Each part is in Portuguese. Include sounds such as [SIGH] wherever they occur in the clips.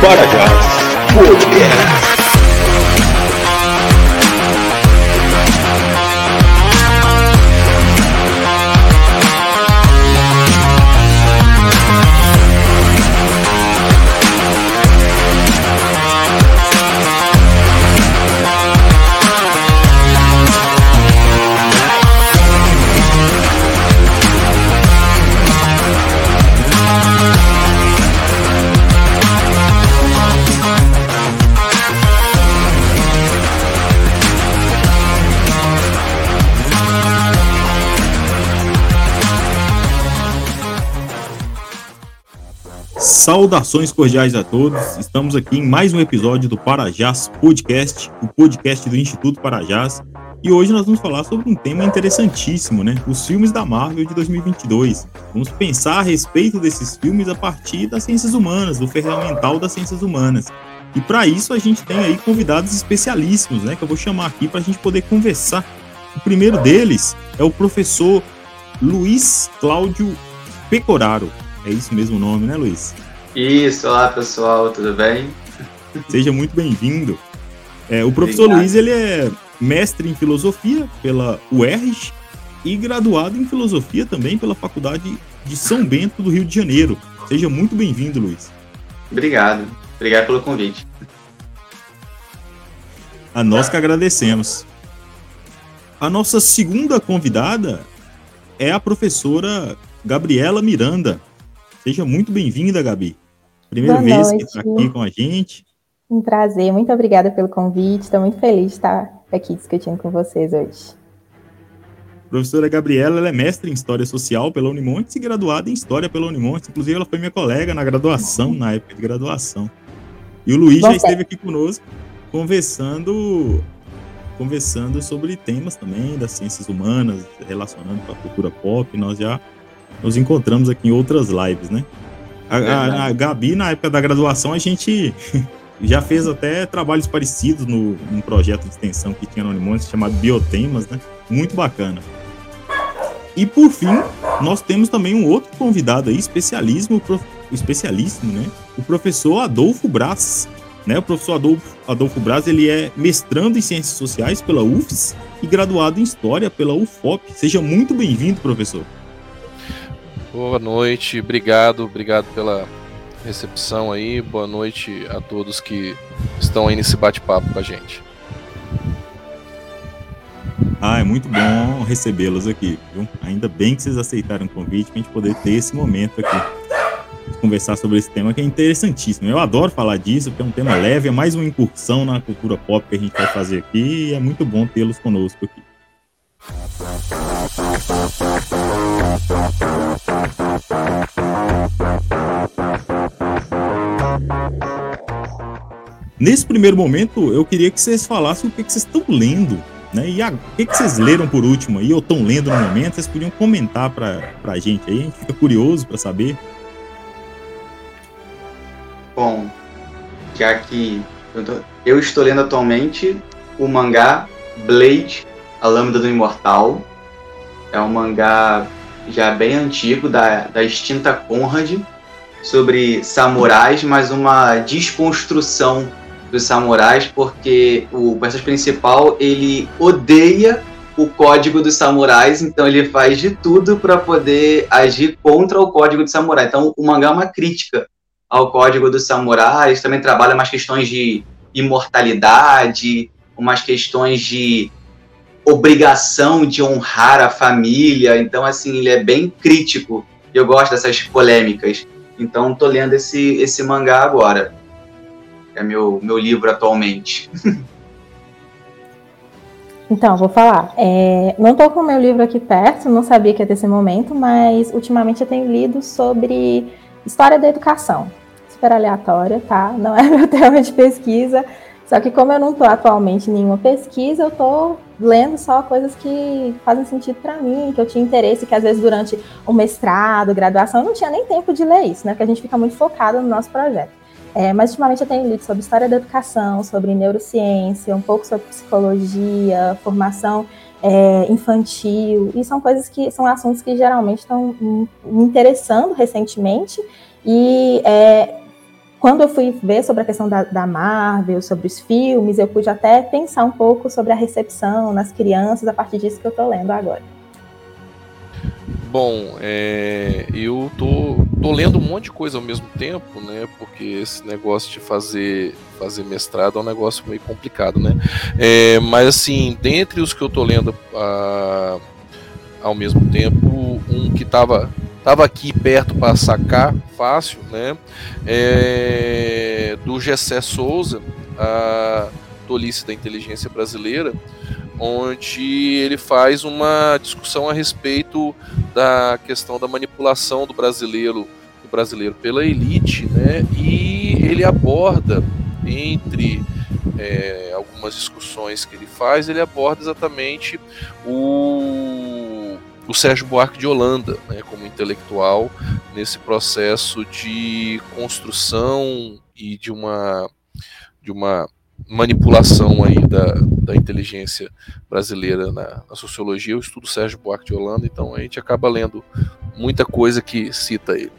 Para já, podcast. Saudações cordiais a todos. Estamos aqui em mais um episódio do Parajás Podcast, o podcast do Instituto Parajás. E hoje nós vamos falar sobre um tema interessantíssimo, né? Os filmes da Marvel de 2022. Vamos pensar a respeito desses filmes a partir das ciências humanas, do ferramental das ciências humanas. E para isso a gente tem aí convidados especialíssimos, né? Que eu vou chamar aqui para a gente poder conversar. O primeiro deles é o professor Luiz Cláudio Pecoraro. É isso mesmo o nome, né, Luiz? Isso, olá pessoal, tudo bem? Seja muito bem-vindo. É, o professor Obrigado. Luiz ele é mestre em filosofia pela UERJ e graduado em filosofia também pela Faculdade de São Bento do Rio de Janeiro. Seja muito bem-vindo, Luiz. Obrigado, obrigado pelo convite. A nós que agradecemos. A nossa segunda convidada é a professora Gabriela Miranda. Seja muito bem-vinda, Gabi. Primeira Boa vez noite. que está aqui com a gente. Um prazer, muito obrigada pelo convite. Estou muito feliz de estar aqui discutindo com vocês hoje. A professora Gabriela ela é mestre em História Social pela Unimontes e graduada em História pela Unimontes. Inclusive, ela foi minha colega na graduação, na época de graduação. E o Luiz já esteve aqui conosco, conversando, conversando sobre temas também das ciências humanas, relacionando com a cultura pop. Nós já nos encontramos aqui em outras lives, né? A, a, a Gabi, na época da graduação, a gente [LAUGHS] já fez até trabalhos parecidos no, num projeto de extensão que tinha no Unimontes chamado Biotemas, né? Muito bacana. E por fim, nós temos também um outro convidado aí, especialíssimo, especialíssimo, né? O professor Adolfo Braz. Né? O professor Adolfo, Adolfo Braz, ele é mestrando em Ciências Sociais pela UFES e graduado em História pela UFOP. Seja muito bem-vindo, professor. Boa noite, obrigado, obrigado pela recepção aí. Boa noite a todos que estão aí nesse bate-papo com a gente. Ah, é muito bom recebê-los aqui, viu? Ainda bem que vocês aceitaram o convite para a gente poder ter esse momento aqui. Conversar sobre esse tema que é interessantíssimo. Eu adoro falar disso, porque é um tema leve, é mais uma incursão na cultura pop que a gente vai fazer aqui e é muito bom tê-los conosco aqui. Nesse primeiro momento, eu queria que vocês falassem o que, vocês estão lendo, né? E a, o que, vocês leram por último aí, ou estão lendo no momento, vocês podiam comentar para a gente aí, a gente fica curioso para saber. Bom, já que eu, tô, eu estou lendo atualmente o mangá Blade, a Lâmina do Imortal. É um mangá já bem antigo, da, da extinta Conrad, sobre samurais, mas uma desconstrução dos samurais, porque o personagem principal ele odeia o código dos samurais, então ele faz de tudo para poder agir contra o código dos samurais. Então o mangá é uma crítica ao código dos samurais, também trabalha umas questões de imortalidade, umas questões de obrigação de honrar a família. Então, assim, ele é bem crítico. Eu gosto dessas polêmicas. Então, tô lendo esse, esse mangá agora. É meu, meu livro atualmente. [LAUGHS] Então, vou falar. É, não estou com o meu livro aqui perto, não sabia que ia ter esse momento, mas ultimamente eu tenho lido sobre história da educação. Super aleatória, tá? Não é [LAUGHS] meu tema de pesquisa. Só que como eu não estou atualmente em nenhuma pesquisa, eu estou lendo só coisas que fazem sentido para mim, que eu tinha interesse, que às vezes durante o mestrado, graduação, eu não tinha nem tempo de ler isso, né? Porque a gente fica muito focado no nosso projeto. É, mas ultimamente eu tenho lido sobre história da educação, sobre neurociência, um pouco sobre psicologia, formação é, infantil, e são coisas que são assuntos que geralmente estão me interessando recentemente, e é, quando eu fui ver sobre a questão da, da, Marvel, sobre os filmes, eu pude até pensar um pouco sobre a recepção nas crianças a partir disso que eu estou lendo agora. Bom, é, eu tô, tô lendo um monte de coisa ao mesmo tempo, né? Porque esse negócio de fazer, fazer mestrado é um negócio meio complicado, né? É, mas assim, dentre os que eu tô lendo ah, ao mesmo tempo, um que tava aqui perto para sacar fácil, né? É, do Gessé Souza, a tolice da inteligência brasileira, onde ele faz uma discussão a respeito da questão da manipulação do brasileiro, do brasileiro pela elite, né? E ele aborda entre é, algumas discussões que ele faz, ele aborda exatamente o o Sérgio Buarque de Holanda, né, como intelectual, nesse processo de construção e de uma, de uma manipulação aí da, da inteligência brasileira na, na sociologia. Eu estudo Sérgio Buarque de Holanda, então a gente acaba lendo muita coisa que cita ele.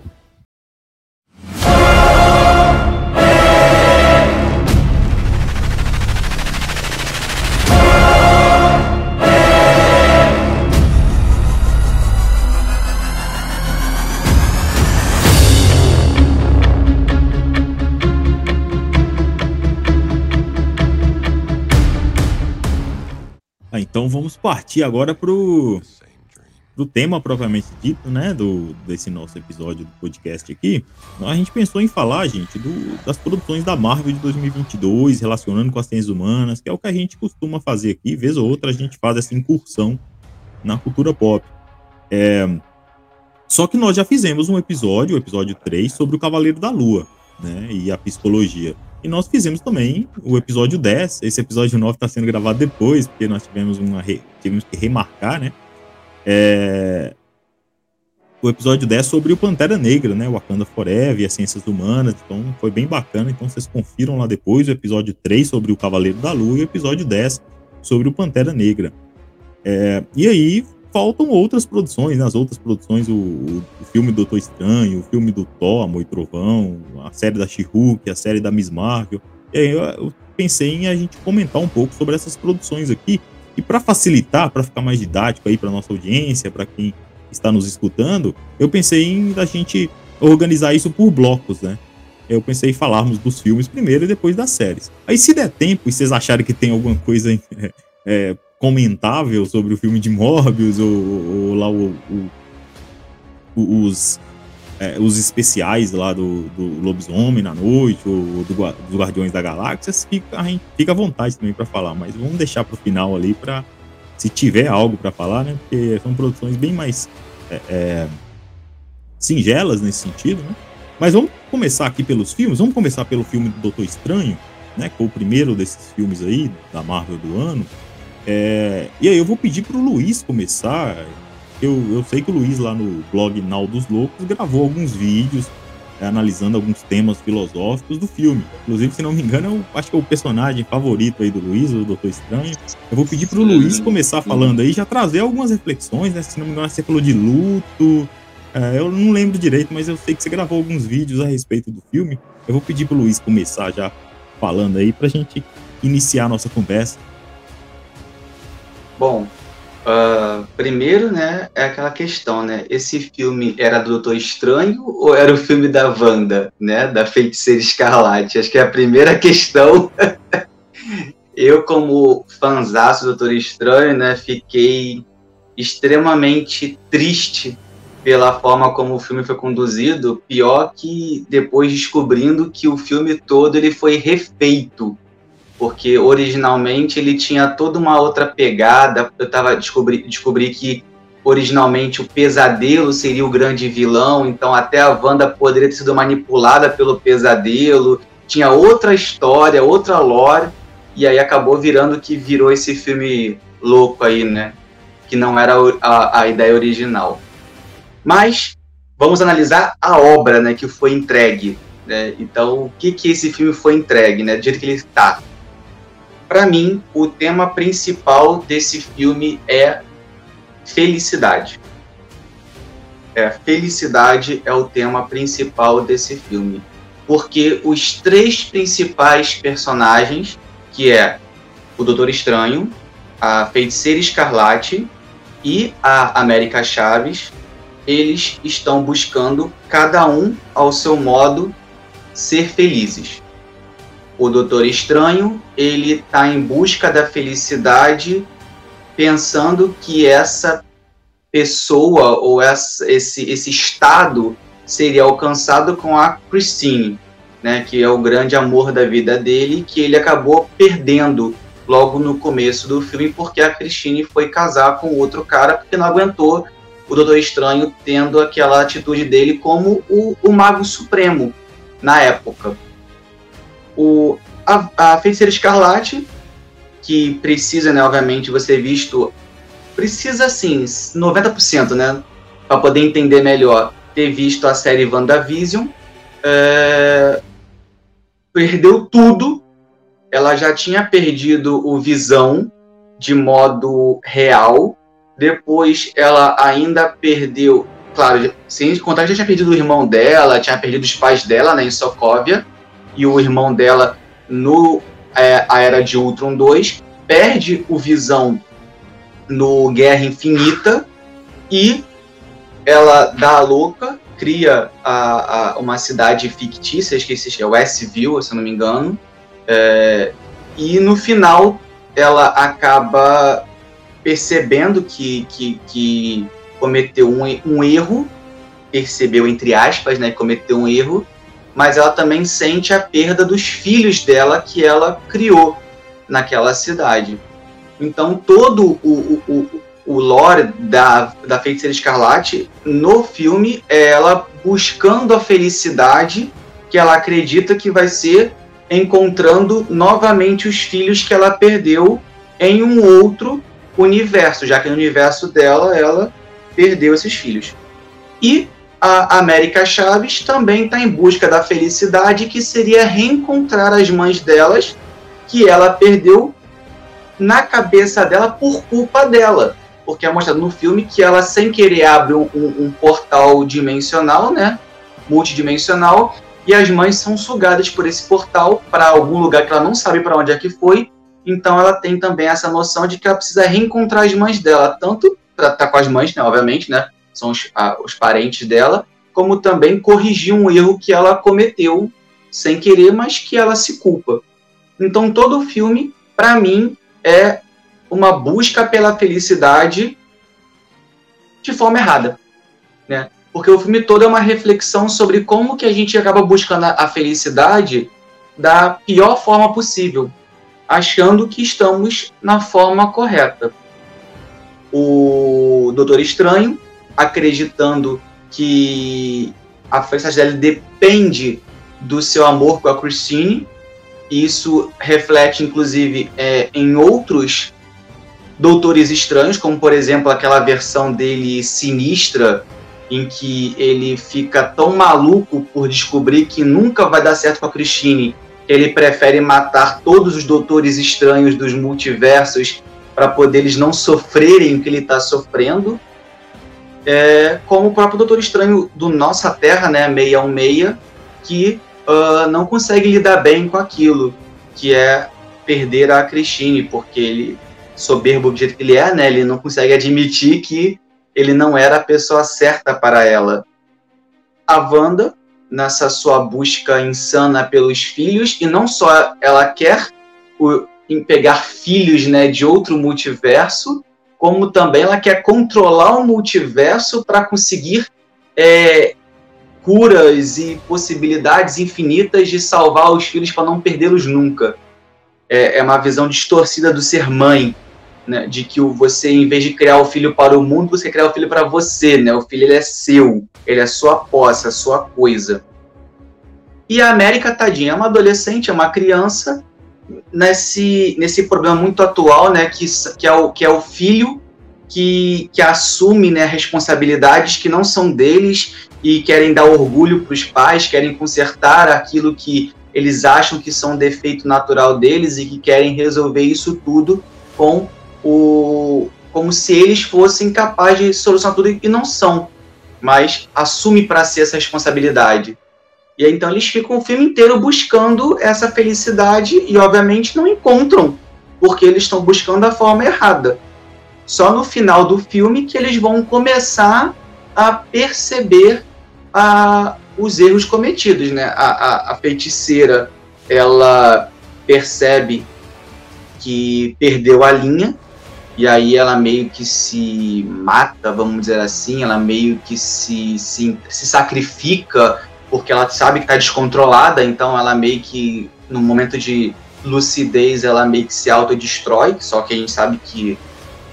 Então vamos partir agora pro, pro tema propriamente dito, né, do, desse nosso episódio do podcast aqui. A gente pensou em falar, gente, do, das produções da Marvel de 2022, relacionando com as ciências humanas, que é o que a gente costuma fazer aqui. Vez ou outra a gente faz essa incursão na cultura pop. É, só que nós já fizemos um episódio, o episódio 3, sobre o Cavaleiro da Lua, né, e a psicologia. E nós fizemos também o episódio 10. Esse episódio 9 está sendo gravado depois, porque nós tivemos, uma re... tivemos que remarcar, né? É... O episódio 10 sobre o Pantera Negra, né? Wakanda Forever e as ciências humanas. Então foi bem bacana. Então vocês confiram lá depois o episódio 3 sobre o Cavaleiro da Lua e o episódio 10 sobre o Pantera Negra. É... E aí faltam outras produções, nas né? outras produções, o, o, filme Doutor Estranho, o filme do Thor, Amor e Trovão, a série da She-Hulk, a série da Miss Marvel. E aí eu, eu, pensei em a gente comentar um pouco sobre essas produções aqui. E para facilitar, para ficar mais didático aí para nossa audiência, para quem está nos escutando, eu pensei em a gente organizar isso por blocos, né? Eu pensei em falarmos dos filmes primeiro e depois das séries. Aí, se der tempo e vocês acharem que tem alguma coisa [LAUGHS] é, comentável sobre o filme de Morbius ou, ou lá o, o, os, é, os especiais lá do, do Lobisomem na noite ou do, dos Guardiões da Galáxia, fica, a gente fica à vontade também para falar, mas vamos deixar para o final ali para se tiver algo para falar, né? Porque são produções bem mais é, é, singelas nesse sentido, né? Mas vamos começar aqui pelos filmes. Vamos começar pelo filme do Doutor Estranho, né? Que foi o primeiro desses filmes aí da Marvel do ano. É, e aí eu vou pedir para o Luiz começar. Eu, eu sei que o Luiz lá no blog Nau dos Loucos gravou alguns vídeos é, analisando alguns temas filosóficos do filme. Inclusive, se não me engano, eu acho que é o personagem favorito aí do Luiz, o Doutor Estranho. Eu vou pedir para o Luiz começar falando aí, já trazer algumas reflexões, né? Se não me engano, você falou de luto. É, eu não lembro direito, mas eu sei que você gravou alguns vídeos a respeito do filme. Eu vou pedir para o Luiz começar já falando aí para a gente iniciar a nossa conversa. Bom, uh, primeiro, né, é aquela questão, né? Esse filme era do Doutor Estranho ou era o filme da Wanda, né? Da Feiticeira Escarlate? Acho que é a primeira [LAUGHS] questão. [LAUGHS] Eu, como fanzaço do Doutor Estranho, né, fiquei extremamente triste pela forma como o filme foi conduzido, pior que depois descobrindo que o filme todo ele foi refeito porque originalmente ele tinha toda uma outra pegada. Eu tava descobri, descobri que originalmente o pesadelo seria o grande vilão, então até a Wanda poderia ter sido manipulada pelo pesadelo. Tinha outra história, outra lore, e aí acabou virando que virou esse filme louco aí, né? Que não era a, a ideia original. Mas vamos analisar a obra, né, que foi entregue. Né? Então, o que que esse filme foi entregue, né? Do jeito que ele está para mim, o tema principal desse filme é felicidade. É, felicidade é o tema principal desse filme. porque os três principais personagens, que é o Doutor Estranho, a Feiticeira Escarlate e a América Chaves, eles estão buscando, cada um ao seu modo, ser felizes. O Doutor Estranho, ele está em busca da felicidade, pensando que essa pessoa ou essa, esse, esse estado seria alcançado com a Christine, né, que é o grande amor da vida dele, que ele acabou perdendo logo no começo do filme, porque a Christine foi casar com outro cara, porque não aguentou o Doutor Estranho tendo aquela atitude dele como o, o Mago Supremo na época. O, a, a Feiticeira Escarlate, que precisa, né, obviamente, você visto. Precisa, assim, 90%, né? Para poder entender melhor, ter visto a série WandaVision. É, perdeu tudo. Ela já tinha perdido o Visão de modo real. Depois ela ainda perdeu. Claro, sem contar que já tinha perdido o irmão dela, tinha perdido os pais dela né, em Sokovia. E o irmão dela no é, a Era de Ultron 2. Perde o Visão no Guerra Infinita. E ela dá a louca cria a, a, uma cidade fictícia, esqueci, é Westview, se não me engano, é, e no final ela acaba percebendo que, que, que cometeu um, um, erro, percebeu entre aspas, né, cometeu um erro, mas ela também sente a perda dos filhos dela que ela criou naquela cidade. Então todo o, o, o lore da, da Feiticeira Escarlate no filme é ela buscando a felicidade que ela acredita que vai ser encontrando novamente os filhos que ela perdeu em um outro universo, já que no universo dela ela perdeu esses filhos. E a América Chaves também está em busca da felicidade, que seria reencontrar as mães delas, que ela perdeu na cabeça dela por culpa dela porque é mostrado no filme que ela, sem querer, abre um, um, portal dimensional, né? Multidimensional, e as mães são sugadas por esse portal para algum lugar que ela não sabe para onde é que foi. Então ela tem também essa noção de que ela precisa reencontrar as mães dela, tanto para estar tá com as mães, né, obviamente, né, são os, a, os parentes dela, como também corrigir um erro que ela cometeu sem querer, mas que ela se culpa. Então todo o filme, para mim, é uma busca pela felicidade de forma errada, né? Porque o filme todo é uma reflexão sobre como que a gente acaba buscando a felicidade da pior forma possível, achando que estamos na forma correta. O Doutor Estranho acreditando que a felicidade dele depende do seu amor com a Christine. Isso reflete, inclusive, é, em outros Doutores Estranhos, como por exemplo aquela versão dele sinistra, em que ele fica tão maluco por descobrir que nunca vai dar certo com a Christine, que ele prefere matar todos os Doutores Estranhos dos multiversos para poder eles não sofrerem o que ele está sofrendo. É, como o próprio Doutor Estranho do Nossa Terra, né, 616, que uh, não consegue lidar bem com aquilo, que é perder a Christine, porque ele soberbo do jeito que ele é, né? Ele não consegue admitir que ele não era a pessoa certa para ela. A Wanda, nessa sua busca insana pelos filhos, e não só ela quer o, pegar filhos né, de outro multiverso, como também ela quer controlar o multiverso para conseguir é, curas e possibilidades infinitas de salvar os filhos para não perdê-los nunca. É, é uma visão distorcida do ser mãe, né, de que você, em vez de criar o filho para o mundo, você cria o filho para você, né? O filho ele é seu, ele é sua posse, a sua coisa. E a América, tadinha, é uma adolescente, é uma criança nesse, nesse problema muito atual, né, que, que, é, o, que é o filho que, que assume né, responsabilidades que não são deles e querem dar orgulho para os pais, querem consertar aquilo que eles acham que são defeito natural deles e que querem resolver isso tudo com o, como se eles fossem capazes de solucionar tudo e não são, mas assume para si essa responsabilidade. E aí, então eles ficam o filme inteiro buscando essa felicidade e, obviamente, não encontram, porque eles estão buscando a forma errada. Só no final do filme que eles vão começar a perceber a, os erros cometidos, né? A, a, a feiticeira, ela percebe que perdeu a linha e aí ela meio que se mata, vamos dizer assim, ela meio que se, se, se sacrifica porque ela sabe que está descontrolada, então ela meio que, no momento de lucidez, ela meio que se autodestrói, só que a gente sabe que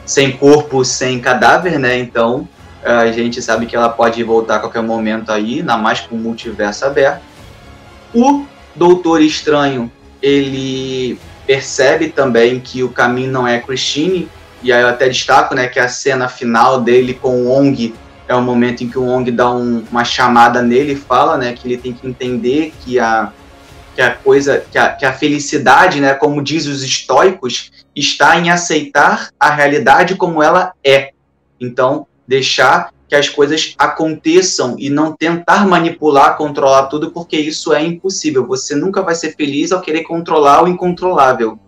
sem corpo, sem cadáver, né? Então a gente sabe que ela pode voltar a qualquer momento aí, ainda mais com o multiverso aberto. O Doutor Estranho, ele percebe também que o caminho não é Christine, e aí eu até destaco, né, que a cena final dele com o Ong é o momento em que o Ong dá um, uma chamada nele e fala, né, que ele tem que entender que a que a coisa, que a, que a felicidade, né, como diz os estoicos, está em aceitar a realidade como ela é. Então, deixar que as coisas aconteçam e não tentar manipular, controlar tudo, porque isso é impossível. Você nunca vai ser feliz ao querer controlar o incontrolável.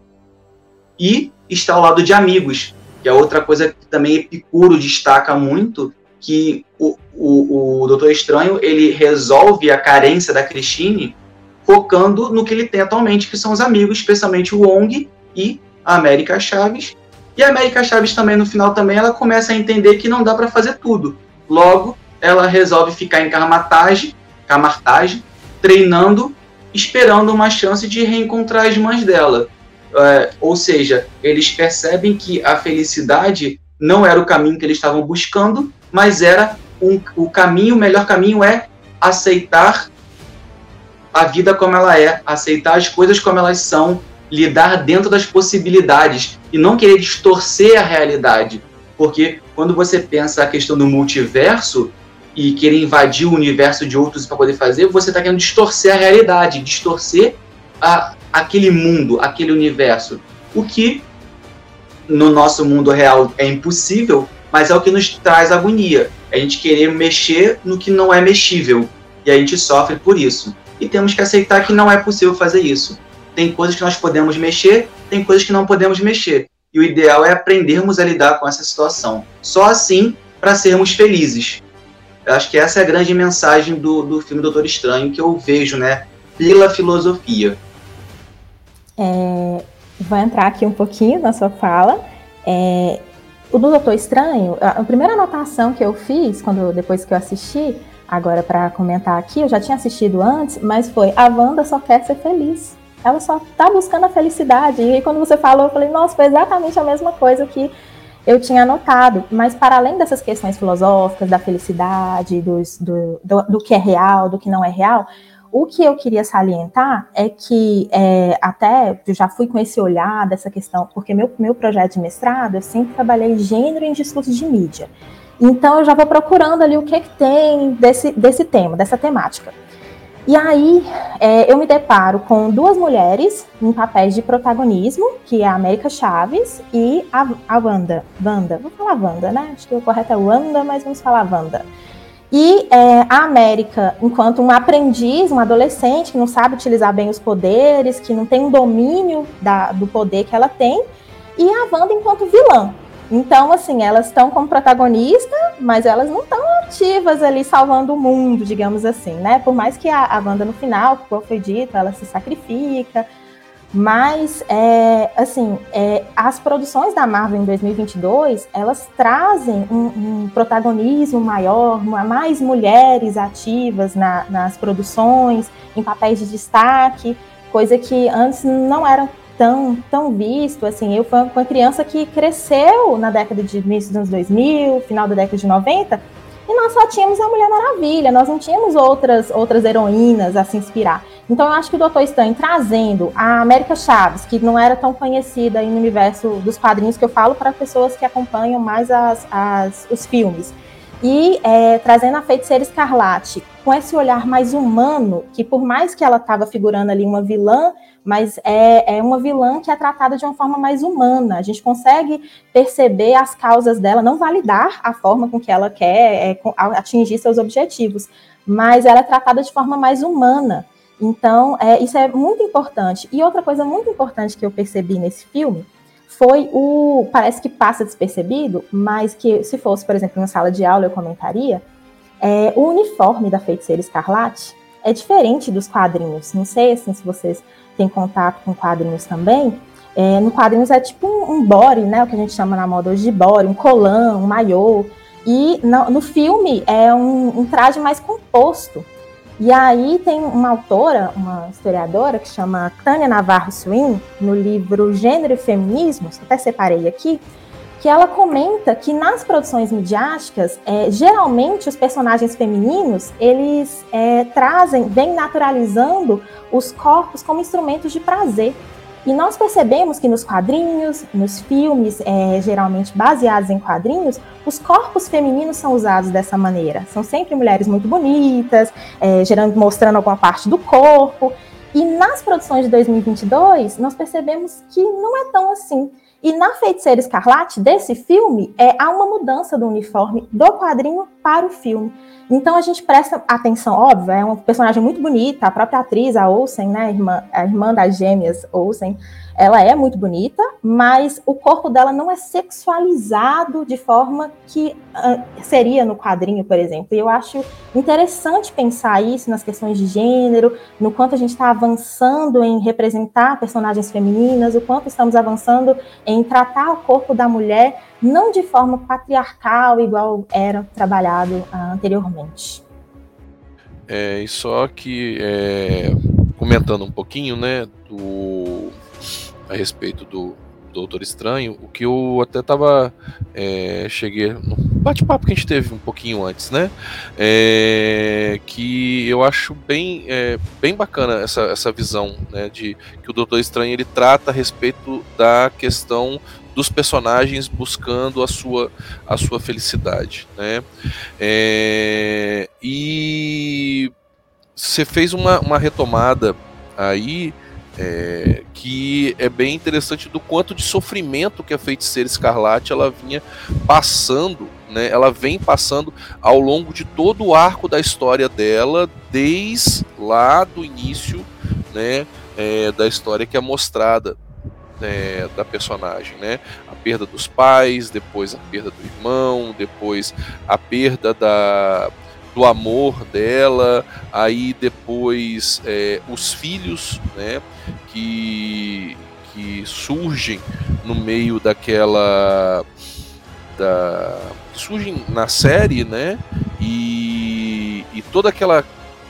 E está ao lado de amigos, que é outra coisa que também Epicuro destaca muito, que o, o, o Doutor Estranho ele resolve a carência da Christine focando no que ele tem atualmente, que são os amigos, especialmente o Wong e a América Chaves. E a América Chaves também, no final, também ela começa a entender que não dá para fazer tudo. Logo, ela resolve ficar em Carmatage, treinando, esperando uma chance de reencontrar as mães dela. É, ou seja, eles percebem que a felicidade não era o caminho que eles estavam buscando, mas era um, o caminho, o melhor caminho é aceitar a vida como ela é, aceitar as coisas como elas são, lidar dentro das possibilidades e não querer distorcer a realidade. Porque quando você pensa a questão do multiverso e querer invadir o universo de outros para poder fazer, você está querendo distorcer a realidade, distorcer a, aquele mundo, aquele universo. O que no nosso mundo real é impossível, mas é o que nos traz agonia. É a gente querer mexer no que não é mexível. E a gente sofre por isso e temos que aceitar que não é possível fazer isso. Tem coisas que nós podemos mexer, tem coisas que não podemos mexer. E o ideal é aprendermos a lidar com essa situação. Só assim para sermos felizes. Eu acho que essa é a grande mensagem do, do filme Doutor Estranho que eu vejo, né? Pela filosofia. É, vou entrar aqui um pouquinho na sua fala. É, o do Doutor Estranho, a, primeira anotação que eu fiz quando depois que eu assisti agora para comentar aqui, eu já tinha assistido antes, mas foi a Wanda só quer ser feliz. Ela só tá buscando a felicidade. E aí, quando você falou, eu falei, nossa, foi exatamente a mesma coisa que eu tinha anotado. Mas para além dessas questões filosóficas, da felicidade, dos, do, do, do, que é real, do que não é real, o que eu queria salientar é que é, até eu já fui com esse olhar dessa questão, porque meu, meu projeto de mestrado, eu sempre trabalhei gênero em discurso de mídia. Então eu já vou procurando ali o que, que tem desse, desse tema, dessa temática. E aí é, eu me deparo com duas mulheres em papéis de protagonismo, que é a América Chaves e a, a Wanda. Wanda, vou falar Wanda, né? Acho que o correto é Wanda, mas vamos falar Wanda. E é, a América, enquanto um aprendiz, um adolescente que não sabe utilizar bem os poderes, que não tem um domínio da, do poder que ela tem, e a Wanda enquanto vilã, então, assim, elas estão como protagonista, mas elas não estão ativas ali salvando o mundo, digamos assim, né? Por mais que a, a Wanda no final, como foi dito, ela se sacrifica, mas, é, assim, é, as produções da Marvel em 2022, elas trazem um, um protagonismo maior, mais mulheres ativas na, nas produções, em papéis de destaque, coisa que antes não era tão, tão visto, assim, eu fui uma criança que cresceu na década de início dos anos 2000, final da década de 90, e nós só tínhamos a Mulher Maravilha, nós não tínhamos outras, outras heroínas a se inspirar. Então eu acho que o Doutor Estranho trazendo a América Chaves, que não era tão conhecida no universo dos quadrinhos, que eu falo para pessoas que acompanham mais as, as, os filmes, e é, trazendo a Feiticeira Escarlate com esse olhar mais humano, que por mais que ela estava figurando ali uma vilã, mas é, é uma vilã que é tratada de uma forma mais humana. A gente consegue perceber as causas dela, não validar a forma com que ela quer é, atingir seus objetivos, mas ela é tratada de forma mais humana. Então, é, isso é muito importante. E outra coisa muito importante que eu percebi nesse filme foi o. Parece que passa despercebido, mas que se fosse, por exemplo, na sala de aula eu comentaria. É, o uniforme da feiticeira escarlate é diferente dos quadrinhos. Não sei assim, se vocês têm contato com quadrinhos também. É, no quadrinhos é tipo um, um body, né? O que a gente chama na moda hoje de body, um colã, um maiô. E no, no filme é um, um traje mais composto. E aí tem uma autora, uma historiadora, que chama Tânia Navarro Swin, no livro Gênero e Feminismo, até separei aqui, que ela comenta que nas produções midiáticas, é, geralmente os personagens femininos, eles é, trazem, vêm naturalizando os corpos como instrumentos de prazer. E nós percebemos que nos quadrinhos, nos filmes, é, geralmente baseados em quadrinhos, os corpos femininos são usados dessa maneira. São sempre mulheres muito bonitas, é, gerando, mostrando alguma parte do corpo. E nas produções de 2022, nós percebemos que não é tão assim. E na Feiticeira Escarlate, desse filme, é, há uma mudança do uniforme do quadrinho para o filme. Então a gente presta atenção, óbvio, é uma personagem muito bonita, a própria atriz, a Olsen, né, a irmã, a irmã das gêmeas Olsen, ela é muito bonita, mas o corpo dela não é sexualizado de forma que uh, seria no quadrinho, por exemplo. E eu acho interessante pensar isso nas questões de gênero, no quanto a gente está avançando em representar personagens femininas, o quanto estamos avançando em tratar o corpo da mulher não de forma patriarcal, igual era trabalhado uh, anteriormente. É, e só que, é, comentando um pouquinho, né, do, a respeito do Doutor Estranho, o que eu até tava. É, cheguei no bate-papo que a gente teve um pouquinho antes, né? É, que eu acho bem, é, bem bacana essa, essa visão, né? De que o Doutor Estranho ele trata a respeito da questão dos personagens buscando a sua, a sua felicidade, né? É, e você fez uma, uma retomada aí é, que é bem interessante do quanto de sofrimento que a feiticeira escarlate ela vinha passando, né? Ela vem passando ao longo de todo o arco da história dela, desde lá do início, né? É, da história que é mostrada é, da personagem, né? A perda dos pais, depois a perda do irmão, depois a perda da do amor dela, aí depois é, os filhos, né, que, que surgem no meio daquela da surgem na série, né, e, e toda aquela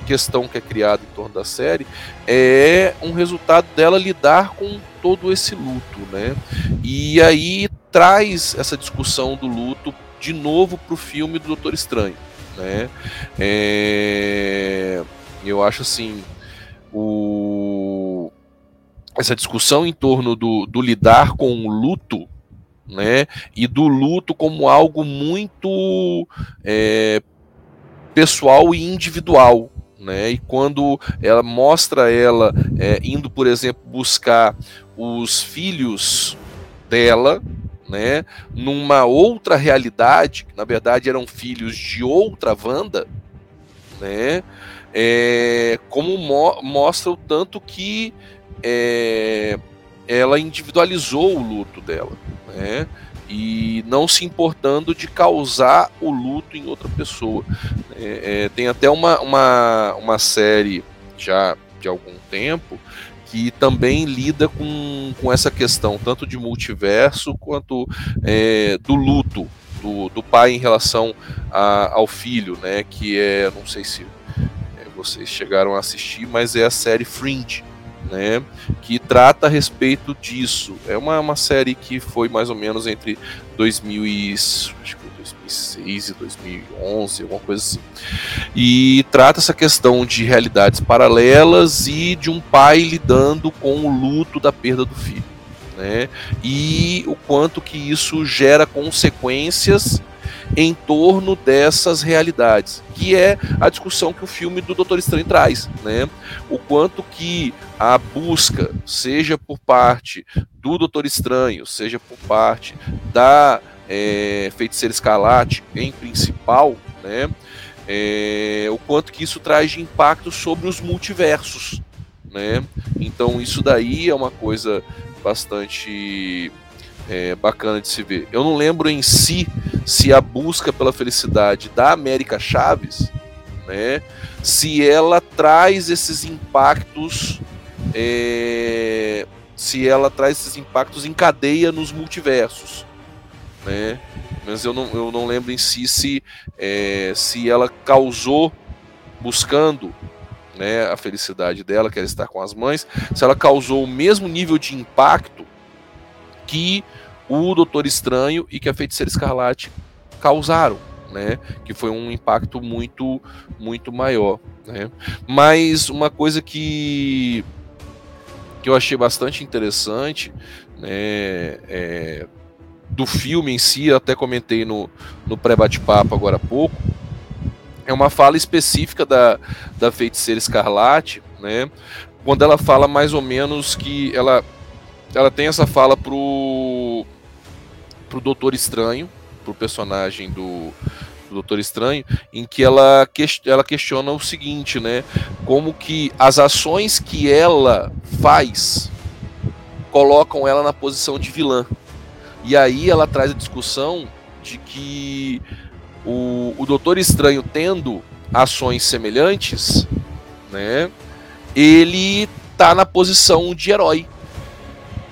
questão que é criada em torno da série é um resultado dela lidar com todo esse luto, né, e aí traz essa discussão do luto de novo para o filme do Doutor Estranho né? É, eu acho assim o, essa discussão em torno do, do lidar com o luto, né? E do luto como algo muito é, pessoal e individual, né? E quando ela mostra ela é, indo, por exemplo, buscar os filhos dela, né, numa outra realidade, que na verdade eram filhos de outra Wanda, né, é, como mo mostra o tanto que é, ela individualizou o luto dela, né, e não se importando de causar o luto em outra pessoa. É, é tem até uma, uma, uma série já de algum tempo que também lida com, com essa questão, tanto de multiverso quanto é, do luto do, do pai em relação a, ao filho, né? Que é, não sei se é, vocês chegaram a assistir, mas é a série Fringe, né? Que trata a respeito disso. É uma, uma série que foi mais ou menos entre 2000 e, acho 2006 e 2011, alguma coisa assim. E trata essa questão de realidades paralelas e de um pai lidando com o luto da perda do filho. Né? E o quanto que isso gera consequências em torno dessas realidades, que é a discussão que o filme do Doutor Estranho traz, né? O quanto que a busca, seja por parte do Doutor Estranho, seja por parte da é, Feiticeira Escarlate, em principal, né? É, o quanto que isso traz de impacto sobre os multiversos, né? Então isso daí é uma coisa bastante é, bacana de se ver. Eu não lembro em si se a busca pela felicidade da América Chaves, né, se ela traz esses impactos, é, se ela traz esses impactos em cadeia nos multiversos, né? Mas eu não, eu não lembro em si se, é, se ela causou buscando né, a felicidade dela, que era estar com as mães, se ela causou o mesmo nível de impacto que o Doutor Estranho e que a Feiticeira Escarlate causaram, né? Que foi um impacto muito, muito maior, né? Mas uma coisa que que eu achei bastante interessante, né? É, do filme em si, até comentei no, no pré-bate-papo agora há pouco, é uma fala específica da, da feiticeira Escarlate, né? Quando ela fala mais ou menos que ela, ela tem essa fala pro pro Doutor Estranho, pro personagem do, do Doutor Estranho, em que ela, que, ela questiona o seguinte, né? Como que as ações que ela faz colocam ela na posição de vilã. E aí ela traz a discussão de que o, o Doutor Estranho tendo ações semelhantes, né? Ele tá na posição de herói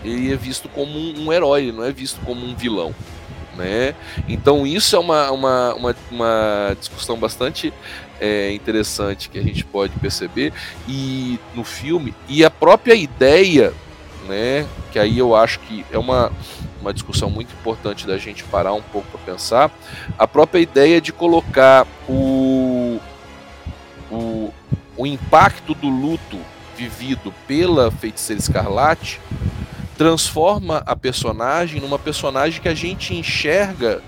ele é visto como um, um herói, ele não é visto como um vilão. Né? Então isso é uma, uma, uma, uma discussão bastante é, interessante que a gente pode perceber e no filme e a própria ideia, né? Que aí eu acho que é uma, uma discussão muito importante da gente parar um pouco para pensar, a própria ideia de colocar o, o, o impacto do luto vivido pela feiticeira escarlate transforma a personagem numa personagem que a gente enxerga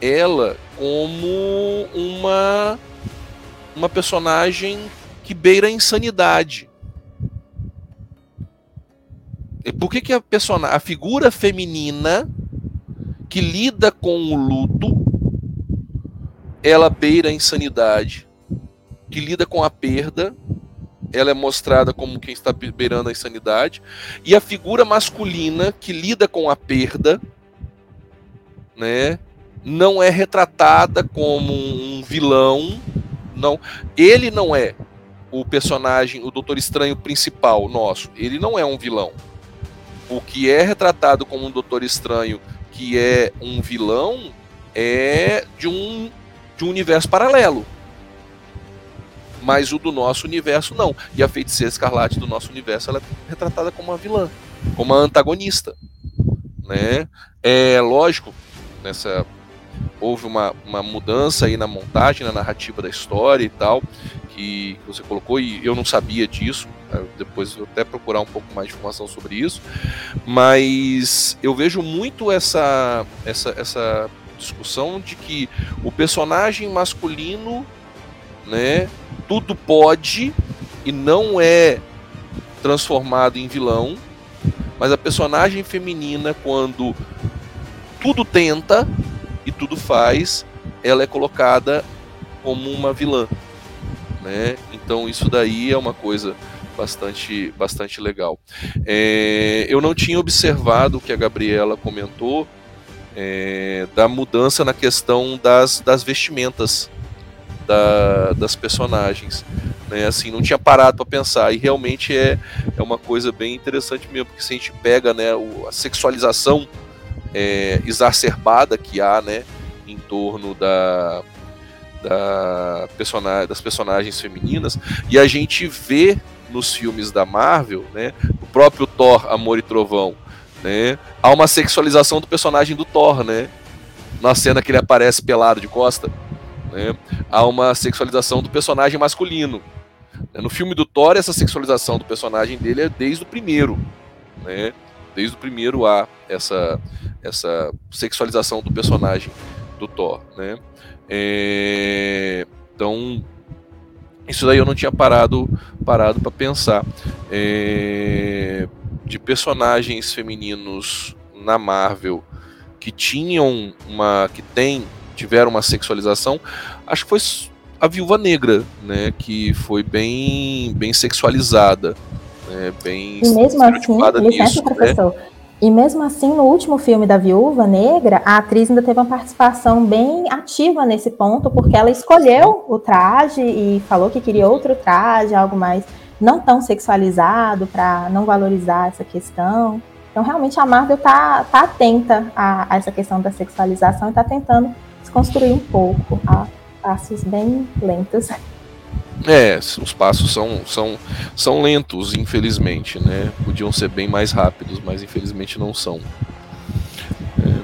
ela como uma uma personagem que beira a insanidade. Por que, que a a figura feminina que lida com o luto, ela beira a insanidade, que lida com a perda, ela é mostrada como quem está beirando a insanidade, e a figura masculina que lida com a perda, né, não é retratada como um vilão, não, ele não é o personagem, o Doutor Estranho principal nosso, ele não é um vilão. O que é retratado como um Doutor Estranho que é um vilão é de um de um universo paralelo mas o do nosso universo não. E a feiticeira escarlate do nosso universo ela é retratada como uma vilã, como uma antagonista. Né? É lógico, nessa houve uma, uma mudança aí na montagem, na narrativa da história e tal, que você colocou, e eu não sabia disso? Depois eu até procurar um pouco mais de informação sobre isso, mas eu vejo muito essa, essa, essa discussão de que o personagem masculino né, tudo pode e não é transformado em vilão, mas a personagem feminina, quando tudo tenta e tudo faz, ela é colocada como uma vilã. Né? Então isso daí é uma coisa bastante, bastante legal. É, eu não tinha observado o que a Gabriela comentou é, da mudança na questão das, das vestimentas da, das personagens. Né? Assim, não tinha parado para pensar. E realmente é, é uma coisa bem interessante mesmo, porque se a gente pega né, o, a sexualização é, exacerbada que há né, em torno da, da personagem, das personagens femininas, e a gente vê nos filmes da Marvel, né, o próprio Thor, Amor e Trovão, né, há uma sexualização do personagem do Thor, né, na cena que ele aparece pelado de costa né, há uma sexualização do personagem masculino. No filme do Thor, essa sexualização do personagem dele é desde o primeiro. Né? Desde o primeiro há essa, essa sexualização do personagem do Thor, né? É, então isso daí eu não tinha parado parado para pensar é, de personagens femininos na Marvel que tinham uma que tem tiveram uma sexualização acho que foi a Viúva Negra né que foi bem bem sexualizada né, bem e mesmo assim né? professor né? E mesmo assim, no último filme da Viúva Negra, a atriz ainda teve uma participação bem ativa nesse ponto, porque ela escolheu o traje e falou que queria outro traje, algo mais não tão sexualizado, para não valorizar essa questão. Então, realmente, a Marvel está tá atenta a, a, essa questão da sexualização e está tentando desconstruir um pouco, a passos bem lentos. É, os passos são, são, são lentos, infelizmente, né? Podiam ser bem mais rápidos, mas infelizmente não são. É.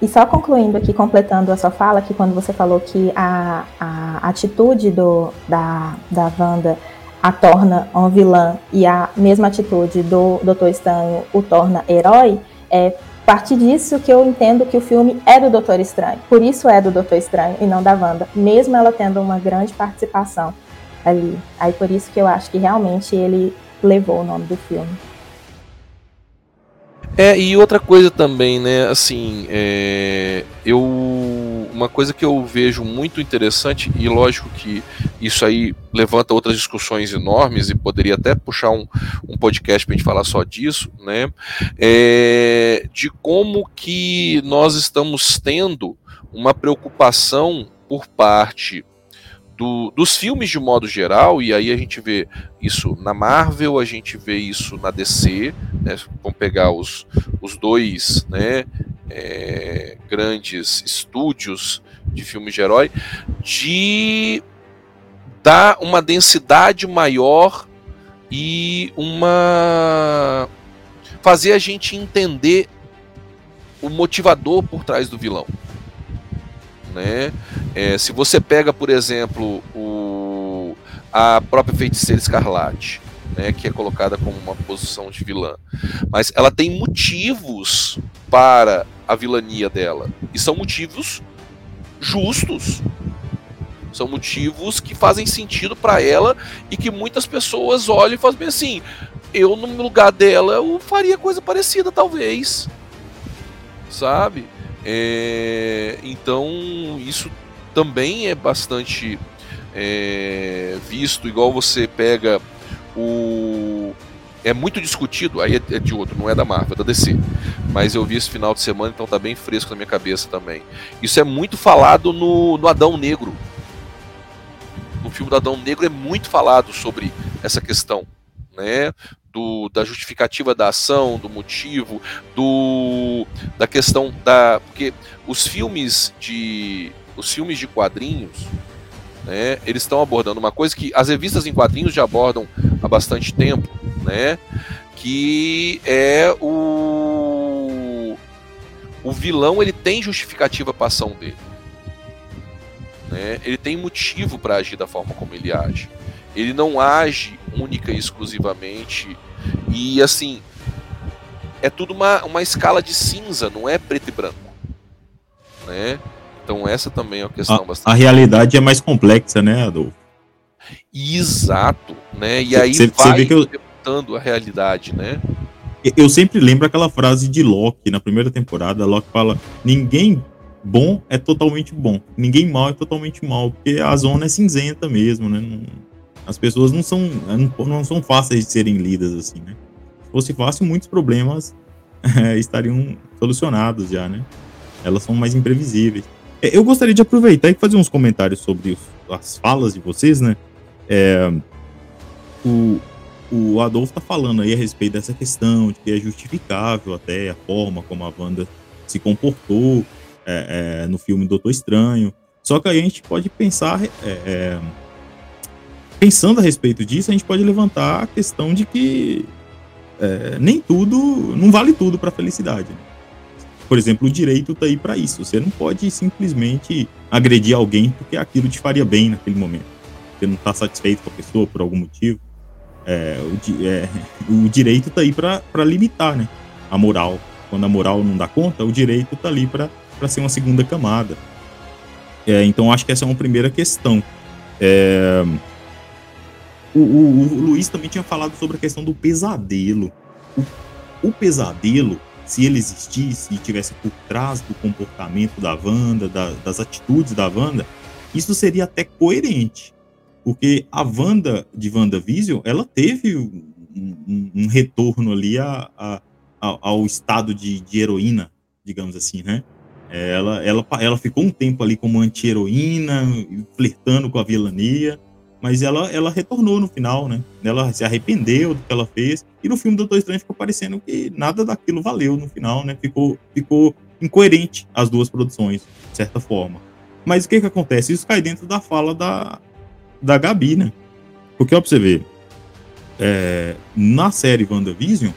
E só concluindo aqui, completando a sua fala, que quando você falou que a, a atitude do, da, da Wanda a torna um vilã e a mesma atitude do Doutor Estranho o torna herói, é a partir disso que eu entendo que o filme é do Doutor Estranho. Por isso é do Doutor Estranho e não da Wanda, mesmo ela tendo uma grande participação ali. Aí por isso que eu acho que realmente ele levou o nome do filme. É, e outra coisa também, né, assim, é, eu, uma coisa que eu vejo muito interessante, e lógico que isso aí levanta outras discussões enormes, e poderia até puxar um, um podcast para a gente falar só disso, né, é, de como que nós estamos tendo uma preocupação por parte do, dos filmes de modo geral, e aí a gente vê isso na Marvel, a gente vê isso na DC, né, vamos pegar os, os dois né, é, grandes estúdios de filmes de herói, de dar uma densidade maior e uma. fazer a gente entender o motivador por trás do vilão. Né? É, se você pega, por exemplo, o, a própria feiticeira escarlate, né, que é colocada como uma posição de vilã, mas ela tem motivos para a vilania dela e são motivos justos. São motivos que fazem sentido para ela e que muitas pessoas olham e fazem assim: eu no lugar dela eu faria coisa parecida, talvez. Sabe? É, então, isso também é bastante é, visto, igual você pega o. É muito discutido, aí é, é de outro, não é da Marvel, é da DC. Mas eu vi esse final de semana, então tá bem fresco na minha cabeça também. Isso é muito falado no, no Adão Negro. No filme do Adão Negro é muito falado sobre essa questão. Né? do, da justificativa da ação, do motivo, do da questão da porque os filmes de os filmes de quadrinhos, né, eles estão abordando uma coisa que as revistas em quadrinhos já abordam há bastante tempo, né, que é o o vilão ele tem justificativa para a ação dele. Né? Ele tem motivo para agir da forma como ele age. Ele não age única e exclusivamente e assim, é tudo uma, uma escala de cinza, não é preto e branco. Né? Então essa também é uma questão a, bastante. A realidade é mais complexa, né, Adolfo? Exato, né? E cê, aí cê, vai cê eu... a realidade, né? Eu sempre lembro aquela frase de Loki na primeira temporada. Loki fala: ninguém bom é totalmente bom, ninguém mal é totalmente mal, porque a zona é cinzenta mesmo, né? Não as pessoas não são, não, não são fáceis de serem lidas assim, né? Se fosse fácil, muitos problemas é, [LAUGHS] estariam solucionados já, né? Elas são mais imprevisíveis. É, eu gostaria de aproveitar e fazer uns comentários sobre as falas de vocês, né? É, o, o Adolfo tá falando aí a respeito dessa questão de que é justificável até a forma como a Wanda se comportou é, é, no filme Doutor Estranho. Só que aí a gente pode pensar é, é pensando a respeito disso, a gente pode levantar a questão de que é, nem tudo, não vale tudo para felicidade. Né? Por exemplo, o direito está aí para isso. Você não pode simplesmente agredir alguém porque aquilo te faria bem naquele momento. Você não está satisfeito com a pessoa por algum motivo. É, o, é, [LAUGHS] o, direito está aí para limitar né, a moral. Quando a moral não dá conta, o direito está ali para ser uma segunda camada. É, então acho que essa é uma primeira questão. É, o, o, o, Luiz também tinha falado sobre a questão do pesadelo. O, o pesadelo, se ele existisse e tivesse por trás do comportamento da Wanda, da, das atitudes da Wanda, isso seria até coerente. Porque a Wanda de WandaVision, ela teve um, um, um retorno ali a, a, a, ao estado de, de heroína, digamos assim, né? É, ela, ela, ela ficou um tempo ali como anti-heroína, flertando com a vilania, mas ela, ela retornou no final, né? Ela se arrependeu do que ela fez, e no filme Doutor Estranho ficou parecendo que nada daquilo valeu no final, né? Ficou, ficou incoerente as duas produções, de certa forma. Mas o que que acontece? Isso cai dentro da fala da, da Gabi, né? Porque, ó, pra você ver, é, na série WandaVision,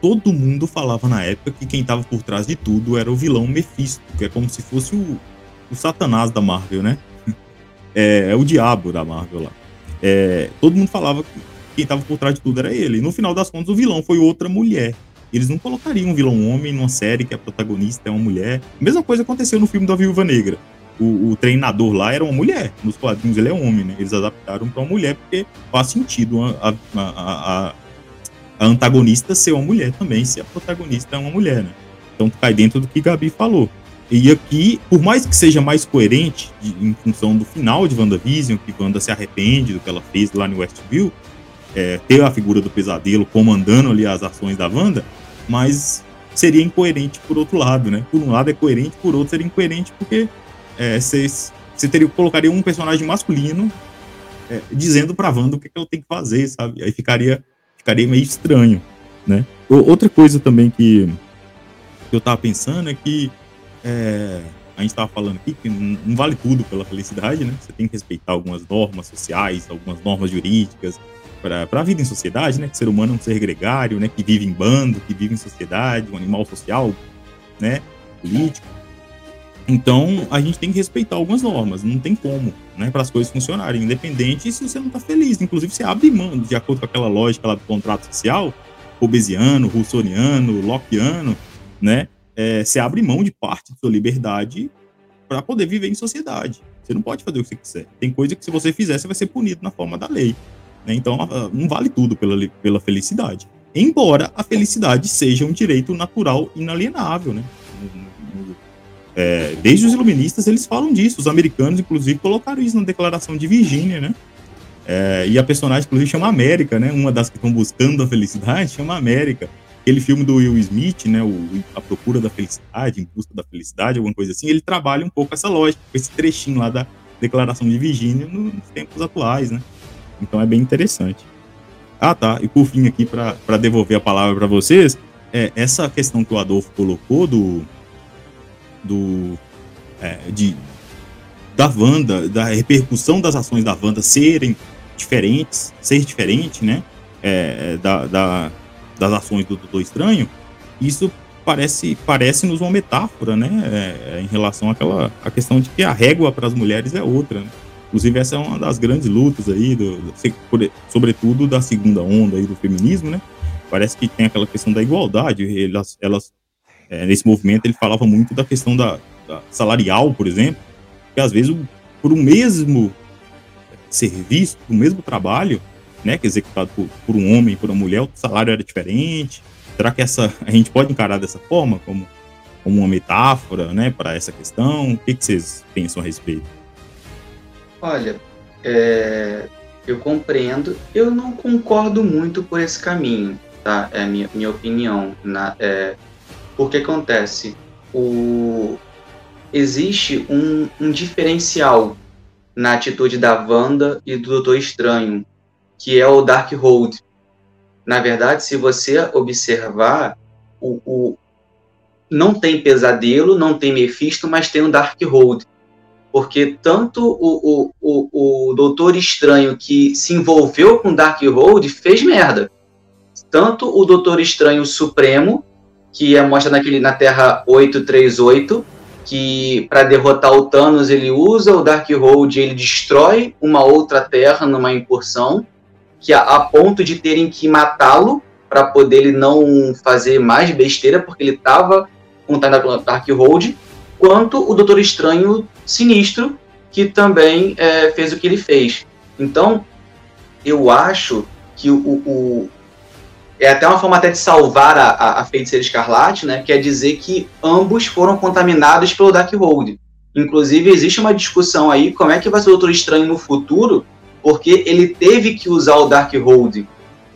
todo mundo falava na época que quem estava por trás de tudo era o vilão Mephisto, que é como se fosse o, o Satanás da Marvel, né? É, é o diabo da Marvel lá. É, todo mundo falava que quem estava por trás de tudo era ele. E no final das contas, o vilão foi outra mulher. Eles não colocariam um vilão homem numa série que a protagonista é uma mulher. Mesma coisa aconteceu no filme da Viúva Negra. O, o, treinador lá era uma mulher. Nos quadrinhos ele é homem, né? Eles adaptaram para uma mulher porque faz sentido a, a, a, a antagonista ser uma mulher também, se a protagonista é uma mulher, né? Então cai dentro do que Gabi falou. E aqui, por mais que seja mais coerente de, em função do final de WandaVision, que Wanda se arrepende do que ela fez lá no Westview, é, ter a figura do pesadelo comandando ali as ações da Wanda, mas seria incoerente por outro lado, né? Por um lado é coerente, por outro seria incoerente porque você é, teria colocaria um personagem masculino é, dizendo pra Wanda o que, que ela tem que fazer, sabe? Aí ficaria ficaria meio estranho, né? Outra coisa também que, que eu tava pensando é que é, a gente tava falando aqui que não, não, vale tudo pela felicidade, né? Você tem que respeitar algumas normas sociais, algumas normas jurídicas para a vida em sociedade, né? Que o ser humano é um ser gregário, né? Que vive em bando, que vive em sociedade, um animal social, né? Político. Então, a gente tem que respeitar algumas normas, não tem como, né, para as coisas funcionarem, independente se você não está feliz. Inclusive, você abre mão, de acordo com aquela lógica lá do contrato social, Hobbesiano, Rousseauiano, Lockeano, né, é, você abre mão de parte da sua liberdade para poder viver em sociedade. Você não pode fazer o que você quiser. Tem coisa que, se você fizer, você vai ser punido na forma da lei. Né? Então, não vale tudo pela, pela felicidade. Embora a felicidade seja um direito natural inalienável, né? É, desde os iluministas eles falam disso. Os americanos, inclusive, colocaram isso na Declaração de Virgínia, né? É, e a personagem, inclusive, chama América, né? Uma das que estão buscando a felicidade chama América. Aquele filme do Will Smith, né? O, a Procura da Felicidade, Em Busca da Felicidade, alguma coisa assim. Ele trabalha um pouco essa lógica, esse trechinho lá da Declaração de Virgínia nos tempos atuais, né? Então é bem interessante. Ah, tá. E por fim, aqui, para devolver a palavra para vocês, é, essa questão que o Adolfo colocou do do é, de da Wanda, da repercussão das ações da Wanda serem diferentes, ser diferente, né, é, da, da, das ações do Doutor Estranho, isso parece parece-nos uma metáfora, né, é, em relação àquela a questão de que a régua para as mulheres é outra, né? Inclusive essa é uma das grandes lutas aí, do, sobretudo da segunda onda aí do feminismo, né? Parece que tem aquela questão da igualdade, elas, elas é, nesse movimento ele falava muito da questão da, da, salarial, por exemplo, que às vezes por um mesmo serviço, um mesmo trabalho, né, que é executado por, por um homem e por uma mulher, o salário era diferente. Será que essa a gente pode encarar dessa forma como como uma metáfora, né, para essa questão? O que, que vocês pensam a respeito? Olha, é, eu compreendo. Eu não concordo muito por esse caminho, tá? É a minha, minha opinião. Na, é, porque acontece, o... existe um, um diferencial na atitude da Wanda e do Doutor Estranho, que é o Dark Hold. Na verdade, se você observar, o, o, não tem pesadelo, não tem Mephisto, mas tem um Dark Hold. Porque tanto o, o, o, o Doutor Estranho que se envolveu com Dark Hold fez merda. Tanto o Doutor Estranho Supremo, que é mostra naquele, na Terra 838, que para derrotar o Thanos ele usa o Darkhold, ele destrói uma outra Terra numa incursão, que a, a ponto de terem que matá-lo para poder ele não fazer mais besteira, porque ele estava com o Darkhold. quanto o Doutor Estranho Sinistro, que também é, fez o que ele fez. Então, eu acho que o, o, é até uma forma até de salvar a, a, a Feiticeira Escarlate, né? Quer dizer que ambos foram contaminados pelo Darkhold. Inclusive, existe uma discussão aí como é que vai ser o Doutor Estranho no futuro, porque ele teve que usar o Darkhold.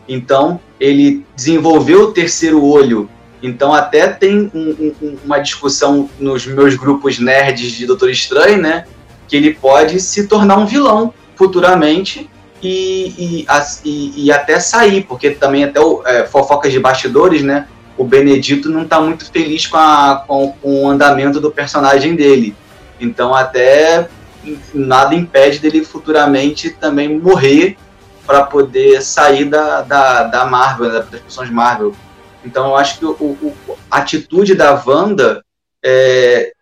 Então, ele desenvolveu o terceiro olho. Então, até tem um, um, uma discussão nos meus grupos nerds de Doutor Estranho, né? Que ele pode se tornar um vilão futuramente e, e, e, e até sair, porque também até o, é, fofocas de bastidores, né? O Benedito não está muito feliz com, a, com, com o andamento do personagem dele. Então, até nada impede dele futuramente também morrer para poder sair da, da, da Marvel, das produções Marvel. Então eu acho que o, o, a atitude da Wanda é,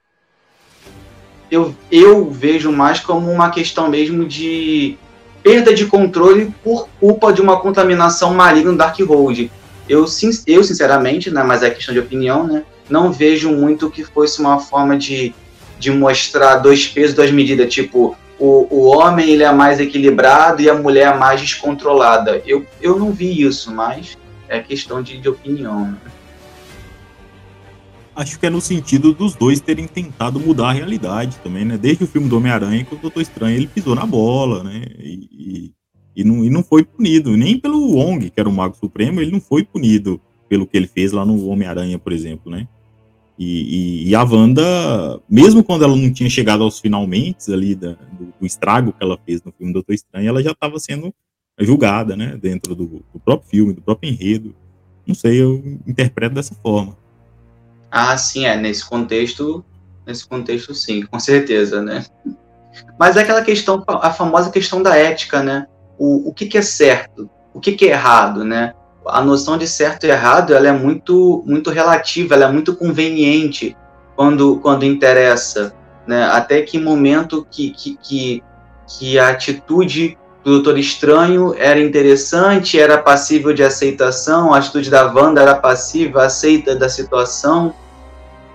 eu, eu vejo mais como uma questão mesmo de perda de controle por culpa de uma contaminação maligna no Darkhold. Eu, eu sinceramente, né, mas é questão de opinião, né, não vejo muito que fosse uma forma de, de mostrar dois pesos, duas medidas, tipo, o, o homem ele é mais equilibrado e a mulher é mais descontrolada. Eu, eu não vi isso, mas é questão de, de opinião. Né? Acho que é no sentido dos dois terem tentado mudar a realidade também, né? Desde o filme do Homem-Aranha, que o Doutor Estranho ele pisou na bola, né? E, e, e, não, e não foi punido, nem pelo Wong, que era o Mago Supremo, ele não foi punido pelo que ele fez lá no Homem-Aranha, por exemplo, né? E, e, e, a Wanda, mesmo quando ela não tinha chegado aos finalmente ali da, do, do, estrago que ela fez no filme Doutor Estranho, ela já estava sendo julgada, né, dentro do, do, próprio filme, do próprio enredo. Não sei, eu interpreto dessa forma. Ah, sim, é, nesse contexto, nesse contexto sim, com certeza, né. Mas é aquela questão, a famosa questão da ética, né, o, o que, que é certo, o que, que é errado, né, a noção de certo e errado ela é muito muito relativa, ela é muito conveniente quando quando interessa, né? Até que momento que que, que, que a atitude do Doutor Estranho era interessante, era passível de aceitação, a atitude da Wanda era passiva, aceita da situação,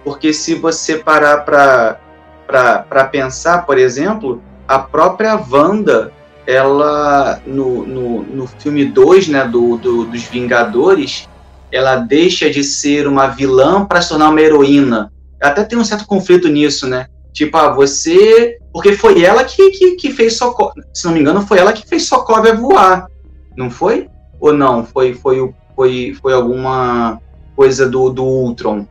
porque se você parar para pensar, por exemplo, a própria Wanda ela no, no, no filme 2, né, do, do, dos Vingadores, ela deixa de ser uma vilã para se tornar uma heroína. Até tem um certo conflito nisso, né? Tipo, ah, você. Porque foi ela que, que, que fez Sokovia. Se não me engano, foi ela que fez Sokovia voar. Não foi? Ou não? Foi, foi, foi, foi alguma coisa do, do Ultron.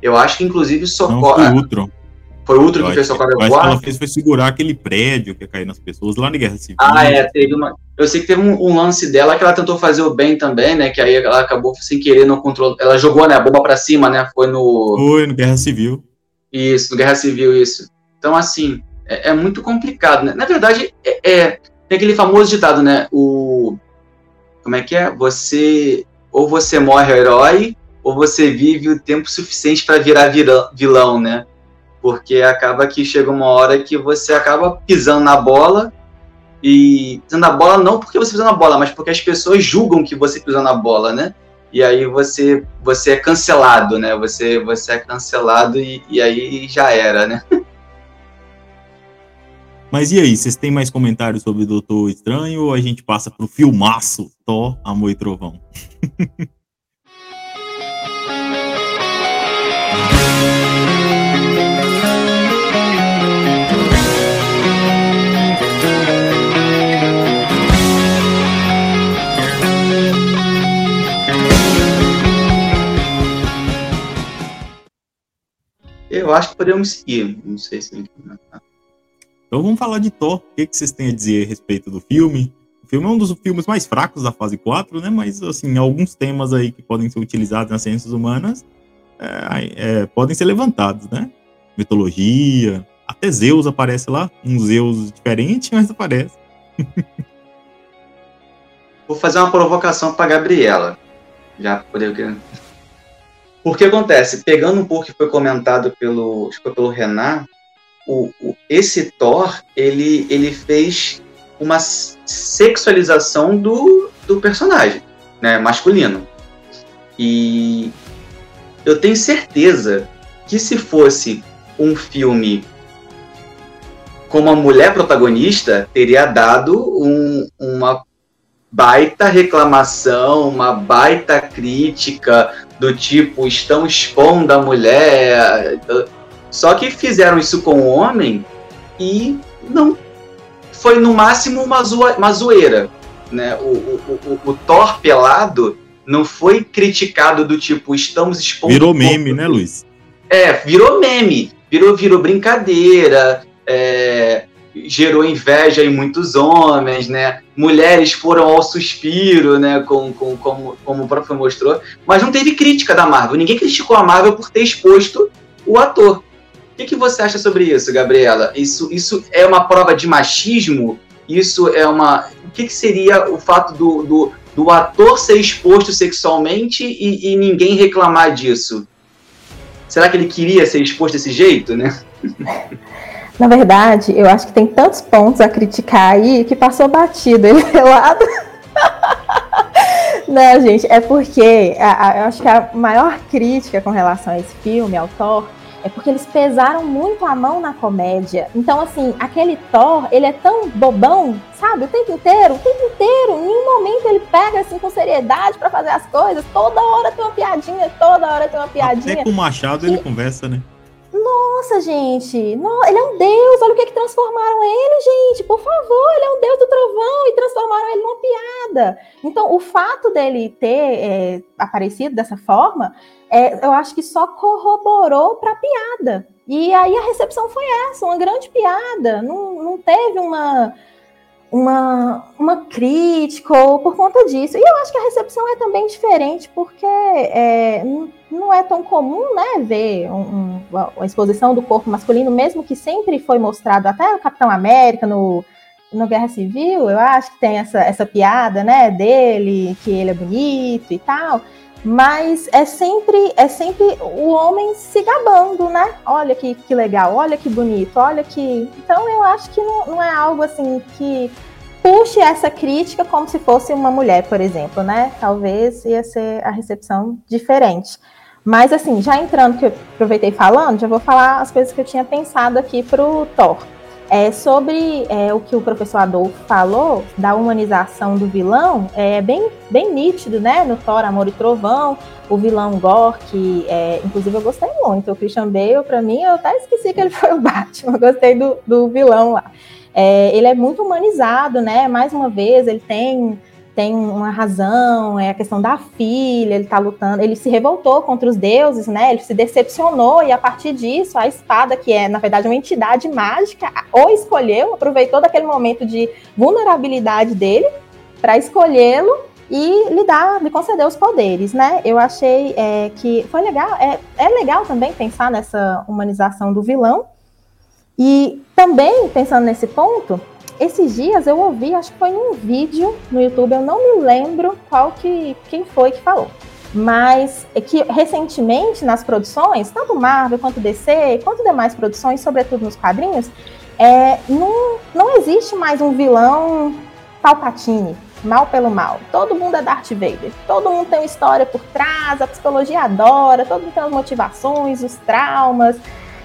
Eu acho que, inclusive, Sokovia. Não foi Ultron. Foi o Ultron que fez Socorro voar? que ela fez foi segurar aquele prédio que ia cair nas pessoas lá na Guerra Civil. Ah, é, teve uma... Eu sei que teve um, um, lance dela que ela tentou fazer o bem também, né? Que aí ela acabou sem querer no controle. Ela jogou, né, a bomba pra cima, né? Foi no. Foi, no Guerra Civil. Isso, no Guerra Civil, isso. Então, assim, é, é muito complicado, né? Na verdade, é, é, tem aquele famoso ditado, né? O. Como é que é? Você. Ou você morre herói, ou você vive o tempo suficiente para virar vilão, né? Porque acaba que chega uma hora que você acaba pisando na bola e pisando na bola não porque você pisou na bola, mas porque as pessoas julgam que você pisou na bola, né? E aí você você é cancelado, né? Você você é cancelado e, e aí já era, né? [LAUGHS] Mas e aí, vocês têm mais comentários sobre Doutor Estranho ou a gente passa pro filmaço Thor, Amor e Trovão? [LAUGHS] Eu acho que podemos seguir. Não sei se. Então vamos falar de Thor. O que, que vocês têm a dizer a respeito do filme? O filme é um dos filmes mais fracos da fase 4, né? Mas, assim, alguns temas aí que podem ser utilizados nas ciências humanas é, é, podem ser levantados, né? Mitologia. Até Zeus aparece lá. Um Zeus diferente, mas aparece. Vou fazer uma provocação para Gabriela. Já poder o que acontece? Pegando um pouco que foi comentado pelo, foi pelo Renan, o, o, esse Thor, ele, ele fez uma sexualização do, do personagem, né, masculino. E eu tenho certeza que se fosse um filme com uma mulher protagonista teria dado um, uma baita reclamação, uma baita crítica do tipo estão expondo a mulher. Só que fizeram isso com o homem e não foi no máximo uma, zoa, uma zoeira. Né? O, o, o, o Thor pelado não foi criticado do tipo estamos expondo. Virou meme, né, Luiz? É, virou meme, virou, virou brincadeira. É, gerou inveja em muitos homens, né? Mulheres foram ao suspiro, né? Com, com, como, como o próprio mostrou. Mas não teve crítica da Marvel. Ninguém criticou a Marvel por ter exposto o ator. O que, que você acha sobre isso, Gabriela? Isso, isso é uma prova de machismo? Isso é uma. O que, que seria o fato do, do, do ator ser exposto sexualmente e, e ninguém reclamar disso? Será que ele queria ser exposto desse jeito, né? [LAUGHS] Na verdade, eu acho que tem tantos pontos a criticar aí que passou batido [LAUGHS] ele lado. Não, gente, é porque a, a, eu acho que a maior crítica com relação a esse filme, ao Thor, é porque eles pesaram muito a mão na comédia. Então, assim, aquele Thor, ele é tão bobão, sabe? O tempo inteiro, o tempo inteiro. Em nenhum momento ele pega, assim, com seriedade para fazer as coisas. Toda hora tem uma piadinha, toda hora tem uma piadinha. Até com o Machado e... ele conversa, né? Nossa, gente, no, ele é um deus, olha o que, que transformaram ele, gente, por favor, ele é um deus do trovão e transformaram ele numa piada. Então, o fato dele ter é, aparecido dessa forma, é, eu acho que só corroborou para a piada. E aí a recepção foi essa, uma grande piada, não, não teve uma uma, uma crítica ou por conta disso. E eu acho que a recepção é também diferente, porque é, não é tão comum né, ver um, um, a exposição do corpo masculino, mesmo que sempre foi mostrado até o Capitão América no, no Guerra Civil, eu acho que tem essa, essa piada né, dele, que ele é bonito e tal mas é sempre é sempre o homem se gabando, né? Olha que, que legal, olha que bonito, olha que. Então eu acho que não, não é algo assim que puxe essa crítica como se fosse uma mulher, por exemplo, né? Talvez ia ser a recepção diferente. Mas assim, já entrando, que eu aproveitei falando, já vou falar as coisas que eu tinha pensado aqui para o Thor. É, sobre é, o que o professor Adolfo falou da humanização do vilão, é bem, bem nítido, né? No Thor, Amor e Trovão, o vilão que é, inclusive eu gostei muito. O Christian Bale, para mim, eu até esqueci que ele foi o [LAUGHS] Batman, eu gostei do, do vilão lá. É, ele é muito humanizado, né? Mais uma vez, ele tem tem uma razão, é a questão da filha, ele tá lutando, ele se revoltou contra os deuses, né? Ele se decepcionou e a partir disso a espada, que é na verdade uma entidade mágica, ou escolheu, aproveitou daquele momento de vulnerabilidade dele para escolhê-lo e lhe dar, lhe conceder os poderes, né? Eu achei é, que foi legal, é, é legal também pensar nessa humanização do vilão. E também pensando nesse ponto, esses dias eu ouvi, acho que foi num vídeo no YouTube, eu não me lembro qual que quem foi que falou. Mas é que recentemente nas produções, tanto Marvel quanto DC, quanto demais produções, sobretudo nos quadrinhos, é, não, não existe mais um vilão Palpatine, mal pelo mal. Todo mundo é Darth Vader. Todo mundo tem uma história por trás, a psicologia adora, todo mundo tem as motivações, os traumas.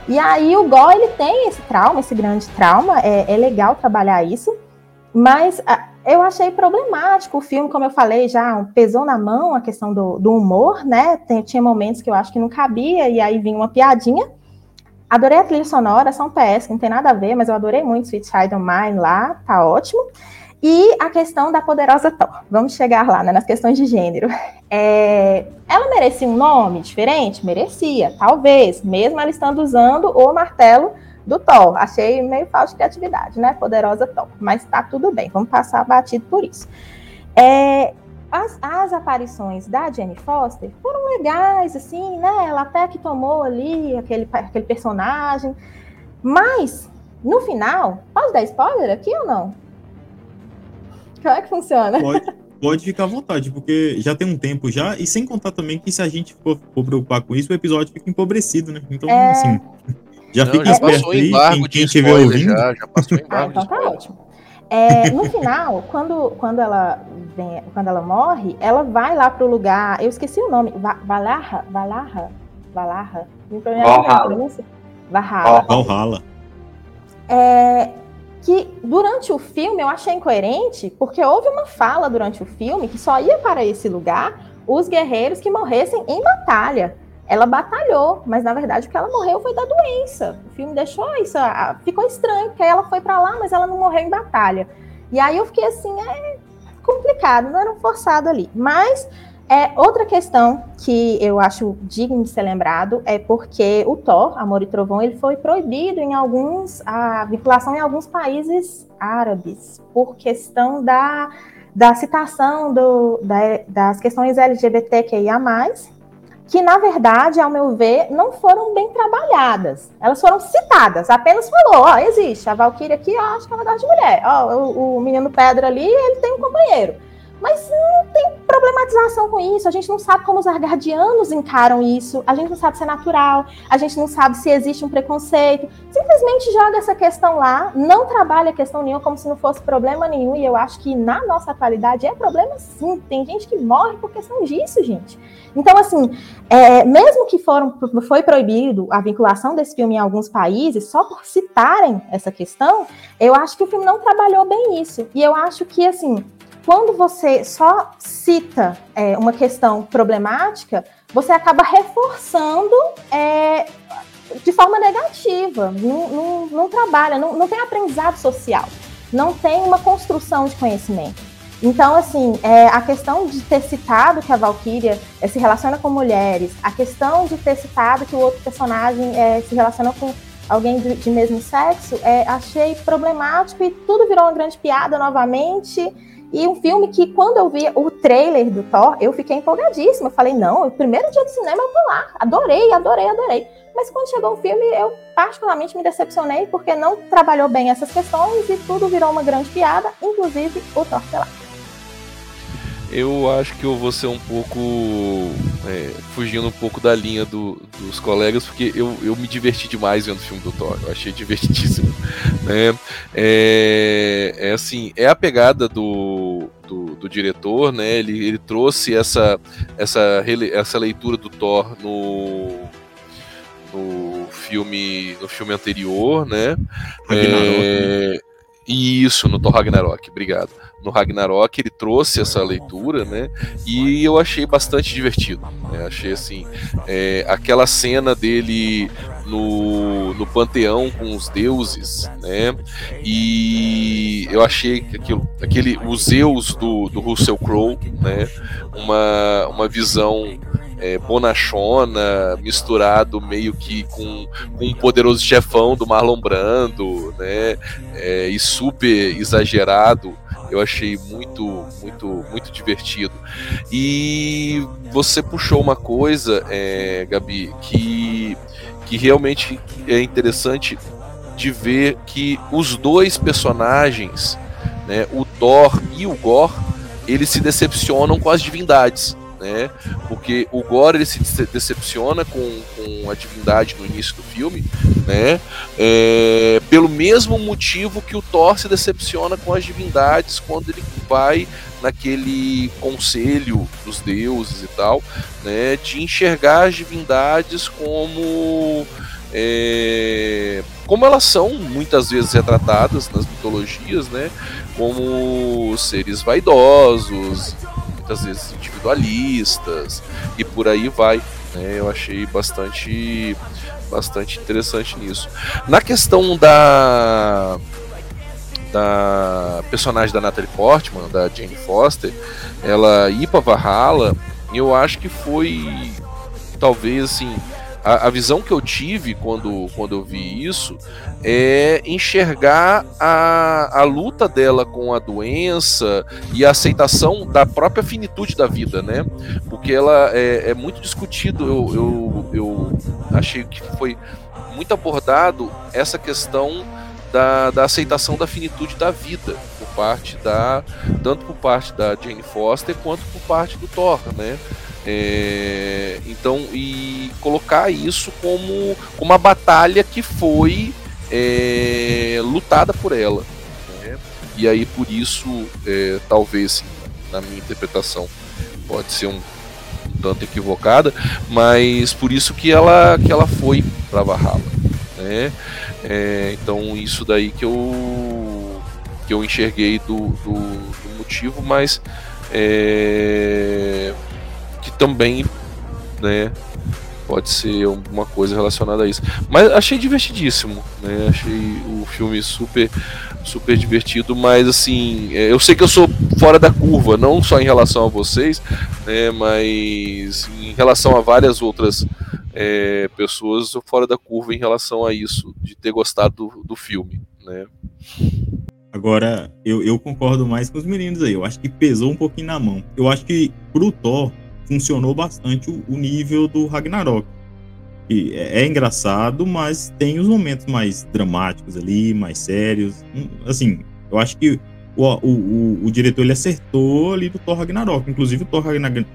E aí o Gó, ele tem esse trauma, esse grande trauma, é, é legal trabalhar isso, mas a, eu achei problemático o filme, como eu falei já, pesou na mão a questão do, do humor, né? Tem, tinha momentos que eu acho que não cabia, e aí vinha uma piadinha. Adorei a trilha sonora, são PS, não tem nada a ver, mas eu adorei muito Sweet Child of Mine lá, tá ótimo. E a questão da poderosa Thor. Vamos chegar lá, né, nas questões de gênero. É, ela merecia um nome diferente? Merecia, talvez, mesmo ela estando usando o martelo do Thor. Achei meio falta de criatividade, né? Poderosa Thor. Mas tá tudo bem, vamos passar batido por isso. É, as, as, aparições da Jenny Foster foram legais, assim, né? Ela até que tomou ali aquele, aquele personagem. Mas, no final, pode dar spoiler aqui ou não? Como é que funciona? Pode, pode ficar à vontade, porque já tem um tempo já, e sem contar também que se a gente for, for preocupar com isso, o episódio fica empobrecido, né? Então, é... assim, já Não, fica já esperto aí, quem, quem estiver ouvindo. Já, já passou [LAUGHS] embargo ah, então tá ótimo. É, no final, quando, quando, ela vem, quando ela morre, ela vai lá pro lugar. Eu esqueci o nome. Va Valarra? Valarra? Valarra? Valhalla. Valhalla. Valhalla. É, que durante o filme eu achei incoerente, porque houve uma fala durante o filme que só ia para esse lugar os guerreiros que morressem em batalha. Ela batalhou, mas na verdade o que ela morreu foi da doença. O filme deixou isso, ficou estranho, porque ela foi para lá, mas ela não morreu em batalha. E aí eu fiquei assim, é complicado, não era um forçado ali. Mas é, outra questão que eu acho digno de ser lembrado é porque o Thor, Amor e Trovão, ele foi proibido em alguns, a vinculação em alguns países árabes, por questão da, da citação do, da, das questões LGBTQIA+, que na verdade, ao meu ver, não foram bem trabalhadas. Elas foram citadas, apenas falou, ó, existe, a Valkyria aqui, ó, acho que ela gosta de mulher, ó, o, o menino Pedra ali, ele tem um companheiro. Mas não tem problematização com isso. A gente não sabe como os argardianos encaram isso. A gente não sabe se é natural. A gente não sabe se existe um preconceito. Simplesmente joga essa questão lá, não trabalha a questão nenhuma como se não fosse problema nenhum. E eu acho que na nossa atualidade é problema sim. Tem gente que morre por questão disso, gente. Então, assim, é, mesmo que foram, foi proibido a vinculação desse filme em alguns países, só por citarem essa questão, eu acho que o filme não trabalhou bem isso. E eu acho que, assim, quando você só cita é, uma questão problemática, você acaba reforçando é, de forma negativa, não, não, não trabalha, não, não, tem aprendizado social, não tem uma construção de conhecimento. Então, assim, é, a questão de ter citado que a Valkyria é, se relaciona com mulheres, a questão de ter citado que o outro personagem é, se relaciona com alguém de, de mesmo sexo, é, achei problemático e tudo virou uma grande piada novamente. E um filme que, quando eu vi o trailer do Thor, eu fiquei empolgadíssima. Eu falei, não, o primeiro dia do cinema eu tô lá. Adorei, adorei, adorei. Mas quando chegou o filme, eu particularmente me decepcionei, porque não trabalhou bem essas questões e tudo virou uma grande piada, inclusive o Thor lá eu acho que eu vou ser um pouco é, fugindo um pouco da linha do, dos colegas, porque eu, eu me diverti demais vendo o filme do Thor, eu achei [LAUGHS] divertidíssimo. Né? É, é assim, é a pegada do, do, do, diretor, né? Ele, ele trouxe essa, essa, essa leitura do Thor no, no filme no filme anterior, né? É, isso, no Thor Ragnarok, obrigado no Ragnarok, ele trouxe essa leitura, né? E eu achei bastante divertido. Né? Achei assim, é, aquela cena dele no, no panteão com os deuses, né? E eu achei aquilo, aquele, os Zeus do, do Russell Crowe, né? Uma, uma visão é, bonachona, misturado meio que com, com um poderoso chefão do Marlon Brando, né? É, e super exagerado eu achei muito, muito, muito divertido. E você puxou uma coisa, é, Gabi, que, que realmente é interessante de ver que os dois personagens, né, o Thor e o Gore, eles se decepcionam com as divindades né? Porque o Gore ele se decepciona com, com a divindade no início do filme, né? É, pelo mesmo motivo que o Thor se decepciona com as divindades quando ele vai naquele conselho dos deuses e tal, né? De enxergar as divindades como é, como elas são muitas vezes retratadas nas mitologias, né? Como seres vaidosos, muitas vezes individualistas e por aí vai. Né? Eu achei bastante, bastante interessante nisso. Na questão da da personagem da Natalie Portman, da Jane Foster, ela ir para Valhalla, eu acho que foi talvez assim a, a, visão que eu tive quando, quando eu vi isso é enxergar a, a luta dela com a doença e a aceitação da própria finitude da vida, né? Porque ela é, é muito discutido, eu, eu, eu achei que foi muito abordado essa questão da, da aceitação da finitude da vida parte da tanto por parte da Jane Foster quanto por parte do Thor, né? É, então, e colocar isso como uma batalha que foi é, lutada por ela. Né? E aí, por isso, é, talvez, na minha interpretação, pode ser um, um, tanto equivocada, mas por isso que ela, que ela foi para Valhalla. Né? É, então isso daí que eu que eu enxerguei do, do, do motivo, mas é, que também, né? Pode ser alguma coisa relacionada a isso. Mas achei divertidíssimo, né? Achei o filme super super divertido, mas assim, é, eu sei que eu sou fora da curva, não só em relação a vocês, né, mas em relação a várias outras é, pessoas, eu fora da curva em relação a isso, de ter gostado do, do filme, né. Agora, eu, eu concordo mais com os meninos aí, eu acho que pesou um pouquinho na mão. Eu acho que pro Thor funcionou bastante o, o nível do Ragnarok é, é, engraçado, mas tem os momentos mais dramáticos ali, mais sérios. Hum, assim, eu acho que o, o, o, diretor ele acertou ali do Thor Ragnarok. Inclusive, o Thor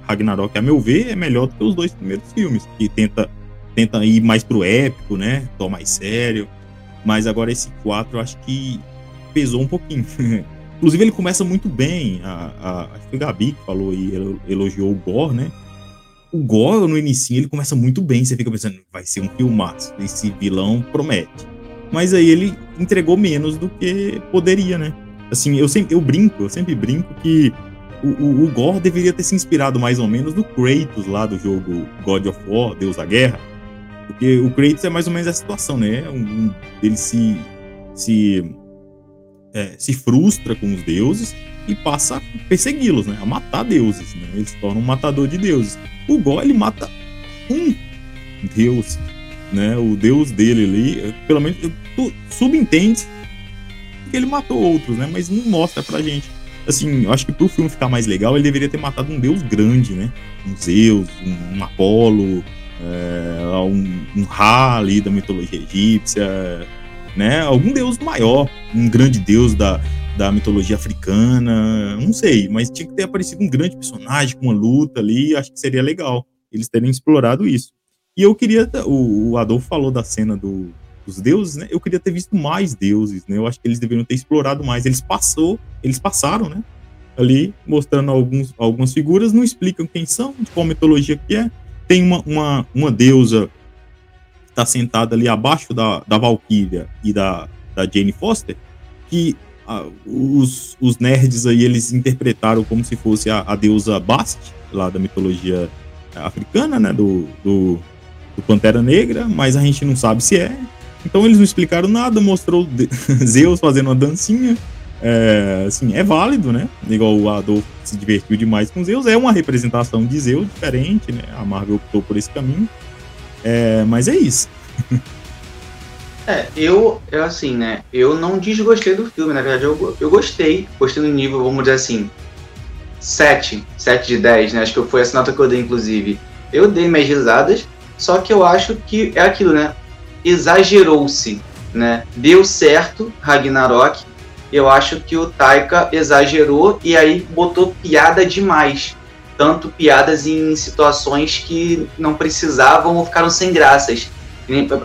Ragnarok, a meu ver, é melhor do que os dois primeiros filmes, que tenta, tenta ir mais pro épico, né? Thor mais sério. Mas agora esse 4 eu acho que pesou um pouquinho. [LAUGHS] Inclusive, ele começa muito bem. A, a, acho que foi Gabi que falou e elogiou o Gore, né? o Gore, no início, ele começa muito bem. Você fica pensando, vai ser um filmaço. Esse vilão promete. Mas aí ele entregou menos do que poderia, né? Assim, eu sempre eu brinco, eu sempre brinco que o, o, o Gore deveria ter se inspirado mais ou menos no Kratos lá do jogo God of War, Deus da Guerra. Porque o Kratos é mais ou menos a situação, né? Um, um, ele se, se, é, se frustra com os deuses e passa a persegui-los, né? A matar deuses, né? Ele se torna um matador de deuses. O Gó, ele mata um deus, né? O deus dele ali, pelo menos, subentende que ele matou outros, né? Mas não mostra pra gente. Assim, eu acho que pro filme ficar mais legal, ele deveria ter matado um deus grande, né? Um Zeus, um, um Apolo, é, um, um Ra ali da mitologia egípcia, né? Algum deus maior, um grande deus da, da mitologia africana, não sei, mas tinha que ter aparecido um grande personagem com uma luta ali, acho que seria legal eles terem explorado isso. E eu queria, o, o Adolfo falou da cena do, dos deuses, né? Eu queria ter visto mais deuses, né? Eu acho que eles deveriam ter explorado mais. Eles passou, eles passaram, né? Ali mostrando alguns, algumas figuras, não explicam quem são, de qual mitologia que é. Tem uma, uma, uma deusa que está sentada ali abaixo da, da Valkyria e da, da Jane Foster, que os, os nerds aí, eles interpretaram como se fosse a, a deusa Bast, lá da mitologia africana, né, do, do, do, Pantera Negra, mas a gente não sabe se é. Então eles não explicaram nada, mostrou [LAUGHS] Zeus fazendo uma dancinha. É, assim, é válido, né? Igual o Adolfo se divertiu demais com Zeus, é uma representação de Zeus diferente, né? A Marvel optou por esse caminho. É, mas é isso. É, eu, eu assim, né? Eu não desgostei do filme, na verdade, eu, eu gostei. Gostei no nível, vamos dizer assim, 7, 7 de 10, né? Acho que foi a nota que eu dei, inclusive. Eu dei minhas risadas, só que eu acho que é aquilo, né? Exagerou-se, né? Deu certo Ragnarok. Eu acho que o Taika exagerou e aí botou piada demais. Tanto piadas em situações que não precisavam ou ficaram sem graças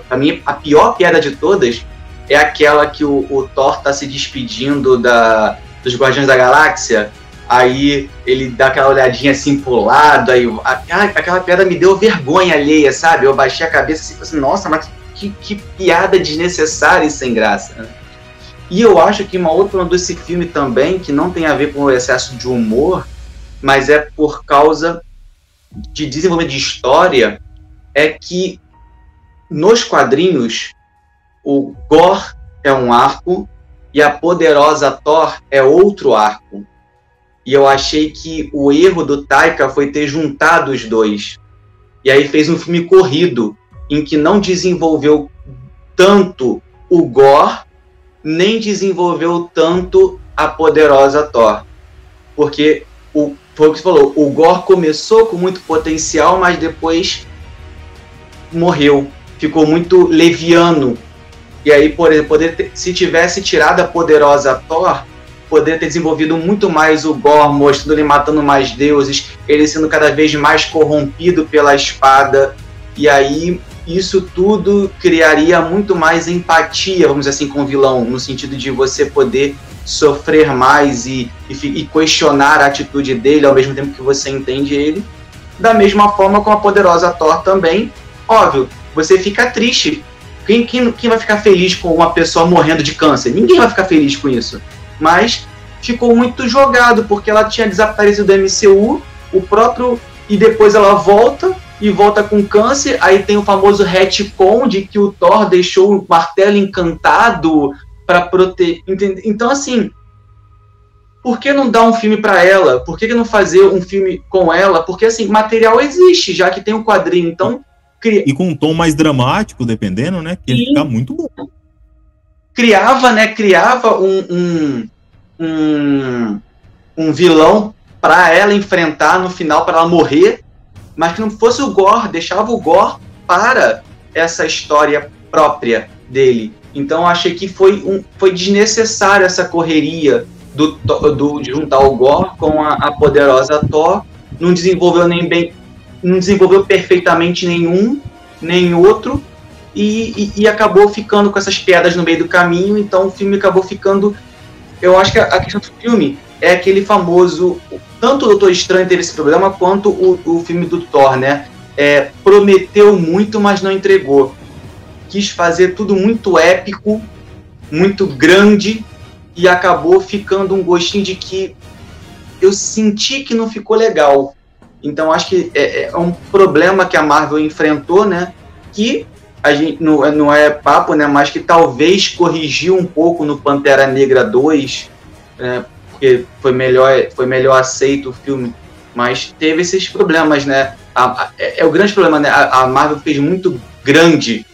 Pra mim, a pior piada de todas é aquela que o, o Thor tá se despedindo da, dos Guardiões da Galáxia. Aí ele dá aquela olhadinha assim pro lado, aí a, aquela piada me deu vergonha alheia, sabe? Eu baixei a cabeça assim, assim nossa, mas que, que piada desnecessária e sem graça. E eu acho que uma outra desse filme também, que não tem a ver com o excesso de humor, mas é por causa de desenvolvimento de história, é que nos quadrinhos, o Gor é um arco e a poderosa Thor é outro arco. E eu achei que o erro do Taika foi ter juntado os dois. E aí fez um filme corrido, em que não desenvolveu tanto o Gor, nem desenvolveu tanto a poderosa Thor. Porque o, foi o que você falou, o Gor começou com muito potencial, mas depois morreu ficou muito leviano. E aí, por poder ter, se tivesse tirado a poderosa Thor, poderia ter desenvolvido muito mais o Gore, mostrando ele matando mais deuses, ele sendo cada vez mais corrompido pela espada. E aí, isso tudo criaria muito mais empatia, vamos dizer assim, com o vilão, no sentido de você poder sofrer mais e, e, e questionar a atitude dele ao mesmo tempo que você entende ele. Da mesma forma com a poderosa Thor também. Óbvio, você fica triste Quem, quem, quem vai ficar feliz com uma pessoa morrendo de câncer? Ninguém vai ficar feliz com isso. Mas ficou muito jogado, porque ela tinha desaparecido do MCU, o próprio. E depois ela volta e volta com câncer. Aí tem o famoso retcon de que o Thor deixou o martelo encantado para proteger. Então, assim, por que não dar um filme para ela? Por que, que não fazer um filme com ela? Porque, assim, material existe, já que tem um quadrinho. Então. Cria... E com um tom mais dramático, dependendo, né? Que ia ficar muito bom. Criava, né? Criava um, um, um, um vilão para ela enfrentar no final, para ela morrer, mas que não fosse o Gore, deixava o Gore para essa história própria dele. Então achei que foi, um, foi desnecessário essa correria do, do, de juntar o Gore com a, a poderosa Thor. Não desenvolveu nem bem, não desenvolveu perfeitamente nenhum, nem outro, e, e, e, acabou ficando com essas pedras no meio do caminho. Então o filme acabou ficando. Eu acho que a, a questão do filme é aquele famoso. Tanto o Doutor Estranho teve esse problema, quanto o, o filme do Thor, né? É, prometeu muito, mas não entregou quis fazer tudo muito épico, muito grande e acabou ficando um gostinho de que eu senti que não ficou legal. Então acho que é, é um problema que a Marvel enfrentou, né? Que a gente não, não é papo, né? Mas que talvez corrigiu um pouco no Pantera Negra 2, né, porque foi melhor, foi melhor aceito o filme. Mas teve esses problemas, né? A, a, é, é, o grande problema, né? A, a Marvel fez muito grande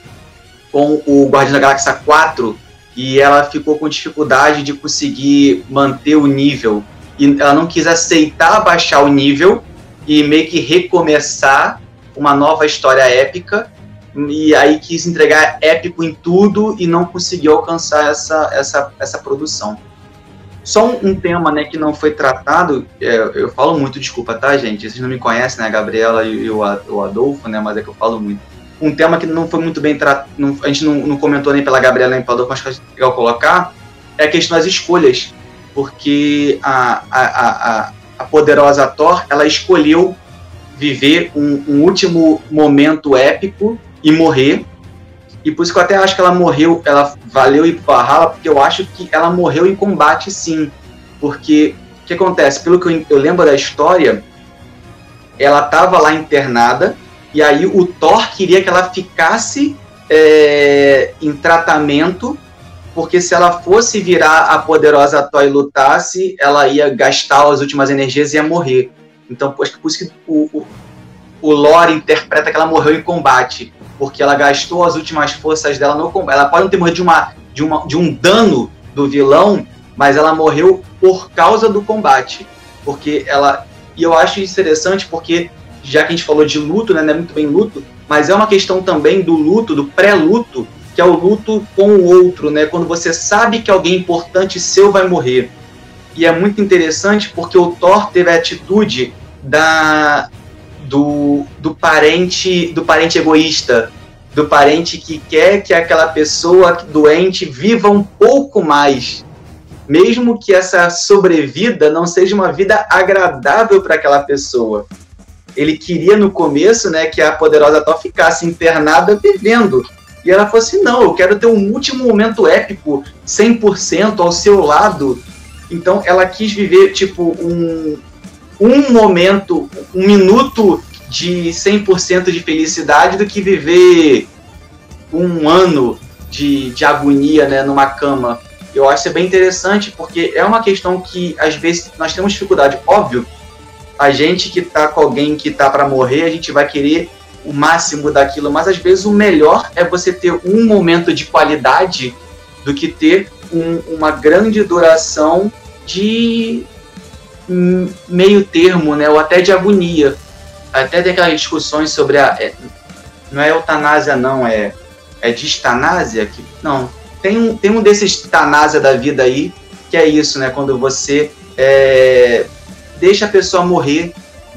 com o Guardião da Galáxia 4 e ela ficou com dificuldade de conseguir manter o nível. E ela não quis aceitar baixar o nível e meio que recomeçar uma nova história épica. E aí quis entregar épico em tudo e não conseguiu alcançar essa, essa, essa produção. Só um, tema né, que não foi tratado, é, eu falo muito, desculpa, tá, gente? Vocês não me conhecem, né? A Gabriela e o, o Adolfo, né? Mas é que eu falo muito um tema que não foi muito bem tratado, a gente não, não, comentou nem pela Gabriela nem pelo Adolfo, mas que é legal colocar, é a questão das escolhas. Porque a, a, a, a poderosa Thor, ela escolheu viver um, um, último momento épico e morrer. E por isso que eu até acho que ela morreu, ela valeu ir para Valhalla, porque eu acho que ela morreu em combate sim. Porque o que acontece? Pelo que eu, eu lembro da história, ela estava lá internada, e aí o Thor queria que ela ficasse é, em tratamento, porque se ela fosse virar a poderosa Thor e lutasse, ela ia gastar as últimas energias e ia morrer. Então, acho que por isso que o, o, o lore interpreta que ela morreu em combate, porque ela gastou as últimas forças dela no combate. Ela pode não ter morrido de, uma, de, uma, de um dano do vilão, mas ela morreu por causa do combate. Porque ela. E eu acho interessante porque já que a gente falou de luto, né, não é muito bem luto, mas é uma questão também do luto, do pré-luto, que é o luto com o outro, né? Quando você sabe que alguém importante seu vai morrer. E é muito interessante porque o Thor teve a atitude da do, do parente do parente egoísta, do parente que quer que aquela pessoa doente viva um pouco mais, mesmo que essa sobrevida não seja uma vida agradável para aquela pessoa ele queria no começo, né, que a poderosa Thor ficasse internada vivendo. E ela falou assim: não, eu quero ter um último momento épico, 100% ao seu lado. Então ela quis viver, tipo, um, um momento, um minuto de 100% de felicidade do que viver um ano de, de agonia né, numa cama. Eu acho isso bem interessante, porque é uma questão que, às vezes, nós temos dificuldade. Óbvio a gente que tá com alguém que tá para morrer, a gente vai querer o máximo daquilo, mas às vezes o melhor é você ter um momento de qualidade do que ter um, uma grande duração de meio termo, né, ou até de agonia. Até tem aquelas discussões sobre a é, não é eutanásia não, é é distanásia que não, tem um tem um desses tanásia da vida aí, que é isso, né, quando você é, deixa a pessoa morrer,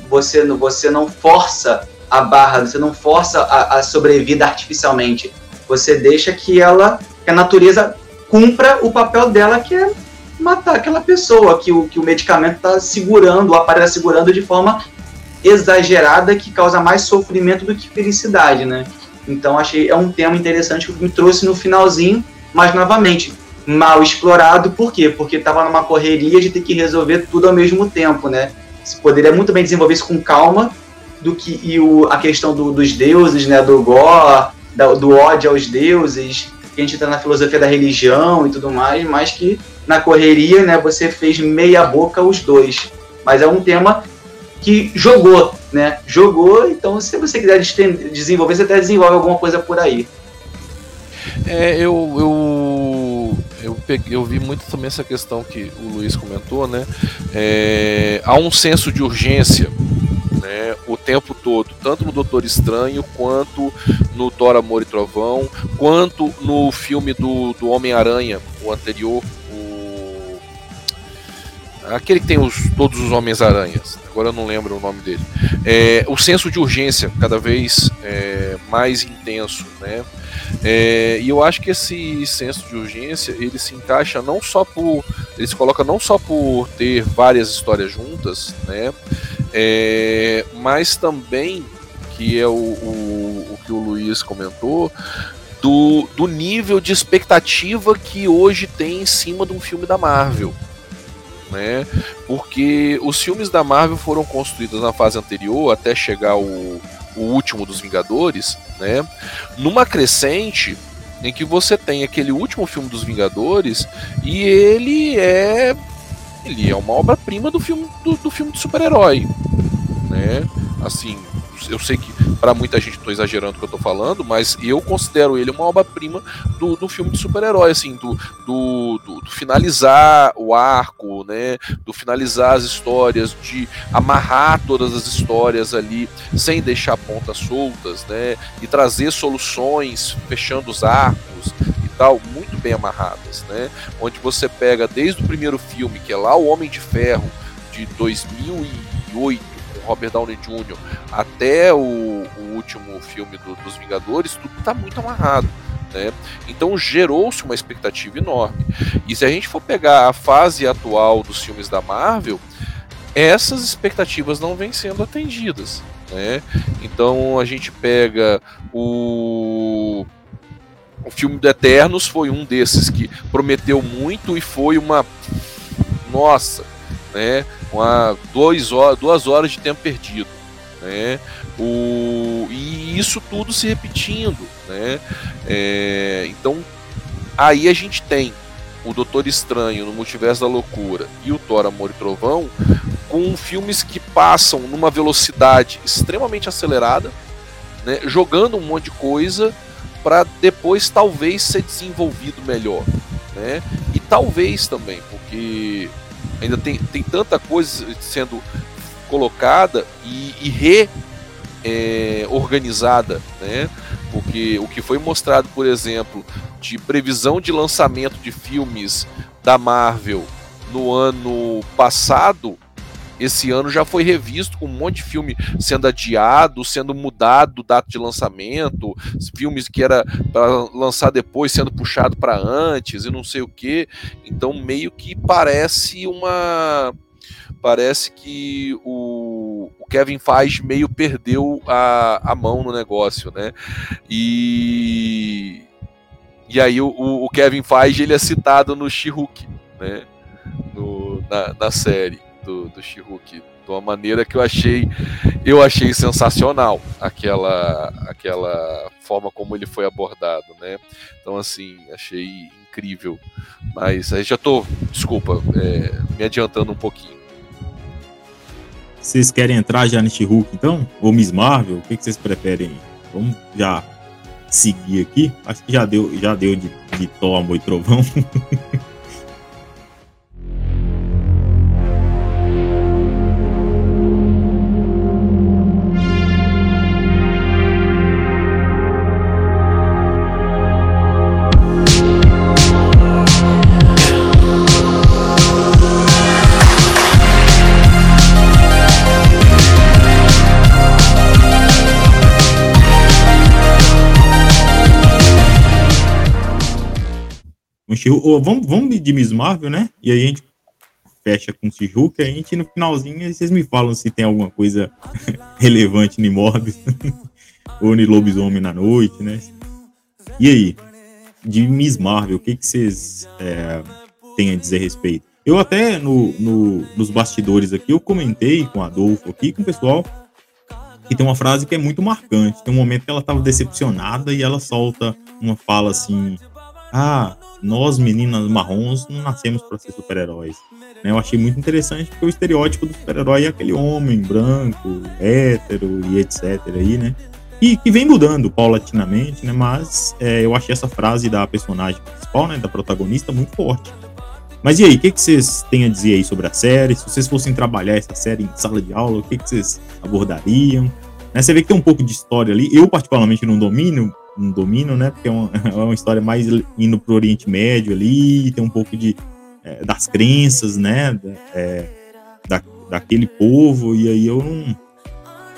você, você não força a barra, você não força a, a sobrevida artificialmente. Você deixa que ela, que a natureza cumpra o papel dela, que é matar aquela pessoa, que o, que o medicamento está segurando, o aparelho está segurando de forma exagerada que causa mais sofrimento do que felicidade, né? Então achei é um tema interessante que me trouxe no finalzinho, mas novamente mal explorado. Por quê? Porque estava numa correria de ter que resolver tudo ao mesmo tempo, né? Se poderia muito bem desenvolver isso com calma do que e o, a questão do, dos deuses, né? Do Gó, do ódio aos deuses, que a gente está na filosofia da religião e tudo mais, mas que na correria, né? Você fez meia boca os dois. Mas é um tema que jogou, né? Jogou, então se você quiser desenvolver, você até desenvolve alguma coisa por aí. É, eu, eu, eu, peguei, eu vi muito também essa questão que o Luiz comentou, né? É, há um senso de urgência né, o tempo todo, tanto no Doutor Estranho, quanto no Thor Amor e Trovão, quanto no filme do, do Homem-Aranha, o anterior, aquele que tem os, todos os Homens-Aranhas, agora eu não lembro o nome dele. É, o senso de urgência cada vez é, mais intenso, né? É, e eu acho que esse senso de urgência ele se encaixa não só por ele se coloca não só por ter várias histórias juntas, né? É, mas também que é o, o, o que o Luiz comentou do, do nível de expectativa que hoje tem em cima de um filme da Marvel né? Porque os filmes da Marvel foram construídos na fase anterior até chegar o, o último dos Vingadores, né? Numa crescente em que você tem aquele último filme dos Vingadores e ele é ele é uma obra-prima do filme do, do filme de super-herói, né? Assim, eu sei que para muita gente estou exagerando o que eu estou falando, mas eu considero ele uma obra-prima do, do filme de super-herói, assim, do, do, do, do, finalizar o arco, né? Do finalizar as histórias, de amarrar todas as histórias ali sem deixar pontas soltas, né? E trazer soluções fechando os arcos e tal, muito bem amarradas, né? Onde você pega desde o primeiro filme, que é lá o Homem de Ferro, de 2008, Robert Downey Jr. até o, o último filme do, dos Vingadores, tudo está muito amarrado. Né? Então gerou-se uma expectativa enorme. E se a gente for pegar a fase atual dos filmes da Marvel, essas expectativas não vêm sendo atendidas. Né? Então a gente pega o o filme do Eternos foi um desses que prometeu muito e foi uma nossa, né? Uma dois horas, duas horas de tempo perdido, né? O, e isso tudo se repetindo, né? É, então aí a gente tem o Doutor Estranho no Multiverso da Loucura e o Thor Amor e Trovão com filmes que passam numa velocidade extremamente acelerada, né? Jogando um monte de coisa para depois talvez ser desenvolvido melhor, né? E talvez também, porque ainda tem, tem tanta coisa sendo colocada e, e reorganizada, é, né? Porque o que foi mostrado, por exemplo, de previsão de lançamento de filmes da Marvel no ano passado esse ano já foi revisto com um monte de filme sendo adiado, sendo mudado data de lançamento, filmes que era para lançar depois sendo puxado para antes e não sei o que. Então meio que parece uma parece que o, o Kevin Feige meio perdeu a, a mão no negócio, né? E e aí o, o Kevin Feige ele é citado no She-Hulk, né? No, na, na série do, do She-Hulk de uma maneira que eu achei eu achei sensacional aquela aquela forma como ele foi abordado né? Então assim achei incrível. Mas aí já tô desculpa é, me adiantando um pouquinho. Vocês querem entrar já neste Hulk então? Ou Miss Marvel? O que, que vocês preferem vamos já seguir aqui. Acho que já deu já deu de, de e Trovão [LAUGHS] Vamos, vamos de Miss Marvel, né? E a gente fecha com que a gente no finalzinho vocês me falam se tem alguma coisa [LAUGHS] relevante no Morbius. [LAUGHS] Oni Lobisomem na Noite, né? E aí? De Miss Marvel, o que que vocês é, têm a dizer a respeito? Eu até, no, no, nos bastidores aqui, eu comentei com o Adolfo aqui, com o pessoal, que tem uma frase que é muito marcante. Tem um momento que ela estava decepcionada e ela solta uma fala assim: Ah, nós meninas marrons não nascemos para ser super-heróis. Né, eu achei muito interessante porque o estereótipo do super-herói é aquele homem branco, hétero e etc. Aí, né? E que vem mudando paulatinamente, né? Mas é, eu achei essa frase da personagem principal, né? Da protagonista, muito forte. Mas e aí, o que, vocês têm a dizer aí sobre a série? Se vocês fossem trabalhar essa série em sala de aula, o que, que vocês abordariam? Né, você vê que tem um pouco de história ali. Eu, particularmente, não domino, não domino, né? Porque é uma, [LAUGHS] é uma história mais indo pro Oriente Médio ali, tem um pouco de é, das crenças, né? É, da, daquele povo, e aí eu não.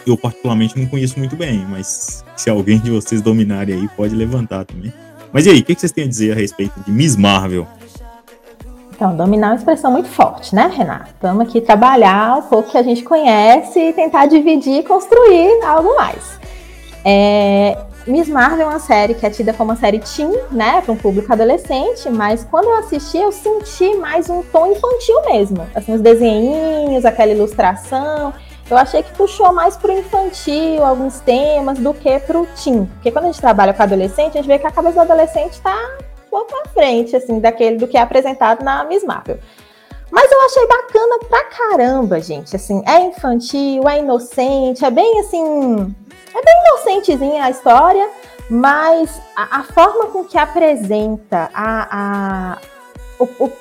Eu, particularmente, não conheço muito bem, mas se alguém de vocês dominarem aí, pode levantar também. Mas e aí, o que, que vocês têm a dizer a respeito de Miss Marvel? Então, dominar é uma expressão muito forte, né, Renato? Vamos aqui trabalhar um pouco que a gente conhece e tentar dividir e construir algo mais. É, Miss Marvel é uma série que é tida como uma série teen, né, para um público adolescente, mas quando eu assisti, eu senti mais um tom infantil mesmo. Assim, os desenhinhos, aquela ilustração. Eu achei que puxou mais para o infantil alguns temas do que para o teen. Porque quando a gente trabalha com adolescente, a gente vê que a cabeça do adolescente está pouco à frente, assim, daquele do que é apresentado na Miss Marvel. Mas eu achei bacana pra caramba, gente. Assim, é infantil, é inocente, é bem assim. É bem inocentezinha a história, mas a, a forma com que apresenta a, a o, o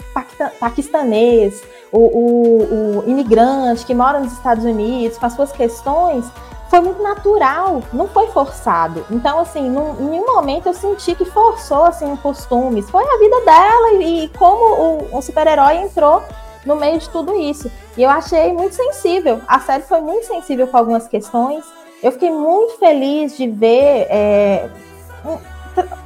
paquistanês, o, o, o imigrante que mora nos Estados Unidos, com as suas questões, foi muito natural, não foi forçado. Então, assim, num, em nenhum momento eu senti que forçou, assim, costumes. Foi a vida dela e, e como o, o super-herói entrou no meio de tudo isso. E eu achei muito sensível. A série foi muito sensível com algumas questões. Eu fiquei muito feliz de ver é,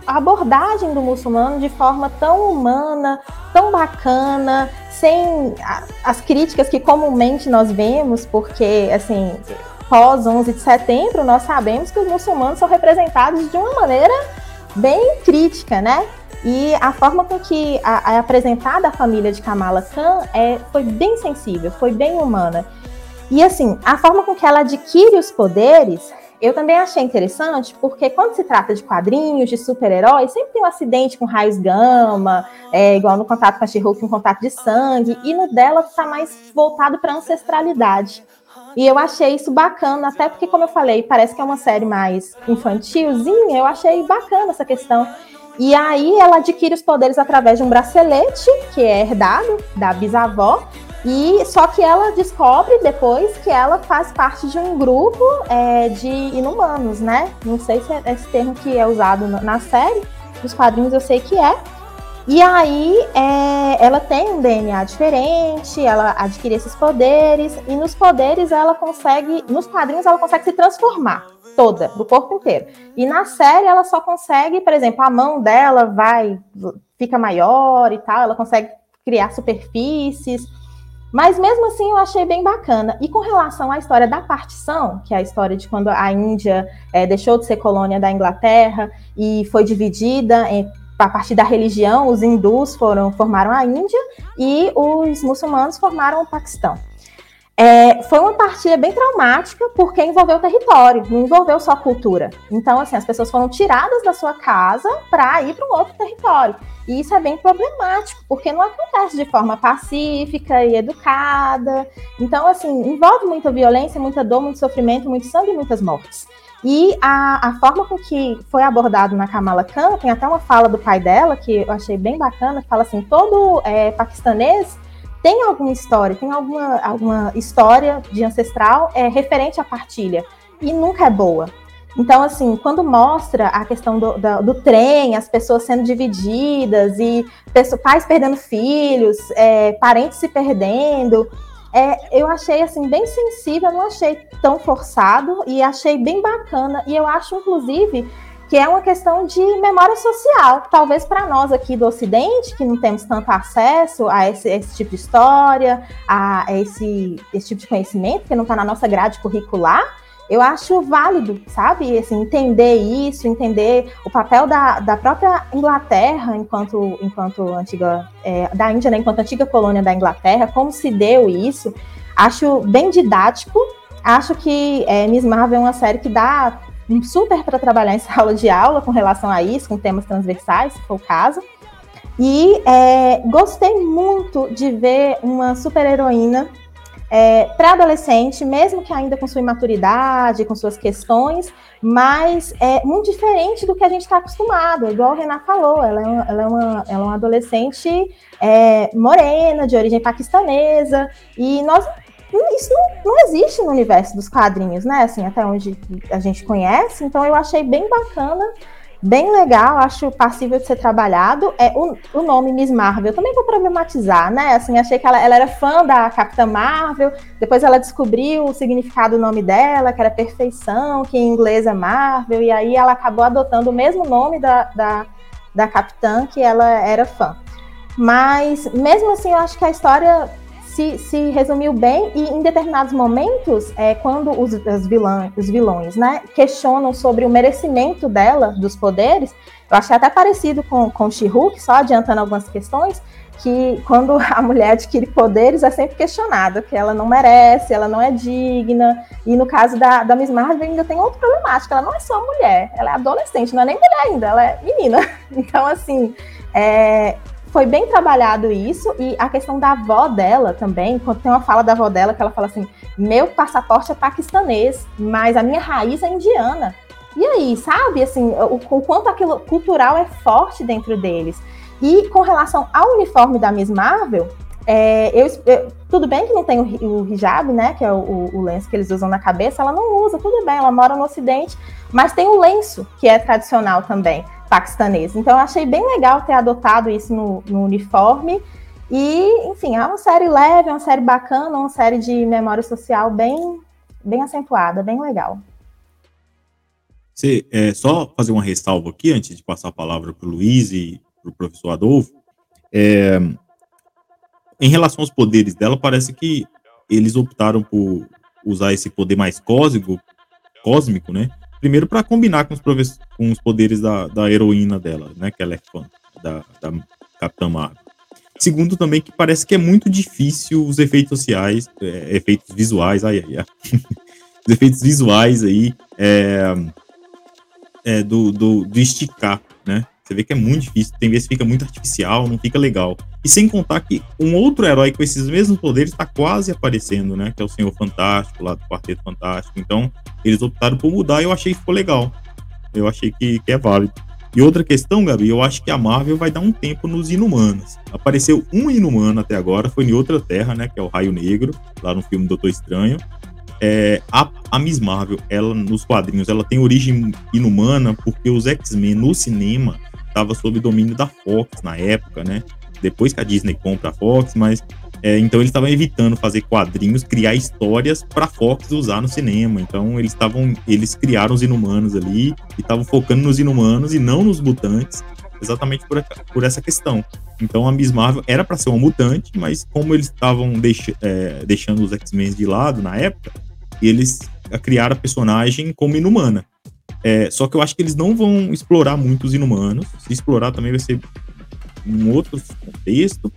a abordagem do muçulmano de forma tão humana, tão bacana, sem as críticas que comumente nós vemos, porque, assim, pós 11 de setembro, nós sabemos que os muçulmanos são representados de uma maneira bem crítica, né? E a forma com que é apresentada a família de Kamala Khan é, foi bem sensível, foi bem humana. E assim, a forma com que ela adquire os poderes, eu também achei interessante, porque quando se trata de quadrinhos, de super-heróis, sempre tem um acidente com raios gama, é, igual no contato com a She-Hulk, um contato de sangue, e no dela está mais voltado para ancestralidade. E eu achei isso bacana, até porque, como eu falei, parece que é uma série mais infantilzinha, eu achei bacana essa questão. E aí ela adquire os poderes através de um bracelete, que é herdado da bisavó, e só que ela descobre depois que ela faz parte de um grupo é, de inumanos, né? Não sei se é esse termo que é usado na série, nos quadrinhos eu sei que é. E aí é, ela tem um DNA diferente, ela adquire esses poderes, e nos poderes ela consegue, nos quadrinhos ela consegue se transformar toda, do corpo inteiro. E na série ela só consegue, por exemplo, a mão dela vai, fica maior e tal, ela consegue criar superfícies. Mas mesmo assim eu achei bem bacana. E com relação à história da partição, que é a história de quando a Índia é, deixou de ser colônia da Inglaterra e foi dividida em, a partir da religião, os hindus foram, formaram a Índia e os muçulmanos formaram o Paquistão. É, foi uma partida bem traumática porque envolveu território, não envolveu só cultura. Então, assim, as pessoas foram tiradas da sua casa para ir para um outro território. E isso é bem problemático, porque não acontece de forma pacífica e educada. Então, assim, envolve muita violência, muita dor, muito sofrimento, muito sangue e muitas mortes. E a, a forma com que foi abordado na Kamala Khan, tem até uma fala do pai dela, que eu achei bem bacana, que fala assim, todo é, paquistanês tem alguma história, tem alguma, alguma história de ancestral é, referente à partilha, e nunca é boa. Então, assim, quando mostra a questão do, do, do trem, as pessoas sendo divididas, e pessoas, pais perdendo filhos, é, parentes se perdendo, é, eu achei assim bem sensível, não achei tão forçado e achei bem bacana. E eu acho, inclusive, que é uma questão de memória social. Talvez para nós aqui do Ocidente, que não temos tanto acesso a esse, esse tipo de história, a esse, esse tipo de conhecimento, que não está na nossa grade curricular, eu acho válido, sabe? Assim, entender isso, entender o papel da, da própria Inglaterra enquanto, enquanto antiga, é, da Índia, né, enquanto antiga colônia da Inglaterra, como se deu isso. Acho bem didático. Acho que é, Miss Marvel é uma série que dá super para trabalhar em [LAUGHS] sala de aula com relação a isso, com temas transversais, se for o caso. E é, gostei muito de ver uma super heroína é, para adolescente, mesmo que ainda com sua imaturidade, com suas questões, mas é muito diferente do que a gente está acostumado. Igual o Renan falou, ela é uma, ela é uma, ela é uma adolescente é, morena, de origem paquistanesa, e nós isso não, não, existe no universo dos quadrinhos, né? Assim, até onde a gente conhece. Então eu achei bem bacana bem legal, acho passível de ser trabalhado. É o, o nome Miss Marvel, também vou problematizar, né? Assim, achei que ela, ela era fã da Capitã Marvel, depois ela descobriu o significado do nome dela, que era perfeição, que em inglês é Marvel, e aí ela acabou adotando o mesmo nome da, da, da Capitã que ela era fã. Mas, mesmo assim, eu acho que a história se, se resumiu bem e em determinados momentos, é, quando os, os, vilões, os vilões né, questionam sobre o merecimento dela, dos poderes, eu achei até parecido com, com She-Hulk, só adiantando algumas questões, que quando [LAUGHS] a mulher adquire poderes é sempre questionada, que ela não merece, ela não é digna. E no caso da, da Miss Marvel ainda tem outra problemática, ela não é só mulher, ela é adolescente, não é nem mulher ainda, ela é menina. [LAUGHS] Então, assim, é, foi bem trabalhado isso, e a questão da avó dela também, quando tem uma fala da avó dela que ela fala assim: meu passaporte é paquistanês, mas a minha raiz é indiana. E aí, sabe, assim, o, o quanto aquilo cultural é forte dentro deles. E com relação ao uniforme da Miss Marvel, é, eu, eu, tudo bem que não tem o, o hijab, né, que é o, o, lenço que eles usam na cabeça, ela não usa, tudo bem, ela mora no Ocidente, mas tem o lenço, que é tradicional também paquistanês. Então eu achei bem legal ter adotado isso no, no uniforme. E, enfim, é uma série leve, é uma série bacana, uma série de memória social bem, bem acentuada, bem legal. Você, é, só fazer uma ressalva aqui, antes de passar a palavra para o Luiz e para o professor Adolfo. É, em relação aos poderes dela, parece que eles optaram por usar esse poder mais cósmico, cósmico né? Primeiro, para combinar com os, com os poderes da, da, heroína dela, né? Que ela é fã da, da Capitã Marvel. Segundo, também, que parece que é muito difícil os efeitos sociais, é, efeitos visuais, ai, ai, ai. [LAUGHS] os efeitos visuais aí é, é, do, do, do esticar, né? Você vê que é muito difícil, tem vezes fica muito artificial, não fica legal. E sem contar que um outro herói com esses mesmos poderes está quase aparecendo, né? Que é o Senhor Fantástico, lá do Quarteto Fantástico. Então, eles optaram por mudar e eu achei que ficou legal. Eu achei que, que é válido. E outra questão, Gabi, eu acho que a Marvel vai dar um tempo nos Inumanos. Apareceu um Inumano até agora, foi em outra terra, né? Que é o Raio Negro, lá no filme Doutor Estranho. É, a, a Miss Marvel, ela nos quadrinhos, ela tem origem inumana porque os X-Men no cinema estava sob domínio da Fox na época, né? Depois que a Disney compra a Fox, mas é, então eles estavam evitando fazer quadrinhos, criar histórias para Fox usar no cinema. Então eles estavam, eles criaram os Inumanos ali e estavam focando nos Inumanos e não nos mutantes, exatamente por, por essa questão. Então a Miss Marvel era para ser uma mutante, mas como eles estavam é, deixando os X-Men de lado na época, eles criaram a personagem como inumana. É, só que eu acho que eles não vão explorar muito os inumanos. Se explorar também vai ser um outro contexto.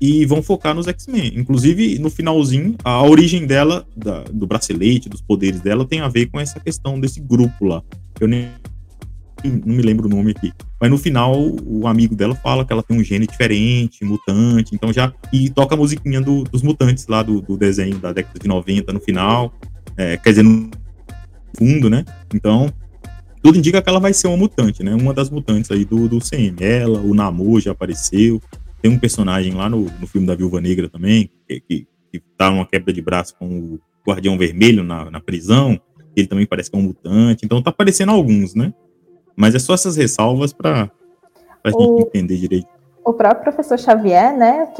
E vão focar nos X-Men. Inclusive, no finalzinho, a origem dela, da, do bracelete, dos poderes dela, tem a ver com essa questão desse grupo lá. Eu nem não me lembro o nome aqui. Mas no final, o amigo dela fala que ela tem um gene diferente, mutante, então já. E toca a musiquinha do, dos mutantes lá do, do, desenho da década de 90 no final. É, quer dizer, no fundo, né? Então, tudo indica que ela vai ser uma mutante, né? Uma das mutantes aí do, do CM. Ela, o Namor já apareceu. Tem um personagem lá no, no filme da Viúva Negra também, que, que, que tá numa quebra de braço com o Guardião Vermelho na, na prisão. Ele também parece que é um mutante. Então tá aparecendo alguns, né? Mas é só essas ressalvas para a gente entender direito. O próprio professor Xavier, né?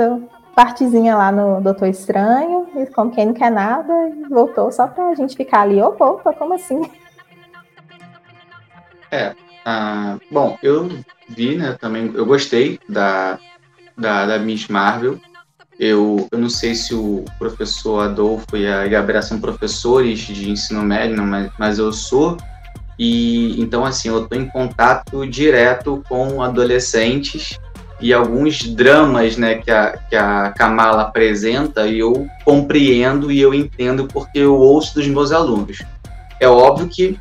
Partezinha lá no Doutor Estranho, e como quem não quer nada, voltou só pra gente ficar ali, opa, opa, como assim? É. Ah, bom, eu vi, né, também, eu gostei da, da, da Miss Marvel. eu, eu não sei se o professor Adolfo e a Gabriela são professores de ensino médio, não, mas, mas eu sou. E então, assim, eu estou em contato direto com adolescentes e alguns dramas né, que, a, que a Kamala apresenta, e eu compreendo e eu entendo porque eu ouço dos meus alunos. É óbvio que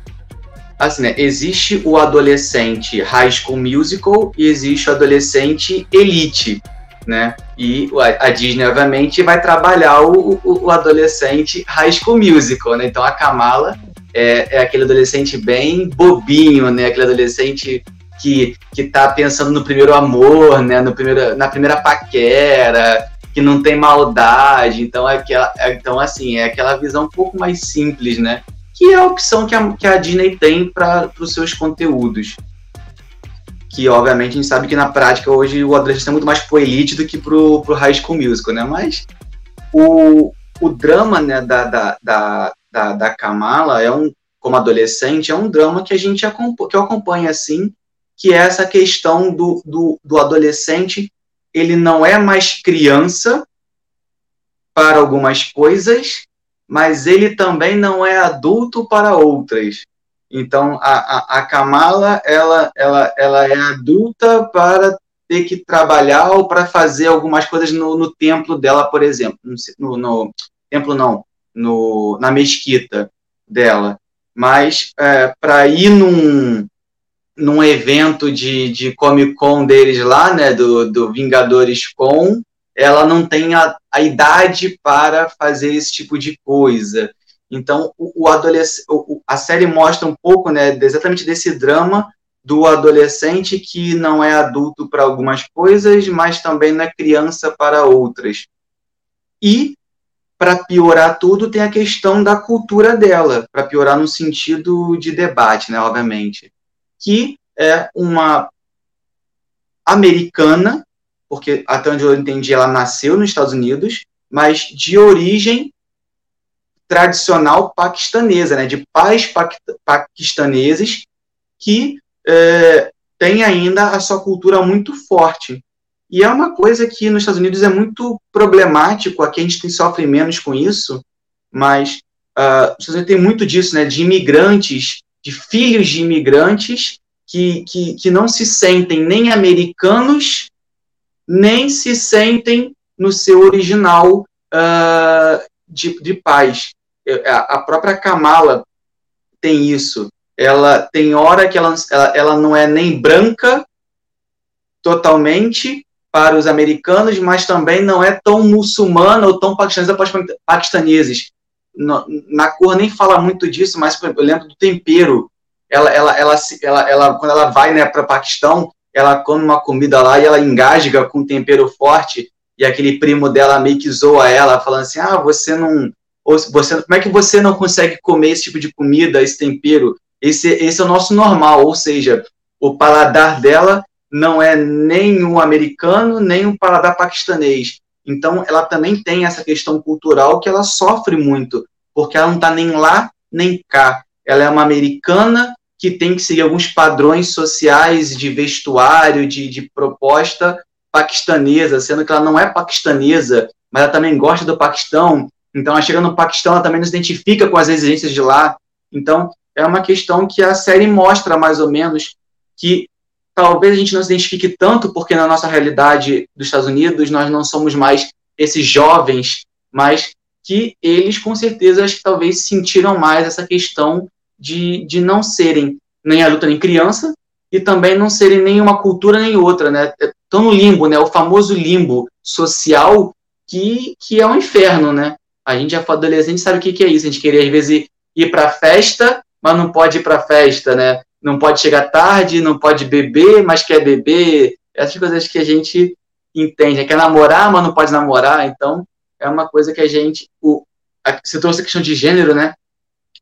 assim, né, existe o adolescente High School Musical e existe o adolescente Elite, né? E a, Disney, obviamente, vai trabalhar o, o, o, adolescente High School Musical, né? Então a Kamala é, é aquele adolescente bem bobinho, né? Aquele adolescente que, que tá pensando no primeiro amor, né? No primeiro, na primeira paquera, que não tem maldade. Então, é aquela, é, então assim, é aquela visão um pouco mais simples, né? Que é a opção que a, que a Disney tem para os seus conteúdos que obviamente a gente sabe que na prática hoje o adolescente é muito mais pro Elite do que pro, pro High School Musical, né? Mas o, o drama né, da, da, da, da, da Kamala é um, como adolescente, é um drama que a gente que eu acompanho assim, que é essa questão do, do, do adolescente, ele não é mais criança para algumas coisas, mas ele também não é adulto para outras. Então, a, a, a Kamala, ela, ela, ela é adulta para ter que trabalhar ou para fazer algumas coisas no, no templo dela, por exemplo. No, no templo não, no, na mesquita dela. Mas é, para ir num, num evento de, de Comic Con deles lá, né, do, do Vingadores Con, ela não tem a, a idade para fazer esse tipo de coisa. Então, o, o adolescente, a série mostra um pouco, né, exatamente desse drama do adolescente que não é adulto para algumas coisas, mas também não é criança para outras. E, para piorar tudo, tem a questão da cultura dela, para piorar no sentido de debate, né, obviamente, que é uma americana, porque até onde eu entendi, ela nasceu nos Estados Unidos, mas de origem tradicional paquistanesa, né, de pais paquistaneses que é, têm ainda a sua cultura muito forte. E é uma coisa que nos Estados Unidos é muito problemático, aqui a gente tem, sofre menos com isso, mas uh, os Estados Unidos tem muito disso, né, de imigrantes, de filhos de imigrantes que, que, que não se sentem nem americanos, nem se sentem no seu original uh, de, de paz. A própria Kamala tem isso. Ela tem hora que ela, ela, ela não é nem branca totalmente para os americanos, mas também não é tão muçulmana ou tão paquistanesa para os paquistaneses. Na cor nem fala muito disso, mas eu lembro do tempero. Ela, ela, ela, ela, ela quando ela vai né, para o Paquistão, ela come uma comida lá e ela engasga com tempero forte e aquele primo dela meio que zoa ela, falando assim, ah, você não, ou você, como é que você não consegue comer esse tipo de comida, esse tempero? Esse, esse é o nosso normal, ou seja, o paladar dela não é nem um americano, nem um paladar paquistanês. Então, ela também tem essa questão cultural que ela sofre muito, porque ela não está nem lá, nem cá. Ela é uma americana que tem que seguir alguns padrões sociais de vestuário, de, de proposta paquistanesa, sendo que ela não é paquistanesa, mas ela também gosta do Paquistão, então, ela chega no Paquistão, ela também não se identifica com as exigências de lá. Então, é uma questão que a série mostra mais ou menos que talvez a gente não se identifique tanto, porque na nossa realidade dos Estados Unidos nós não somos mais esses jovens, mas que eles com certeza acho que talvez sentiram mais essa questão de, de não serem nem adulta nem criança e também não serem nem uma cultura nem outra, né? Estão no limbo, né? O famoso limbo social que, que é um inferno, né? A gente já foi adolescente, sabe o que, que é isso. A gente queria, às vezes, ir para festa, mas não pode ir para festa, né? Não pode chegar tarde, não pode beber, mas quer beber. Essas coisas que a gente entende. Quer namorar, mas não pode namorar. Então, é uma coisa que a gente. O, a, você trouxe a questão de gênero, né?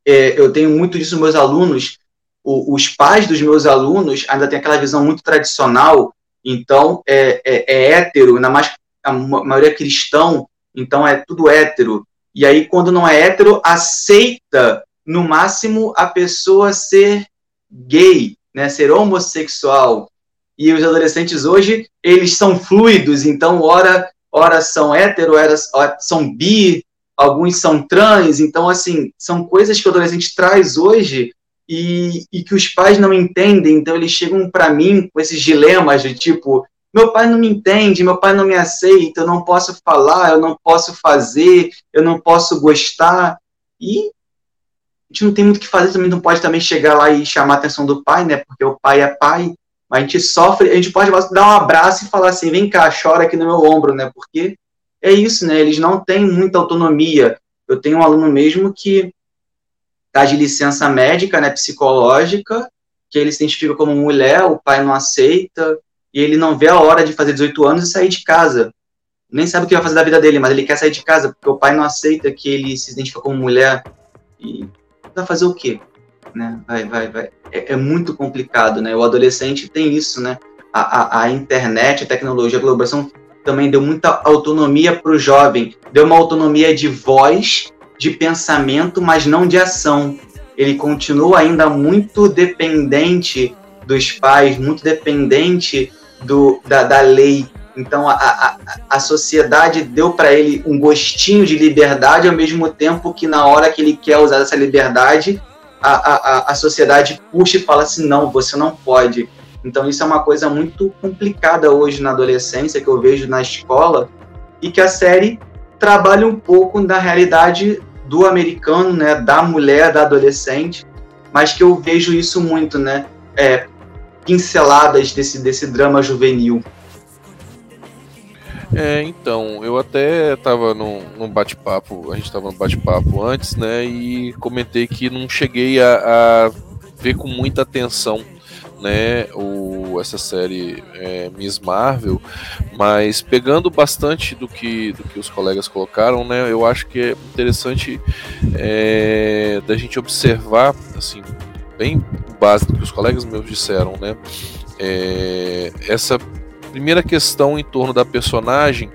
É, eu tenho muito disso nos meus alunos. O, os pais dos meus alunos ainda têm aquela visão muito tradicional. Então, é, é, é hétero, ainda mais a maioria cristão, então é tudo hétero. E aí, quando não é hétero, aceita, no máximo, a pessoa ser gay, né, ser homossexual. E os adolescentes hoje, eles são fluidos, então, ora ora são hétero, ora são bi, alguns são trans, então, assim, são coisas que o adolescente traz hoje e, e que os pais não entendem, então eles chegam para mim com esses dilemas de tipo, meu pai não me entende, meu pai não me aceita, eu não posso falar, eu não posso fazer, eu não posso gostar, e a gente não tem muito o que fazer, também não pode também chegar lá e chamar a atenção do pai, né, porque o pai é pai, mas a gente sofre, a gente pode dar um abraço e falar assim, vem cá, chora aqui no meu ombro, né, porque é isso, né? Eles não têm muita autonomia. Eu tenho um aluno mesmo que está de licença médica, né, psicológica, que ele se identifica como mulher, o pai não aceita, e ele não vê a hora de fazer 18 anos e sair de casa. Nem sabe o que vai fazer da vida dele, mas ele quer sair de casa, porque o pai não aceita que ele se identifica como mulher. E vai fazer o quê? Né? Vai, vai, vai. É, é muito complicado, né? O adolescente tem isso, né? A, a, a internet, a tecnologia, a globalização também deu muita autonomia para o jovem, deu uma autonomia de voz, de pensamento, mas não de ação. Ele continua ainda muito dependente dos pais, muito dependente do, da, da lei. Então a, a, a sociedade deu para ele um gostinho de liberdade, ao mesmo tempo que na hora que ele quer usar essa liberdade, a, a, a sociedade puxa e fala assim: não, você não pode então isso é uma coisa muito complicada hoje na adolescência que eu vejo na escola e que a série trabalha um pouco na realidade do americano, né, da mulher, da adolescente, mas que eu vejo isso muito, né, é, pinceladas desse desse drama juvenil. É, então, eu até tava num, num bate-papo, a gente tava no bate-papo antes, né, e comentei que não cheguei a, a ver com muita atenção né, o, essa série é, Miss Marvel, mas pegando bastante do que, do que os colegas colocaram, né, eu acho que é interessante é, da gente observar, assim, bem base do que os colegas meus disseram, né, é, essa primeira questão em torno da personagem,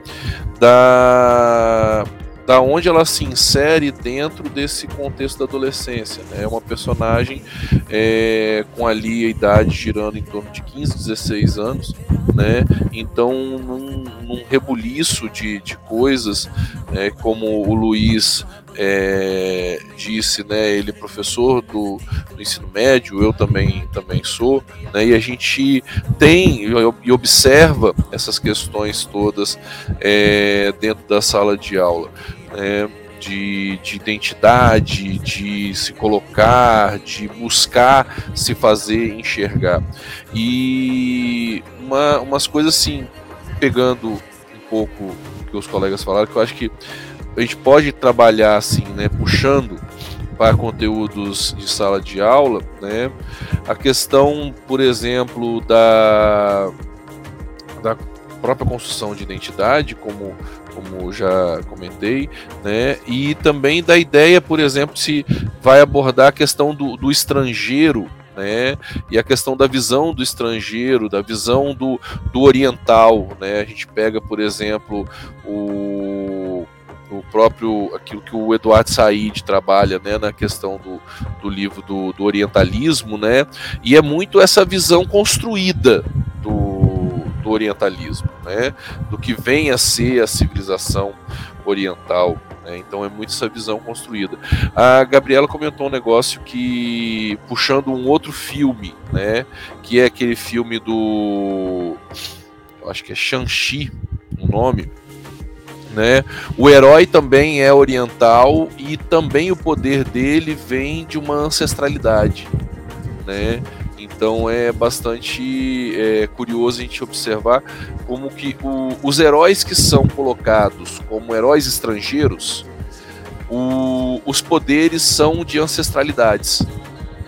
da da onde ela se insere dentro desse contexto da adolescência. Né? É uma personagem é, com ali a idade girando em torno de 15, 16 anos, né? então num, num rebuliço de, de coisas, é, como o Luiz é, disse, né, ele é professor do, do, ensino médio, eu também, também sou, né, e a gente tem e observa essas questões todas é, dentro da sala de aula né, de, de identidade, de se colocar, de buscar se fazer enxergar. E uma, umas coisas assim, pegando um pouco o que os colegas falaram, que eu acho que a gente pode trabalhar assim, né, puxando para conteúdos de sala de aula, né? A questão, por exemplo, da, da própria construção de identidade, como como já comentei, né? E também da ideia, por exemplo, se vai abordar a questão do, do estrangeiro né? E a questão da visão do estrangeiro, da visão do, do oriental, né? A gente pega, por exemplo, o, o próprio aquilo que o Eduardo Said trabalha, né, na questão do, do livro do, do orientalismo, né? E é muito essa visão construída do do orientalismo, né? do que vem a ser a civilização oriental. Né? Então é muito essa visão construída. A Gabriela comentou um negócio que, puxando um outro filme, né? que é aquele filme do. Eu acho que é Shang-Chi, o nome. Né? O herói também é oriental e também o poder dele vem de uma ancestralidade. Né? Então é bastante é, curioso a gente observar como que o, os heróis que são colocados como heróis estrangeiros, o, os poderes são de ancestralidades.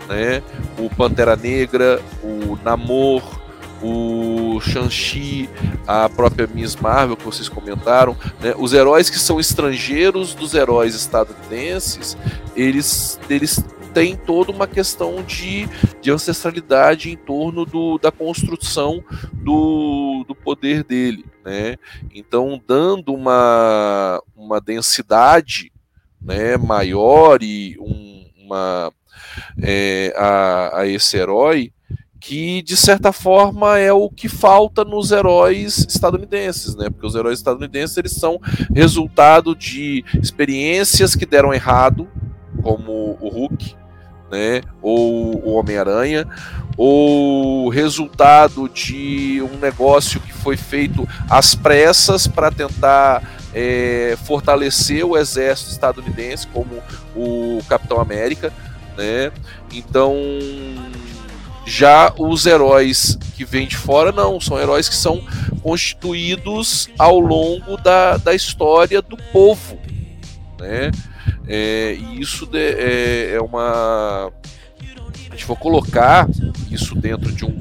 Né? O Pantera Negra, o Namor, o Shang-Chi, a própria Miss Marvel que vocês comentaram, né? os heróis que são estrangeiros dos heróis estadunidenses, eles, eles tem toda uma questão de, de ancestralidade em torno do, da construção do, do poder dele. Né? Então, dando uma, uma densidade né, maior e um, uma, é, a, a esse herói que de certa forma é o que falta nos heróis estadunidenses, né? Porque os heróis estadunidenses eles são resultado de experiências que deram errado, como o Hulk, né? Ou o Homem-Aranha, ou resultado de um negócio que foi feito às pressas para tentar é, fortalecer o exército estadunidense, como o Capitão América, né? Então já os heróis que vêm de fora, não, são heróis que são constituídos ao longo da, da história do povo. Né? É, e isso de, é, é uma. A gente for colocar isso dentro de, um,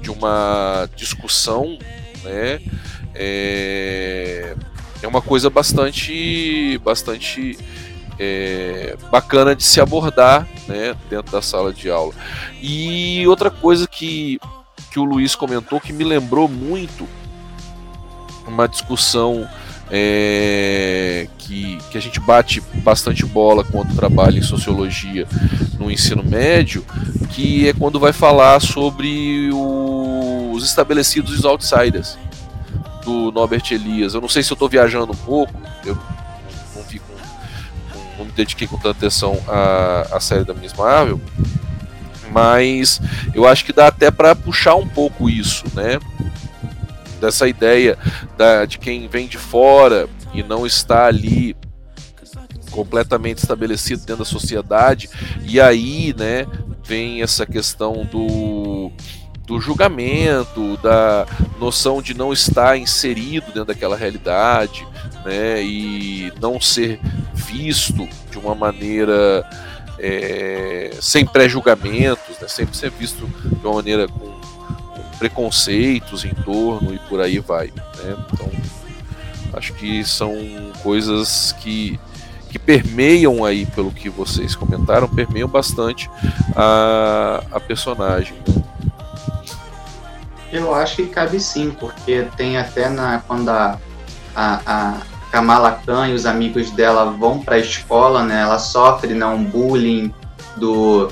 de uma discussão, né? É, é uma coisa bastante, bastante é, bacana de se abordar né, dentro da sala de aula. E outra coisa que, que o Luiz comentou que me lembrou muito uma discussão é, que, que a gente bate bastante bola quando trabalha em sociologia no ensino médio, que é quando vai falar sobre os estabelecidos e os outsiders do Norbert Elias. Eu não sei se eu estou viajando um pouco, eu não me dediquei com tanta atenção à, à série da Miss Marvel, mas eu acho que dá até para puxar um pouco isso, né? Dessa ideia da, de quem vem de fora e não está ali completamente estabelecido dentro da sociedade, e aí, né, vem essa questão do do julgamento, da noção de não estar inserido dentro daquela realidade, né, e não ser visto de uma maneira é, sem pré-julgamentos, né, sempre ser visto de uma maneira com, preconceitos em torno e por aí vai. Né? Então, acho que são coisas que que permeiam aí, pelo que vocês comentaram, permeiam bastante a, a personagem. Né? Eu acho que cabe sim, porque tem até na quando a, a, a Kamala Khan e os amigos dela vão para a escola, né? Ela sofre né, um bullying do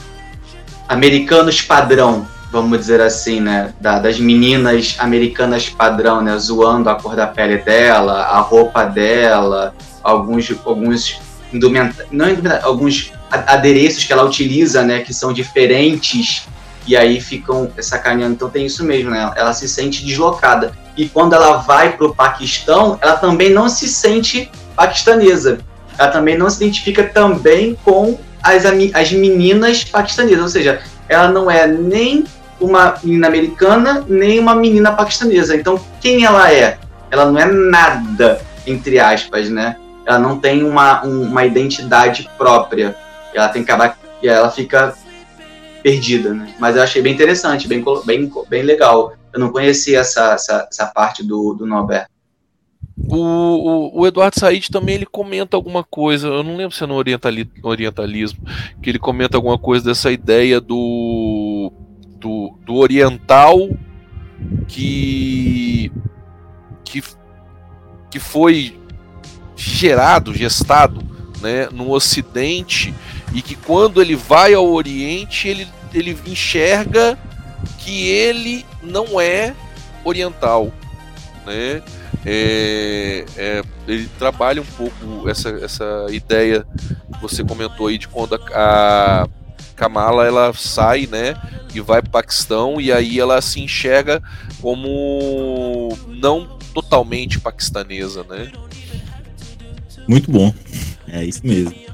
americanos padrão, vamos dizer assim, né? Da, das meninas americanas padrão, né? Zoando a cor da pele dela, a roupa dela, alguns alguns indumenta, não indumenta, alguns adereços que ela utiliza, né? Que são diferentes e aí ficam sacaneando. Então tem isso mesmo, né? Ela se sente deslocada. E quando ela vai para o Paquistão, ela também não se sente paquistanesa. Ela também não se identifica também com as, as meninas paquistanesas. Ou seja, ela não é nem uma menina americana, nem uma menina paquistanesa. Então, quem ela é? Ela não é nada, entre aspas, né? Ela não tem uma, um, uma identidade própria. Ela tem que acabar. E ela fica perdida, né? Mas eu achei bem interessante, bem, bem, bem legal. Eu não conhecia essa, essa, essa parte do, do Norbert. O, o, o, Eduardo Said também ele comenta alguma coisa, eu não lembro se é no orientali, orientalismo, que ele comenta alguma coisa dessa ideia do, do, oriental que, que, que foi gerado, gestado né, no Ocidente e que quando ele vai ao Oriente ele ele enxerga que ele não é oriental, né? É, é, ele trabalha um pouco essa, essa ideia que você comentou aí de quando a, a Kamala ela sai, né, e vai para o Paquistão e aí ela se enxerga como não totalmente paquistanesa, né? Muito bom, é isso mesmo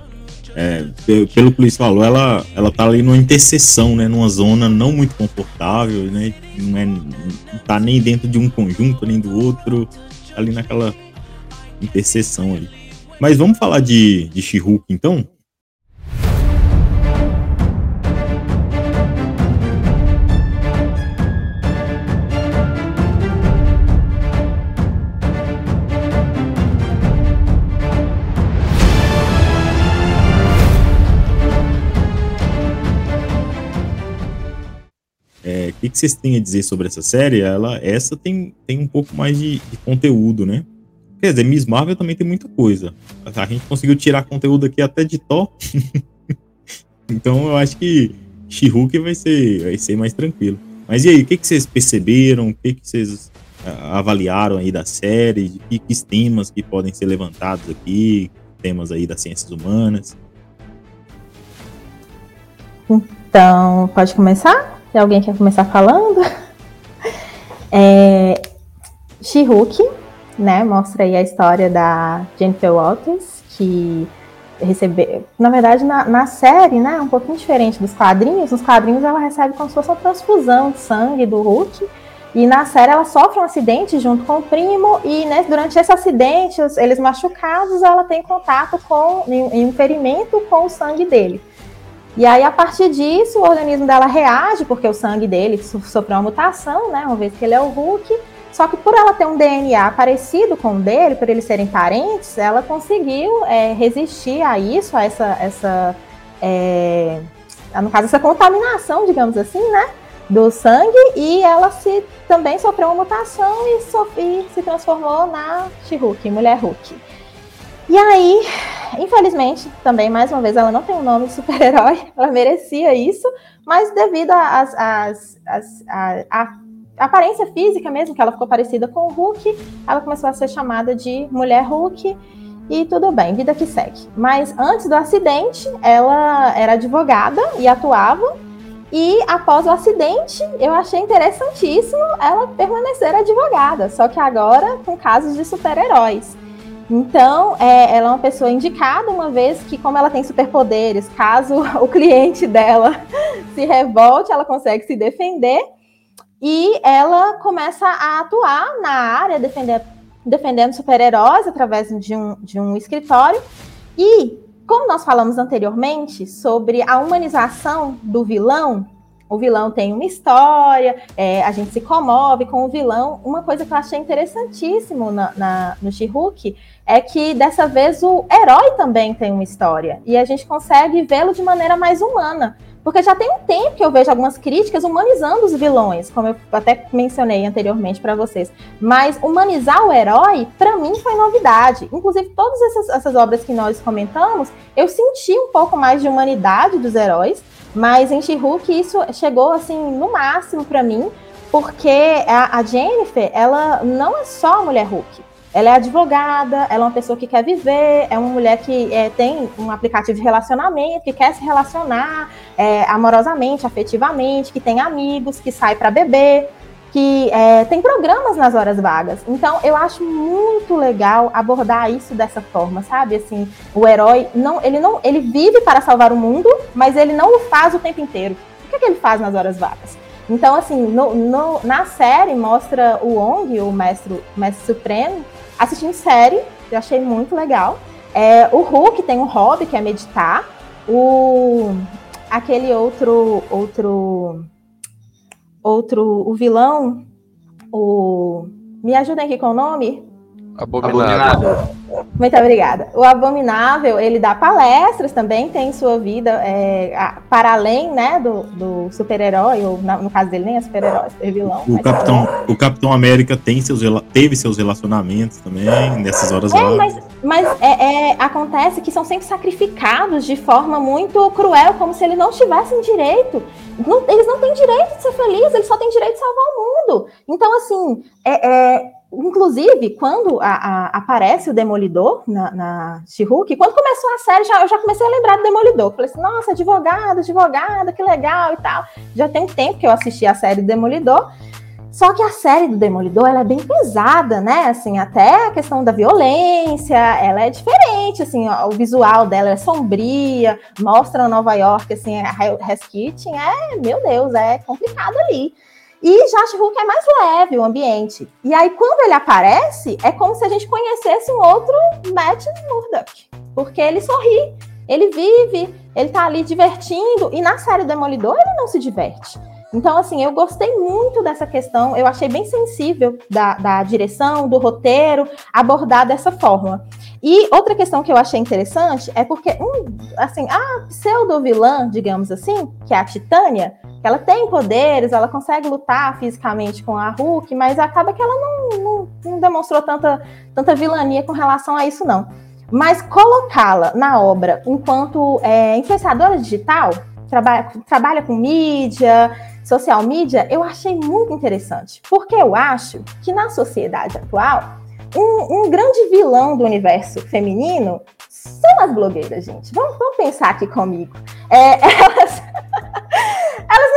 é, pelo que o Luiz falou, ela, ela tá ali numa interseção, né? Numa zona não muito confortável, né? Não, é, não tá nem dentro de um conjunto, nem do outro. Tá ali naquela interseção ali. Mas vamos falar de, de she então? Que, que vocês têm a dizer sobre essa série? Ela, essa tem, tem um pouco mais de, de conteúdo, né? Quer dizer, Miss Marvel também tem muita coisa. A gente conseguiu tirar conteúdo aqui até de Thor. [LAUGHS] então eu acho que She-Hulk vai ser, vai ser mais tranquilo. Mas e aí, o que, que vocês perceberam? O que, que vocês avaliaram aí da série? De que, que temas que podem ser levantados aqui? Temas aí das ciências humanas? Então, pode começar? Se alguém quer começar falando? [LAUGHS] É, She-Hulk, né, mostra aí a história da Jennifer Walters, que recebeu, na verdade, na, na, série, né, um pouquinho diferente dos quadrinhos, nos quadrinhos ela recebe como se fosse uma transfusão de sangue do Hulk, e na série ela sofre um acidente junto com o primo, e né, durante esse acidente, eles machucados, ela tem contato com, em, um ferimento com o sangue dele. E aí, a partir disso, o organismo dela reage, porque o sangue dele sofreu uma mutação, né, uma vez que ele é o Hulk, só que por ela ter um DNA parecido com o dele, por eles serem parentes, ela conseguiu é, resistir a isso, a essa, essa é, no caso, essa contaminação, digamos assim, né? Do sangue, e ela se também sofreu uma mutação e, e se transformou na She-Hulk, Mulher Hulk. E aí, infelizmente, também, mais uma vez, ela não tem o um nome de super-herói, [LAUGHS] ela merecia isso, mas devido a aparência física mesmo, que ela ficou parecida com o Hulk, ela começou a ser chamada de Mulher Hulk. E tudo bem, vida que segue. Mas antes do acidente, ela era advogada e atuava. E após o acidente, eu achei interessantíssimo ela permanecer advogada, só que agora com casos de super-heróis. Então, é, ela é uma pessoa indicada, uma vez que, como ela tem superpoderes, caso [LAUGHS] o cliente dela [LAUGHS] se revolte, ela consegue se defender. E ela começa a atuar na área, defender, defendendo super-heróis através de um, de um escritório. E, como nós falamos anteriormente sobre a humanização do vilão, o vilão tem uma história, é, a gente se comove com o vilão. Uma coisa que eu achei interessantíssimo na, na, no she é que dessa vez o herói também tem uma história e a gente consegue vê-lo de maneira mais humana. Porque já tem um tempo que eu vejo algumas críticas humanizando os vilões, como eu até mencionei anteriormente para vocês. Mas humanizar o herói, para mim, foi novidade. Inclusive, todas essas, essas, obras que nós comentamos, eu senti um pouco mais de humanidade dos heróis, mas em she isso chegou assim no máximo para mim, porque a, a Jennifer, ela não é só mulher Hulk. Ela é advogada, ela é uma pessoa que quer viver, é uma mulher que é, tem um aplicativo de relacionamento, que quer se relacionar é, amorosamente, afetivamente, que tem amigos, que sai para beber, que é, tem programas nas horas vagas. Então, eu acho muito legal abordar isso dessa forma, sabe? Assim, o herói não, ele não, ele vive para salvar o mundo, mas ele não o faz o tempo inteiro. O que, é que ele faz nas horas vagas? Então, assim, no, no, na série mostra o Ong, o mestre, mestre supremo, assistindo série, eu achei muito legal. É, o Hulk tem um hobby que é meditar. O aquele outro outro outro o vilão, o me ajudem aqui com o nome? Abominável. Abominável. Muito obrigada. O Abominável, ele dá palestras também, tem sua vida é, para além né, do, do super-herói, ou no caso dele nem é super-herói, é vilão. O Capitão, o Capitão América tem seus, teve seus relacionamentos também nessas horas é, Mas, mas é, é, acontece que são sempre sacrificados de forma muito cruel, como se eles não tivessem direito. Não, eles não têm direito de ser felizes, eles só têm direito de salvar o mundo. Então, assim, é, é Inclusive, quando a, a, aparece o Demolidor na, na She-Hulk, quando começou a série, já, eu já comecei a lembrar do Demolidor. Falei assim, nossa, advogada, advogada, que legal e tal. Já tem um tempo que eu assisti a série do Demolidor. Só que a série do Demolidor, ela é bem pesada, né? Assim, até a questão da violência, ela é diferente, assim, ó, o visual dela é sombria, mostra Nova York, assim, a Hell's Kitchen, é, meu Deus, é complicado ali. E já Hulk é mais leve o ambiente. E aí, quando ele aparece, é como se a gente conhecesse um outro Matt Murdock. Porque ele sorri, ele vive, ele tá ali divertindo. E na série Demolidor, ele não se diverte. Então, assim, eu gostei muito dessa questão, eu achei bem sensível da, da direção, do roteiro, abordar dessa forma. E outra questão que eu achei interessante é porque, um, assim, a pseudo-vilã, digamos assim, que é a Titânia, ela tem poderes, ela consegue lutar fisicamente com a Hulk, mas acaba que ela não, não, não demonstrou tanta, tanta vilania com relação a isso, não. Mas colocá-la na obra enquanto é, influenciadora digital, traba trabalha com mídia, social media, eu achei muito interessante, porque eu acho que na sociedade atual, um, um grande vilão do universo feminino são as blogueiras, gente. Vamos, vamos pensar aqui comigo. É, [LAUGHS] elas,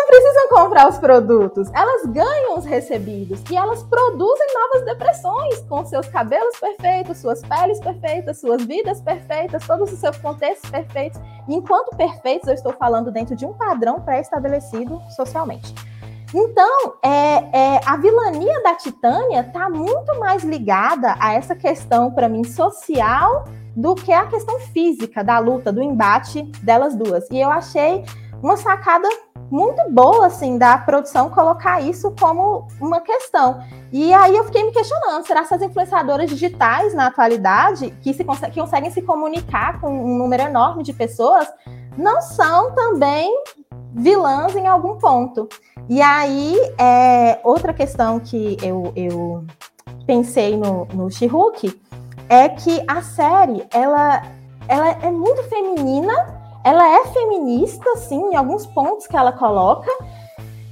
precisam comprar os produtos, elas ganham os recebidos e elas produzem novas depressões com seus cabelos perfeitos, suas peles perfeitas, suas vidas perfeitas, todos os seus contextos perfeitos. E enquanto perfeitos, eu estou falando dentro de um padrão pré-estabelecido socialmente. Então, é, é, a vilania da Titânia está muito mais ligada a essa questão, para mim, social do que a questão física da luta, do embate delas duas. E eu achei uma sacada muito boa, assim, da produção colocar isso como uma questão. E aí eu fiquei me questionando, será que as influenciadoras digitais, na atualidade, que, se que conseguem se comunicar com um número enorme de pessoas, não são também vilãs em algum ponto? E aí, é, outra questão que eu, eu pensei no, no She-Hulk é que a série ela, ela é muito feminina, ela é feminista, sim, em alguns pontos que ela coloca.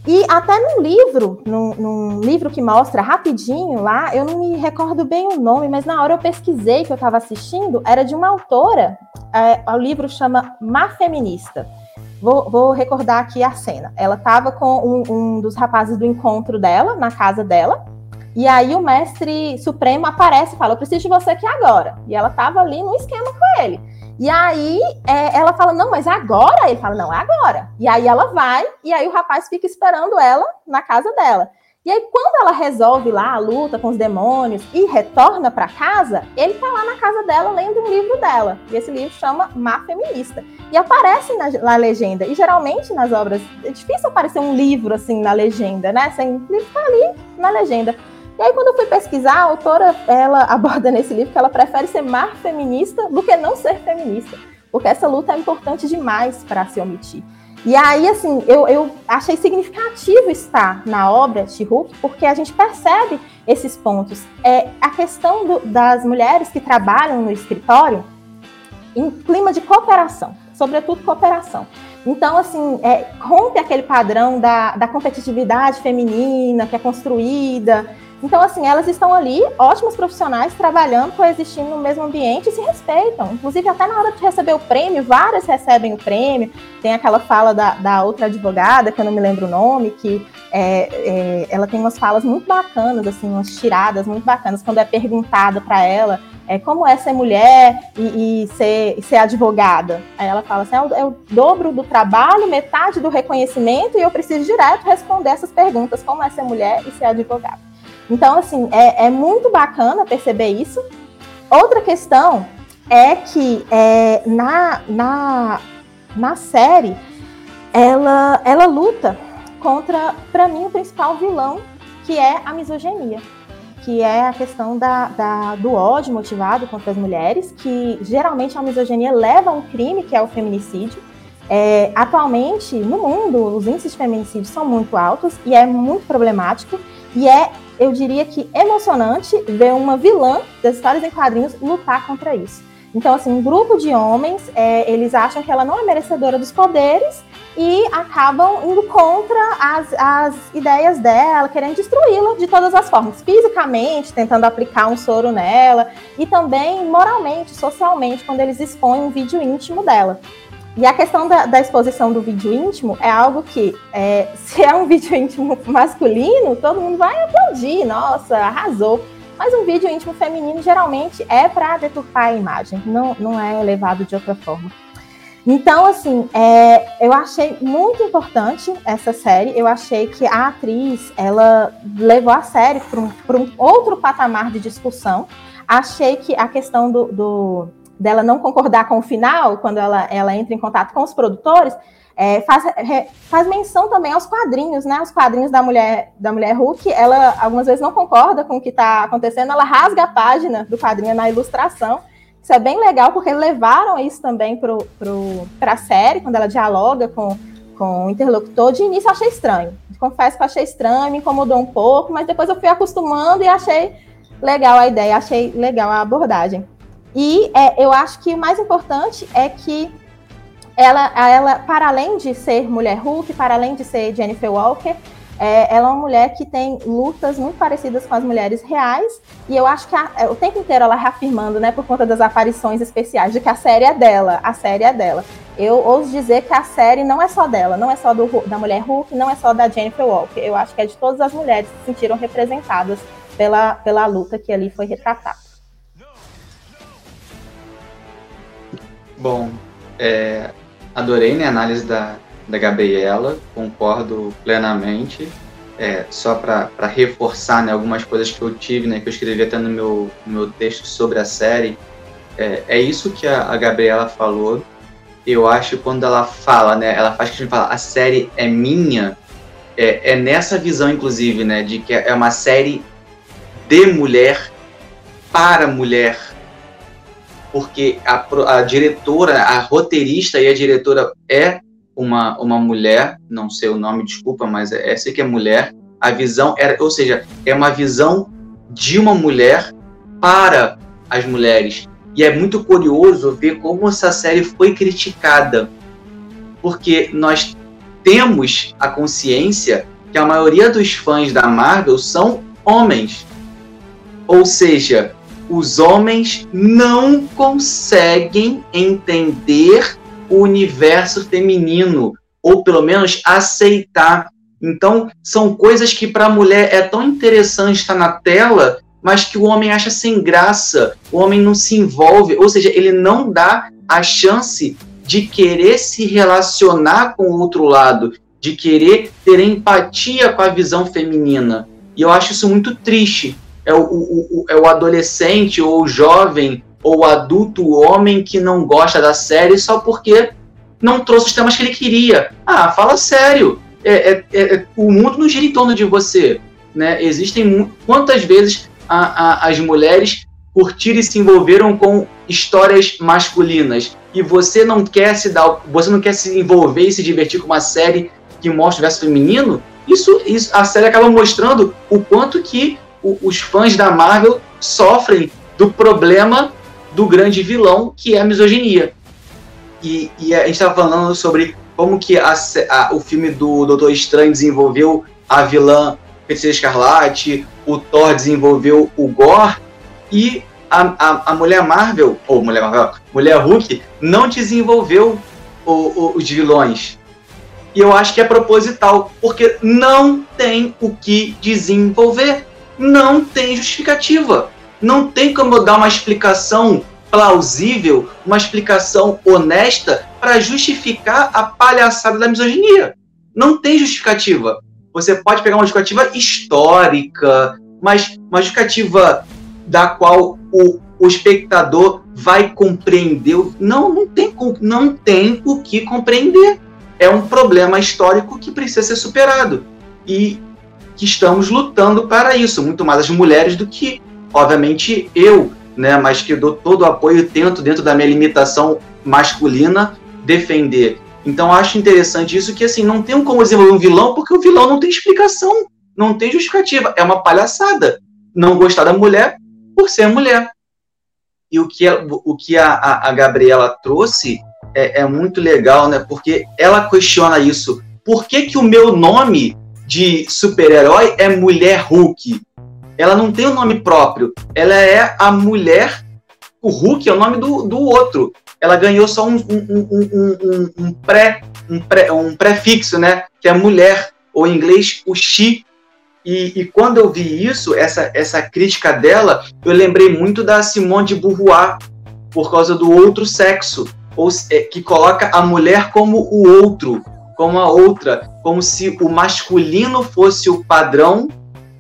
E até no livro, num, num, livro que mostra rapidinho lá, eu não me recordo bem o nome, mas na hora eu pesquisei que eu estava assistindo, era de uma autora, é, o livro chama Má Feminista. Vou, vou recordar aqui a cena. Ela estava com um, um dos rapazes do encontro dela, na casa dela, e aí o mestre supremo aparece e fala: Eu preciso de você aqui agora. E ela estava ali no esquema com ele. E aí é, ela fala: Não, mas agora? Ele fala: Não, é agora. E aí ela vai, e aí o rapaz fica esperando ela na casa dela. E aí, quando ela resolve lá a luta com os demônios e retorna para casa, ele tá lá na casa dela lendo um livro dela. E esse livro chama Má Feminista. E aparece na, na legenda. E geralmente nas obras é difícil aparecer um livro assim na legenda, né? Sem livro tá ali na legenda. E aí, quando eu fui pesquisar, a autora ela [LAUGHS] aborda nesse livro que ela prefere ser mais feminista do que não ser feminista, porque essa luta é importante demais para se omitir. E aí, assim, eu, eu achei significativo estar na obra She-Hulk, porque a gente percebe esses pontos. É a questão do, das mulheres que trabalham no escritório em clima de cooperação, sobretudo cooperação. Então, assim, é, rompe aquele padrão da, da competitividade feminina que é construída, então, assim, elas estão ali, ótimas profissionais, trabalhando, coexistindo no mesmo ambiente e se respeitam. Inclusive, até na hora de receber o prêmio, várias recebem o prêmio. Tem aquela fala da, da outra advogada, que eu não me lembro o nome, que é, é, ela tem umas falas muito bacanas, assim, umas tiradas muito bacanas, quando é perguntada para ela é, como é ser mulher e, e, ser, ser advogada. Aí ela fala assim: é o, é o, dobro do trabalho, metade do reconhecimento, e eu preciso direto responder essas perguntas: como é ser mulher e ser advogada. Então, assim, é, é muito bacana perceber isso. Outra questão é que é, na, na, na série ela, ela luta contra, para mim, o principal vilão, que é a misoginia, que é a questão da, da, do ódio motivado contra as mulheres, que geralmente a misoginia leva a um crime, que é o feminicídio. É, atualmente, no mundo, os índices de feminicídio são muito altos e é muito problemático. E é eu diria que emocionante ver uma vilã das histórias em quadrinhos lutar contra isso. Então, assim, um grupo de homens, é, eles acham que ela não é merecedora dos poderes e acabam indo contra as, as ideias dela, querendo destruí-la de todas as formas, fisicamente, tentando aplicar um soro nela, e também moralmente, socialmente, quando eles expõem um vídeo íntimo dela. E a questão da, da, exposição do vídeo íntimo é algo que, é, [LAUGHS] se é um vídeo íntimo masculino, todo mundo vai aplaudir, nossa, arrasou. Mas um vídeo íntimo feminino geralmente é para deturpar a imagem, não, não é levado de outra forma. Então, assim, é, eu achei muito importante essa série. Eu achei que a atriz ela levou a série para um, um outro patamar de discussão. Achei que a questão do, do dela não concordar com o final, quando ela, ela entra em contato com os produtores, é, faz, é, faz menção também aos quadrinhos, né? Os quadrinhos da mulher da mulher Hulk, ela algumas vezes não concorda com o que está acontecendo, ela rasga a página do quadrinho na ilustração. Isso é bem legal, porque levaram isso também para a série, quando ela dialoga com, com o interlocutor. De início eu achei estranho. Confesso que achei estranho, me incomodou um pouco, mas depois eu fui acostumando e achei legal a ideia, achei legal a abordagem. E é, eu acho que o mais importante é que ela, ela, para além de ser mulher Hulk, para além de ser Jennifer Walker, é, ela é uma mulher que tem lutas muito parecidas com as mulheres reais, e eu acho que a, é, o tempo inteiro ela reafirmando, né, por conta das aparições especiais, de que a série é dela, a série é dela. Eu ouso dizer que a série não é só dela, não é só do, da mulher Hulk, não é só da Jennifer Walker. Eu acho que é de todas as mulheres que se sentiram representadas pela, pela luta que ali foi retratada. Bom, é, adorei né, a análise da, da Gabriela, concordo plenamente. É, só para reforçar né, algumas coisas que eu tive, né, que eu escrevi até no meu, no meu texto sobre a série, é, é isso que a, a, Gabriela falou. Eu acho que quando ela fala, né, ela faz que a gente fala, a série é minha, é, é nessa visão, inclusive, né, de que é uma série de mulher para mulher. Porque a, a diretora, a roteirista e a diretora é uma, uma mulher, não sei o nome, desculpa, mas é, é sei que é mulher. A visão era, ou seja, é uma visão de uma mulher para as mulheres. E é muito curioso ver como essa série foi criticada, porque nós temos a consciência que a maioria dos fãs da Marvel são homens. Ou seja, os homens não conseguem entender o universo feminino, ou pelo menos aceitar. Então, são coisas que para a mulher é tão interessante estar na tela, mas que o homem acha sem graça, o homem não se envolve, ou seja, ele não dá a chance de querer se relacionar com o outro lado, de querer ter empatia com a visão feminina. E eu acho isso muito triste. É o, o, o, é o adolescente ou o jovem ou adulto homem que não gosta da série só porque não trouxe os temas que ele queria. Ah, fala sério. É, é, é, o mundo não gira em torno de você. Né? Existem quantas vezes a, a, as mulheres curtiram e se envolveram com histórias masculinas e você não quer se dar, você não quer se envolver e se divertir com uma série que mostra o verso feminino? Isso, isso, a série acaba mostrando o quanto que o, os fãs da Marvel sofrem do problema do grande vilão, que é a misoginia. E, e a gente estava falando sobre como que a, a, o filme do Doutor Estranho desenvolveu a vilã Feiticeira Escarlate, o Thor desenvolveu o Gore, e a, a, a Mulher Marvel, ou Mulher Marvel, Mulher Hulk, não desenvolveu o, o, os vilões. E eu acho que é proposital, porque não tem o que desenvolver. Não tem justificativa não tem como eu dar uma explicação plausível, uma explicação honesta para justificar a palhaçada da misoginia. Não tem justificativa. Você pode pegar uma justificativa histórica, mas uma justificativa da qual o, o espectador vai compreender. Não, não tem, não tem o que compreender. É um problema histórico que precisa ser superado. E que estamos lutando para isso, muito mais as mulheres do que obviamente eu, né, mas que dou todo o apoio tento, dentro da minha limitação masculina, defender. Então acho interessante isso que assim, não tem como desenvolver um vilão porque o vilão não tem explicação, não tem justificativa, é uma palhaçada. Não gostar da mulher por ser mulher. E o que, é, o que a, a, a Gabriela trouxe é, é, muito legal, né? Porque ela questiona isso. Por que, que o meu nome de super-herói é Mulher Hulk? ela não tem um nome próprio. Ela é a mulher. O Hulk é o nome do, do outro. Ela ganhou só um, um, um, um, pré, um, pré, um prefixo, né? Que é mulher, ou em inglês, o she. E, e, quando eu vi isso, essa, essa crítica dela, eu lembrei muito da Simone de Beauvoir, por causa do outro sexo, ou, é, que coloca a mulher como o outro, como a outra, como se o masculino fosse o padrão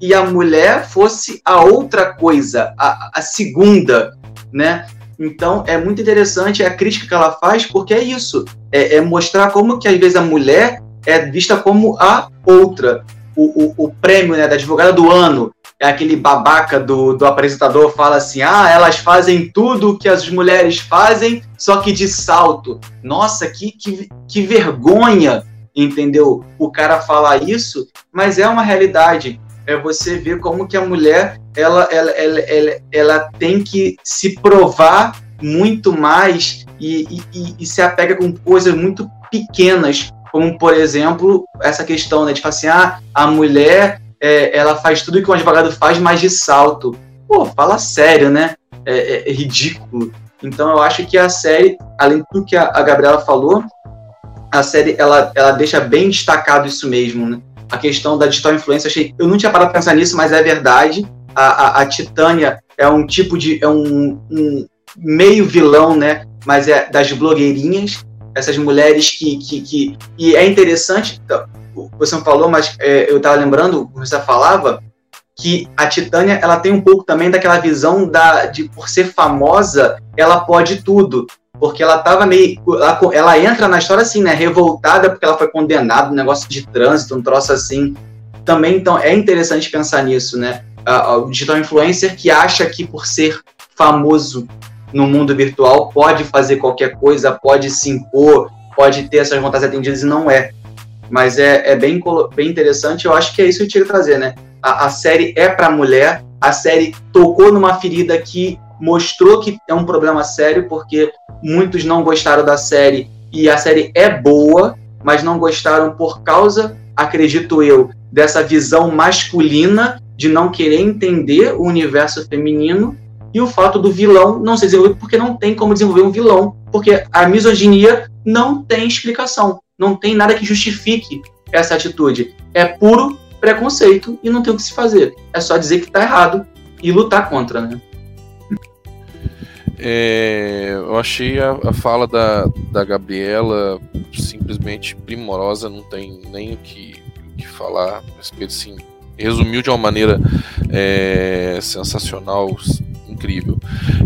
e a mulher fosse a outra coisa, a, a segunda, né? Então é muito interessante a crítica que ela faz, porque é isso, é, é, mostrar como que às vezes a mulher é vista como a outra. O, o, o, prêmio né, da advogada do ano é aquele babaca do, do apresentador fala assim: ah, elas fazem tudo o que as mulheres fazem, só que de salto. Nossa, que, que, que vergonha, entendeu? O cara falar isso, mas é uma realidade é você ver como que a mulher ela, ela, ela, ela, ela tem que se provar muito mais e, e, e, se apega com coisas muito pequenas, como por exemplo essa questão né, de assim, ah, a mulher é, ela faz tudo que um advogado faz, mas de salto. Pô, fala sério, né? É, é, é ridículo. Então eu acho que a série, além do que a, a Gabriela falou, a série ela, ela deixa bem destacado isso mesmo, né? A questão da digital influência, achei, eu não tinha parado para pensar nisso, mas é verdade. A, a, a Titânia é um tipo de é um, um meio vilão, né? Mas é das blogueirinhas, essas mulheres que, que, que e é interessante. Então, você não falou, mas é, eu estava lembrando, você falava que a Titânia ela tem um pouco também daquela visão da de por ser famosa ela pode tudo porque ela tava meio ela, ela entra na história assim né revoltada porque ela foi condenada um negócio de trânsito um troço assim. Também então é interessante pensar nisso né? O digital influencer que acha que por ser famoso no mundo virtual pode fazer qualquer coisa pode se impor pode ter essas vontades atendidas e não é. Mas é, é bem, bem interessante eu acho que é isso que eu tinha que trazer né? A, a série é para mulher, a série tocou numa ferida que mostrou que é um problema sério, porque muitos não gostaram da série e a série é boa, mas não gostaram por causa, acredito eu, dessa visão masculina de não querer entender o universo feminino e o fato do vilão não ser desenvolvido porque não tem como desenvolver um vilão, porque a misoginia não tem explicação, não tem nada que justifique essa atitude. É puro preconceito e não tem o que se fazer. É só dizer que está errado e lutar contra, né? É, eu achei a, a, fala da, da Gabriela simplesmente primorosa, não tem nem o que, o que falar a respeito, sim. Resumiu de uma maneira é, sensacional, incrível.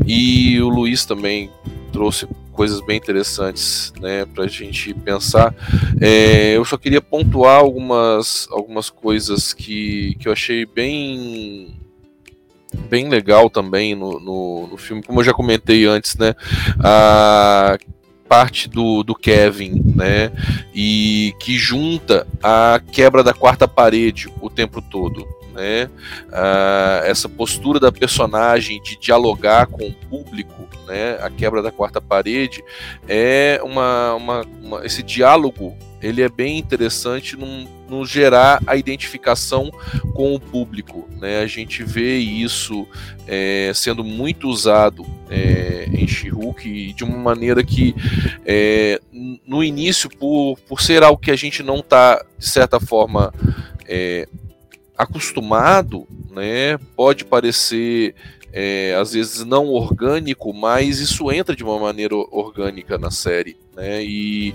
E o Luiz também trouxe coisas bem interessantes né, para a gente pensar. É, eu só queria pontuar algumas, algumas coisas que, que eu achei bem bem legal também no, no, no, filme, como eu já comentei antes, né? A parte do, do Kevin, né? E que junta a quebra da quarta parede o tempo todo. Né? Ah, essa postura da personagem de dialogar com o público né, a quebra da quarta parede, é uma, uma, uma esse diálogo ele é bem interessante no, gerar a identificação com o público. Né? A gente vê isso é, sendo muito usado é, em She-Hulk de uma maneira que, é, no início, por, por ser algo que a gente não está, de certa forma, é, acostumado, né, pode parecer é, às vezes não orgânico, mas isso entra de uma maneira orgânica na série, né? E,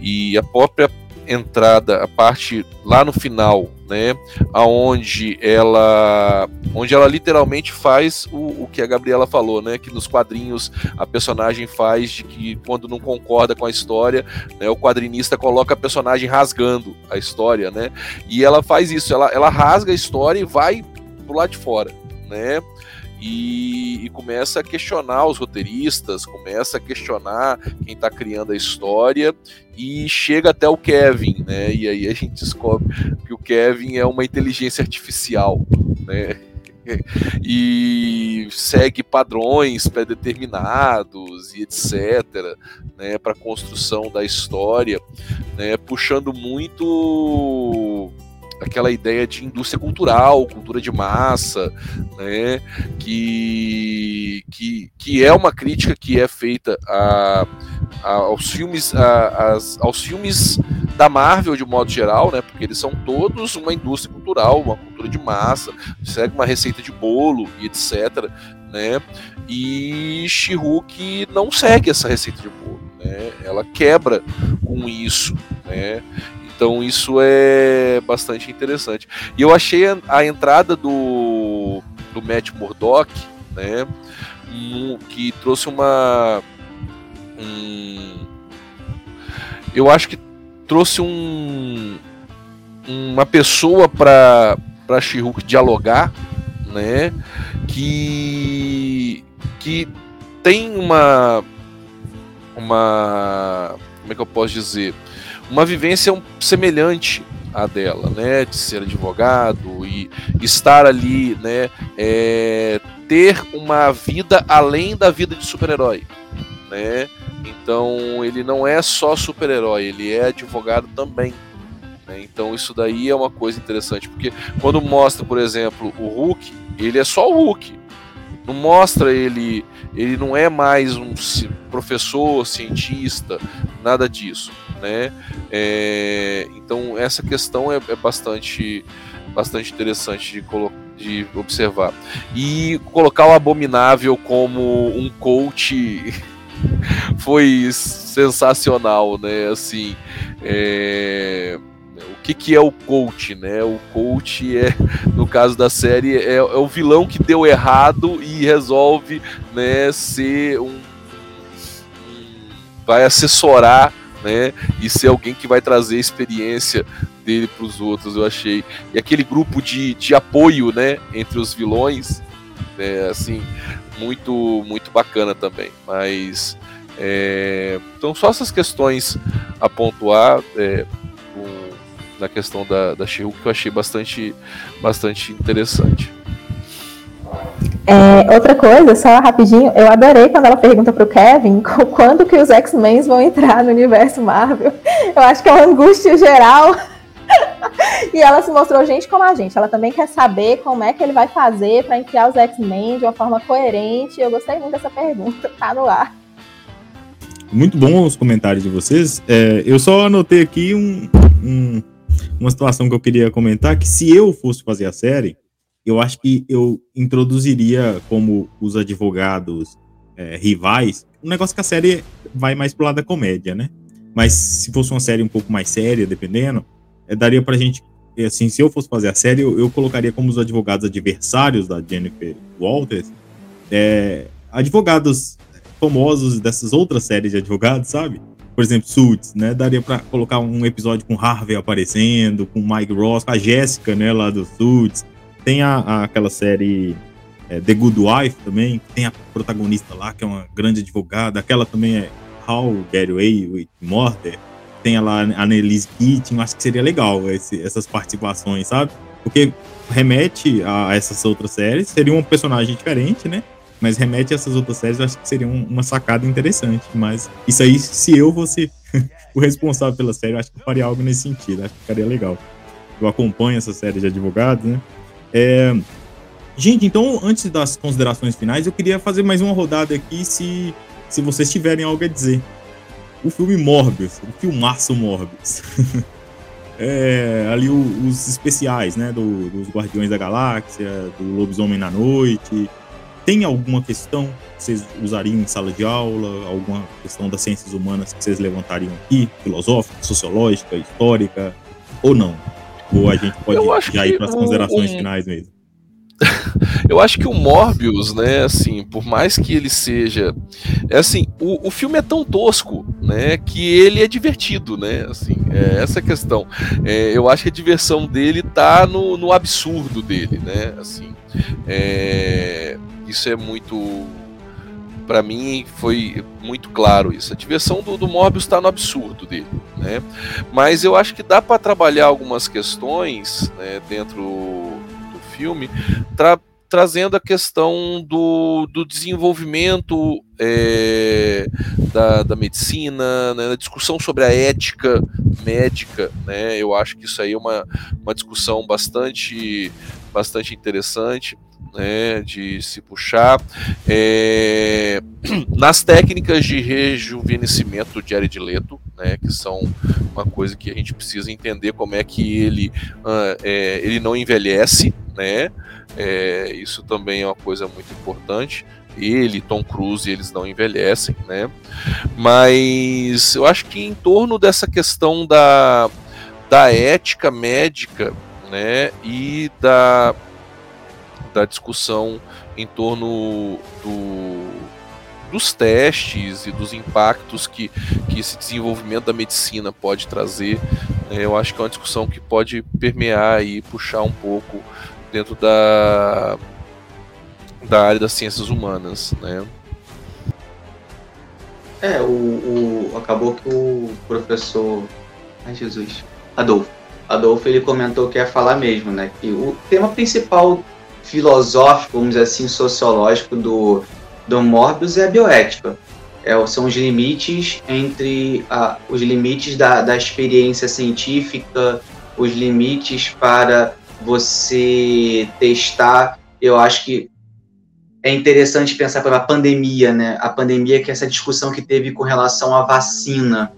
e a própria entrada, a parte lá no final, né, aonde ela, onde ela literalmente faz o, o que a Gabriela falou, né, que nos quadrinhos a personagem faz de que quando não concorda com a história, né, o quadrinista coloca a personagem rasgando a história, né, e ela faz isso, ela, ela rasga a história e vai pro lado de fora, né, e, e, começa a questionar os roteiristas, começa a questionar quem está criando a história e chega até o Kevin, né? E aí a gente descobre que o Kevin é uma inteligência artificial, né? e segue padrões pré-determinados e etc, né, para construção da história, né, puxando muito aquela ideia de indústria cultural, cultura de massa, né, que, que, que é uma crítica que é feita a, a, aos filmes a, as, aos filmes da Marvel de modo geral, né, porque eles são todos uma indústria cultural, uma cultura de massa, segue uma receita de bolo e etc, né, e she não segue essa receita de bolo, né, ela quebra com isso, né, então isso é bastante interessante. E eu achei a, entrada do, do Matt Murdock, né, um, que trouxe uma. Um, eu acho que trouxe um, uma pessoa para para she dialogar, né, que que tem uma uma como é que eu posso dizer uma vivência semelhante à dela, né, de ser advogado e estar ali, né, é, ter uma vida além da vida de super-herói, né? Então ele não é só super-herói, ele é advogado também. Né? Então isso daí é uma coisa interessante, porque quando mostra, por exemplo, o Hulk, ele é só o Hulk. Não mostra ele, ele não é mais um professor, cientista, nada disso, né? É, então essa questão é, é bastante, bastante interessante de colocar de observar. E colocar o Abominável como um coach [LAUGHS] foi sensacional, né? Assim, é... o que, que é o coach, né? O coach é, [LAUGHS] no caso da série, é, é o vilão que deu errado e resolve, né, ser um, um vai assessorar né? E ser alguém que vai trazer experiência dele para os outros, eu achei. E aquele grupo de, de apoio, né, entre os vilões, né, assim, muito muito bacana também. Mas é, então só essas questões a pontuar é, na questão da, da she que eu achei bastante bastante interessante. É, outra coisa, só rapidinho, eu adorei quando ela pergunta pro Kevin [LAUGHS] quando que os X-Men vão entrar no universo Marvel. Eu acho que é uma angústia geral. [LAUGHS] e ela se mostrou gente como a gente. Ela também quer saber como é que ele vai fazer para enfiar os X-Men de uma forma coerente. Eu gostei muito dessa pergunta, tá no ar. Muito bom os comentários de vocês. É, eu só anotei aqui um, um, uma situação que eu queria comentar, que se eu fosse fazer a série, eu acho que eu introduziria como os advogados é, rivais um negócio que a série vai mais pro lado da comédia, né? Mas se fosse uma série um pouco mais séria, dependendo, é, daria pra gente. Assim, se eu fosse fazer a série, eu, eu colocaria como os advogados adversários da Jennifer Walters é, advogados famosos dessas outras séries de advogados, sabe? Por exemplo, Suits, né? Daria para colocar um episódio com Harvey aparecendo, com Mike Ross, a Jéssica, né, lá do Suits. Tem a, a aquela série é, The Good Wife também, tem a protagonista lá, que é uma grande advogada. Aquela também é How Get Away with Murder. Tem lá a Annelise Keating, acho que seria legal esse, essas participações, sabe? Porque remete a essas outras séries, seria um personagem diferente, né? Mas remete a essas outras séries, eu acho que seria uma sacada interessante. Mas isso aí, se eu fosse [LAUGHS] o responsável pela série, eu acho que eu faria algo nesse sentido, acho que ficaria legal. Eu acompanho essa série de advogados, né? É... Gente, então, antes das considerações finais, eu queria fazer mais uma rodada aqui, se, se vocês tiverem algo a dizer. O filme Morbius, o filmaço Morbius. [LAUGHS] é, ali o, os especiais, né, do, dos Guardiões da Galáxia, do Lobisomem na Noite. Tem alguma questão que vocês usariam em sala de aula? Alguma questão das ciências humanas que vocês levantariam aqui? Filosófica, sociológica, histórica? Ou não? Ou a gente pode já ir para as considerações um... finais mesmo? [LAUGHS] eu acho que o Morbius, né, assim, por mais que ele seja, é assim, o, o filme é tão tosco, né, que ele é divertido, né, assim, é essa questão. É, eu acho que a diversão dele tá no, no absurdo dele, né, assim, é, isso é muito para mim foi muito claro isso. A diversão do, do Morbius está no absurdo dele, né? Mas eu acho que dá para trabalhar algumas questões né, dentro do filme, tra trazendo a questão do, do desenvolvimento é, da, da medicina, né, a discussão sobre a ética médica, né? Eu acho que isso aí é uma, uma discussão bastante bastante interessante né, de se puxar. É, [CLEARS THROAT] nas técnicas de rejuvenescimento de Jared Leto, né, que são uma coisa que a gente precisa entender como é que ele, uh, é, ele não envelhece, né? É, isso também é uma coisa muito importante. Ele, Tom Cruise, eles não envelhecem, né? Mas eu acho que em torno dessa questão da, da ética médica, né, e da da discussão em torno do, dos testes e dos impactos que, que esse desenvolvimento da medicina pode trazer. Né? Eu acho que é uma discussão que pode permear e puxar um pouco dentro da, da área das ciências humanas. Né? É, o, o, acabou que o professor. Ai Jesus. Adolfo. Adolfo ele comentou que ia falar mesmo, né? Que o tema principal filosófico, vamos dizer assim, sociológico do, do Morbius é a bioética. É, são os limites entre a, os limites da, da experiência científica, os limites para você testar. Eu acho que é interessante pensar pela pandemia, né? A pandemia que é essa discussão que teve com relação à vacina.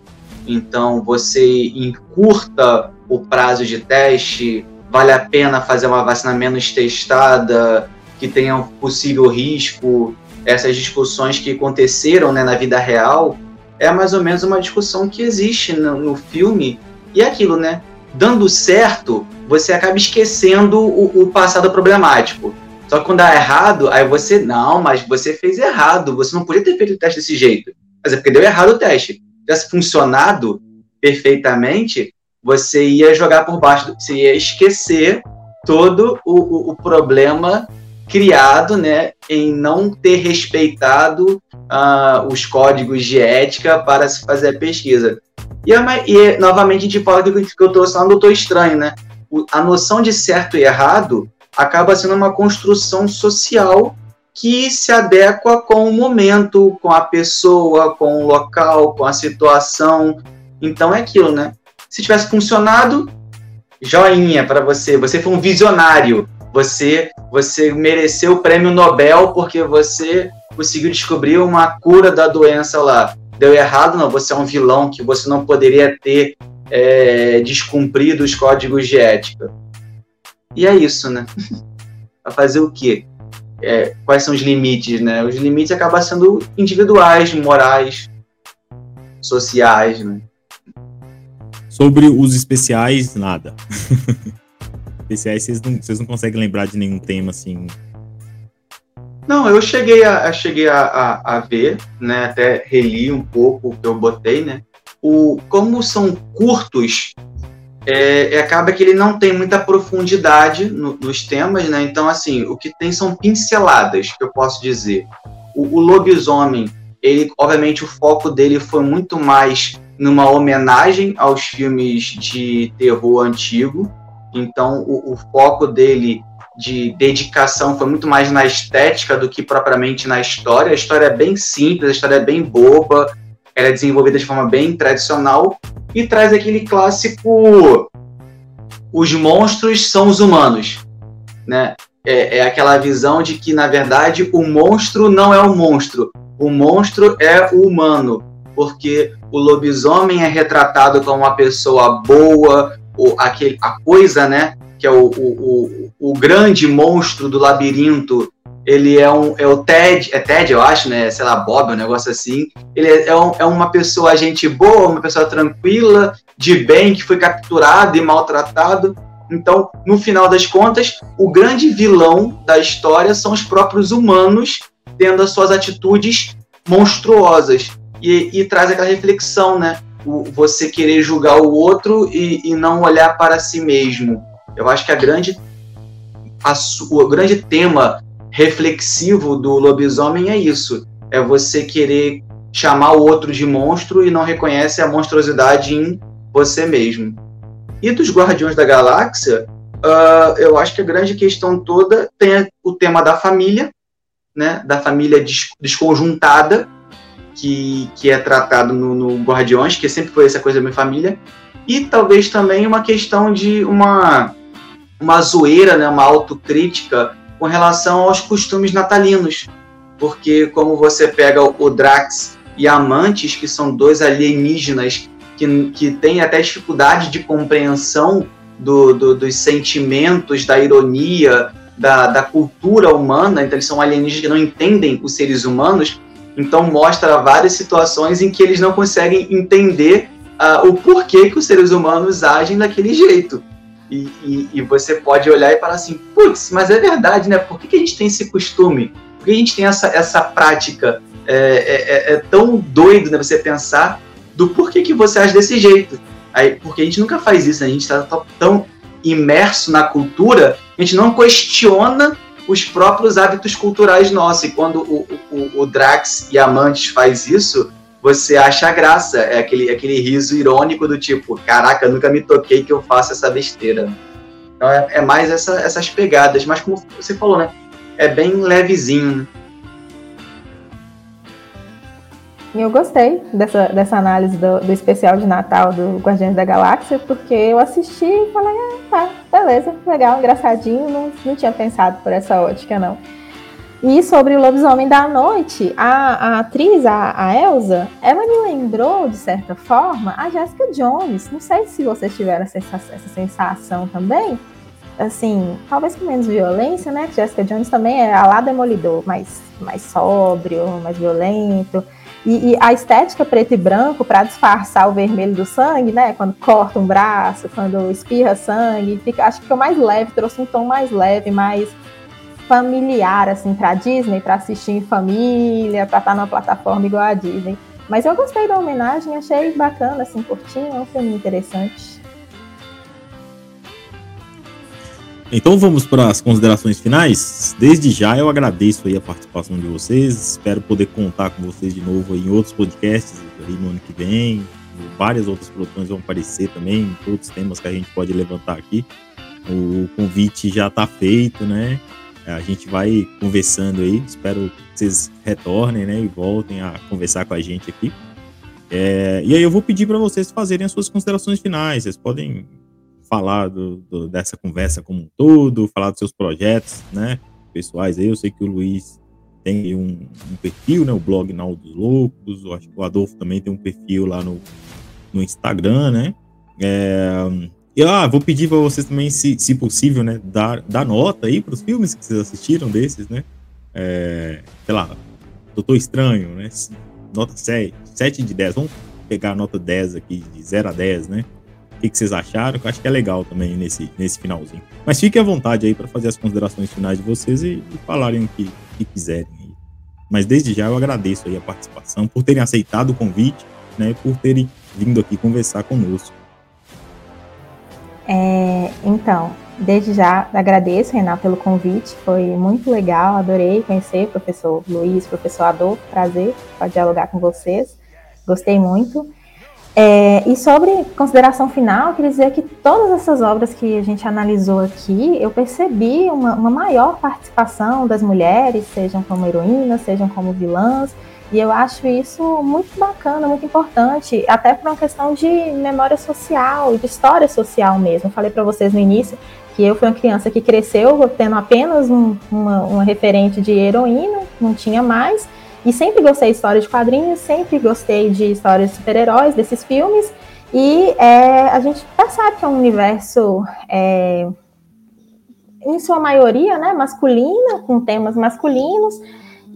Então, você encurta o prazo de teste, vale a pena fazer uma vacina menos testada, que tenha um possível risco, essas discussões que aconteceram né, na vida real, é mais ou menos uma discussão que existe no, no filme. E é aquilo, né? Dando certo, você acaba esquecendo o, o passado problemático. Só que quando dá errado, aí você, não, mas você fez errado, você não podia ter feito o teste desse jeito. Mas é porque deu errado o teste. Se tivesse funcionado perfeitamente, você ia jogar por baixo, você ia esquecer todo o, o, o problema criado né, em não ter respeitado uh, os códigos de ética para se fazer a pesquisa. E, e novamente a gente fala que, que eu estou falando, Doutor Estranho, né? O, a noção de certo e errado acaba sendo uma construção social que se adequa com o momento, com a pessoa, com o local, com a situação. Então é aquilo, né? Se tivesse funcionado, joinha para você. Você foi um visionário. Você, você mereceu o prêmio Nobel porque você conseguiu descobrir uma cura da doença lá. Deu errado, não. Você é um vilão que você não poderia ter é, descumprido os códigos de ética. E é isso, né? [LAUGHS] Para fazer o quê? É, quais são os limites, né? Os limites acabam sendo individuais, morais, sociais, né? Sobre os especiais, nada. [LAUGHS] especiais, vocês não, vocês não conseguem lembrar de nenhum tema assim. Não, eu cheguei a, cheguei a, a, a, ver, né? Até reli um pouco o que eu botei, né? O, como são curtos, é, é, acaba que ele não tem muita profundidade no, nos temas, né? Então, assim, o que tem são pinceladas, que eu posso dizer. O, o, lobisomem, ele, obviamente, o foco dele foi muito mais numa homenagem aos filmes de terror antigo. Então, o, o foco dele de dedicação foi muito mais na estética do que propriamente na história. A história é bem simples, a história é bem boba, ela é desenvolvida de forma bem tradicional e traz aquele clássico os monstros são os humanos, né? É, é, aquela visão de que na verdade o monstro não é o monstro, o monstro é o humano, porque o lobisomem é retratado como uma pessoa boa, ou aquele, a coisa, né? Que é o, o, o, o grande monstro do labirinto ele é, um, é o Ted, é Ted, eu acho, né? Sei lá, Bob, um negócio assim. Ele é, é, um, é uma pessoa, gente boa, uma pessoa tranquila, de bem, que foi capturado e maltratado. Então, no final das contas, o grande vilão da história são os próprios humanos tendo as suas atitudes monstruosas. E, e traz aquela reflexão, né? O, você querer julgar o outro e, e não olhar para si mesmo. Eu acho que a grande, a, o grande tema reflexivo do lobisomem é isso. É você querer chamar o outro de monstro e não reconhece a monstruosidade em você mesmo. E dos Guardiões da Galáxia, uh, eu acho que a grande questão toda tem o tema da família, né, da família desconjuntada, que, que é tratado no, no Guardiões, que sempre foi essa coisa da minha família, e talvez também uma questão de uma, uma zoeira, né, uma autocrítica com relação aos costumes natalinos. Porque como você pega o Drax e Amantes, que são dois alienígenas que, que têm até dificuldade de compreensão do, do, dos sentimentos, da ironia, da, da cultura humana, então eles são alienígenas que não entendem os seres humanos, então mostra várias situações em que eles não conseguem entender uh, o porquê que os seres humanos agem daquele jeito. E, e, e, você pode olhar e falar assim, putz, mas é verdade, né? Por que, que, a gente tem esse costume? Por que a gente tem essa, essa prática? É, é, é, é tão doido né, você pensar do porquê que você age desse jeito. Aí, porque a gente nunca faz isso, né? a gente está tão imerso na cultura, a gente não questiona os próprios hábitos culturais nossos. E quando o, o, o Drax e Amantes faz isso, você acha graça. É aquele, aquele riso irônico do tipo, caraca, nunca me toquei que eu faço essa besteira. Então é, é mais essa, essas pegadas, mas como você falou, né? É bem levezinho, eu gostei dessa, dessa análise do, do, especial de Natal do Guardiões da Galáxia, porque eu assisti e falei, ah, tá, beleza, legal, engraçadinho, não, não tinha pensado por essa ótica, não. E sobre o Lobisomem da Noite, a, a atriz, a, a, Elsa, ela me lembrou, de certa forma, a Jessica Jones. Não sei se vocês tiveram essa, essa sensação também. Assim, talvez com menos violência, né? Jessica Jones também é a lá demolidor, mais, mais sóbrio, mais violento. E, e, a estética preto e branco para disfarçar o vermelho do sangue, né? Quando corta um braço, quando espirra sangue, fica, acho que ficou mais leve, trouxe um tom mais leve, mais familiar assim para Disney, para assistir em família, para estar tá numa plataforma igual a Disney. Mas eu gostei da homenagem, achei bacana, assim, curtinho, é um filme interessante. Então vamos para as considerações finais. Desde já eu agradeço aí a participação de vocês. Espero poder contar com vocês de novo em outros podcasts aí no ano que vem. Várias outras produções vão aparecer também, outros temas que a gente pode levantar aqui. O convite já está feito, né? A gente vai conversando aí. Espero que vocês retornem, né? E voltem a conversar com a gente aqui. É, e aí eu vou pedir para vocês fazerem as suas considerações finais. Vocês podem falar do, do, dessa conversa como um todo, falar dos seus projetos, né, pessoais aí. Eu sei que o Luiz tem um, um perfil, né, o blog Nau dos Loucos, eu acho que o Adolfo também tem um perfil lá no, no Instagram, né. É, e ah, vou pedir para vocês também, se, se possível, né, dar, dar nota aí para os filmes que vocês assistiram desses, né. É, sei lá, Doutor Estranho, né, nota 7, 7 de 10. Vamos pegar a nota 10 aqui, de 0 a 10, né que, que vocês acharam, que eu acho que é legal também nesse, nesse finalzinho. Mas fiquem à vontade aí para fazer as considerações finais de vocês e, e falarem o que, que quiserem. Mas desde já eu agradeço aí a participação, por terem aceitado o convite, né, por terem vindo aqui conversar conosco. É, então, desde já agradeço, Renato, pelo convite, foi muito legal, adorei conhecer o professor Luiz, professor Adolfo, prazer para dialogar com vocês, gostei muito. É, e sobre consideração final, eu queria dizer que todas essas obras que a gente analisou aqui, eu percebi uma, uma maior participação das mulheres, sejam como heroínas, sejam como vilãs, e eu acho isso muito bacana, muito importante, até por uma questão de memória social, de história social mesmo. Falei para vocês no início que eu fui uma criança que cresceu tendo apenas um, uma, uma referente de heroína, não tinha mais, e sempre gostei de histórias de quadrinhos, sempre gostei de histórias de super-heróis, desses filmes. E é, a gente percebe que é um universo, é, em sua maioria, né, masculina, com temas masculinos.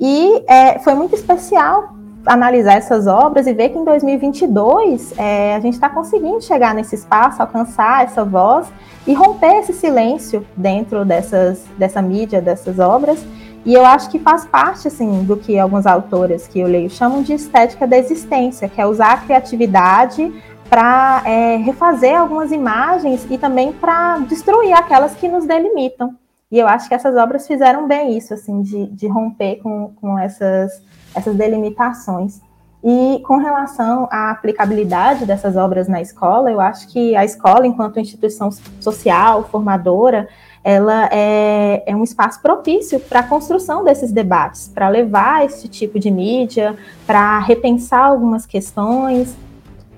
E é, foi muito especial analisar essas obras e ver que em 2022 é, a gente está conseguindo chegar nesse espaço, alcançar essa voz e romper esse silêncio dentro dessas, dessa mídia, dessas obras. E eu acho que faz parte, assim, do que alguns autores que eu leio chamam de estética da existência, que é usar a criatividade para é, refazer algumas imagens e também para destruir aquelas que nos delimitam. E eu acho que essas obras fizeram bem isso, assim, de, de romper com, com essas, essas delimitações. E com relação à aplicabilidade dessas obras na escola, eu acho que a escola, enquanto instituição social, formadora, ela é, é um espaço propício para a construção desses debates, para levar esse tipo de mídia, para repensar algumas questões.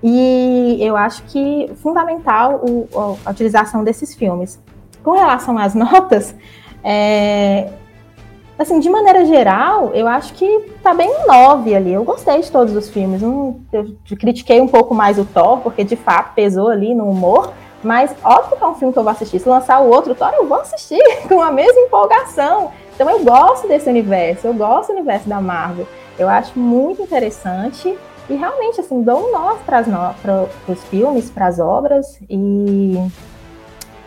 E eu acho que fundamental o, a utilização desses filmes. Com relação às [LAUGHS] notas, é, assim, de maneira geral, eu acho que tá bem 9 ali. Eu gostei de todos os filmes. Um, eu critiquei um pouco mais o Thor, porque de fato pesou ali no humor, mas óbvio que é um filme que eu vou assistir. Se lançar o outro Thor, eu vou assistir [LAUGHS] com a mesma empolgação. Então eu gosto desse universo, eu gosto do universo da Marvel. Eu acho muito interessante e realmente assim dou um nó para os filmes, para as obras e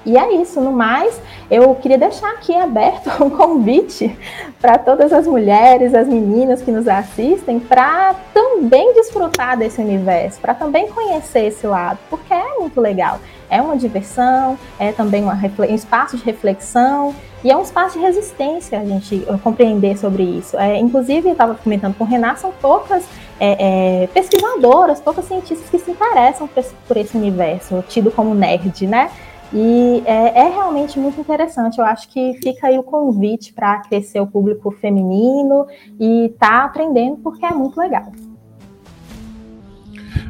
e é isso, no mais, eu queria deixar aqui aberto [LAUGHS] um convite para todas as mulheres, as meninas que nos assistem, para também desfrutar desse universo, para também conhecer esse lado, porque é muito legal é uma diversão, é também um espaço de reflexão e é um espaço de resistência a gente compreender sobre isso. É, inclusive, eu estava comentando com o Renato, são poucas é, é, pesquisadoras, poucas cientistas que se interessam por esse universo, tido como nerd, né? E é, é, realmente muito interessante. Eu acho que fica aí o convite para crescer o público feminino e tá aprendendo porque é muito legal.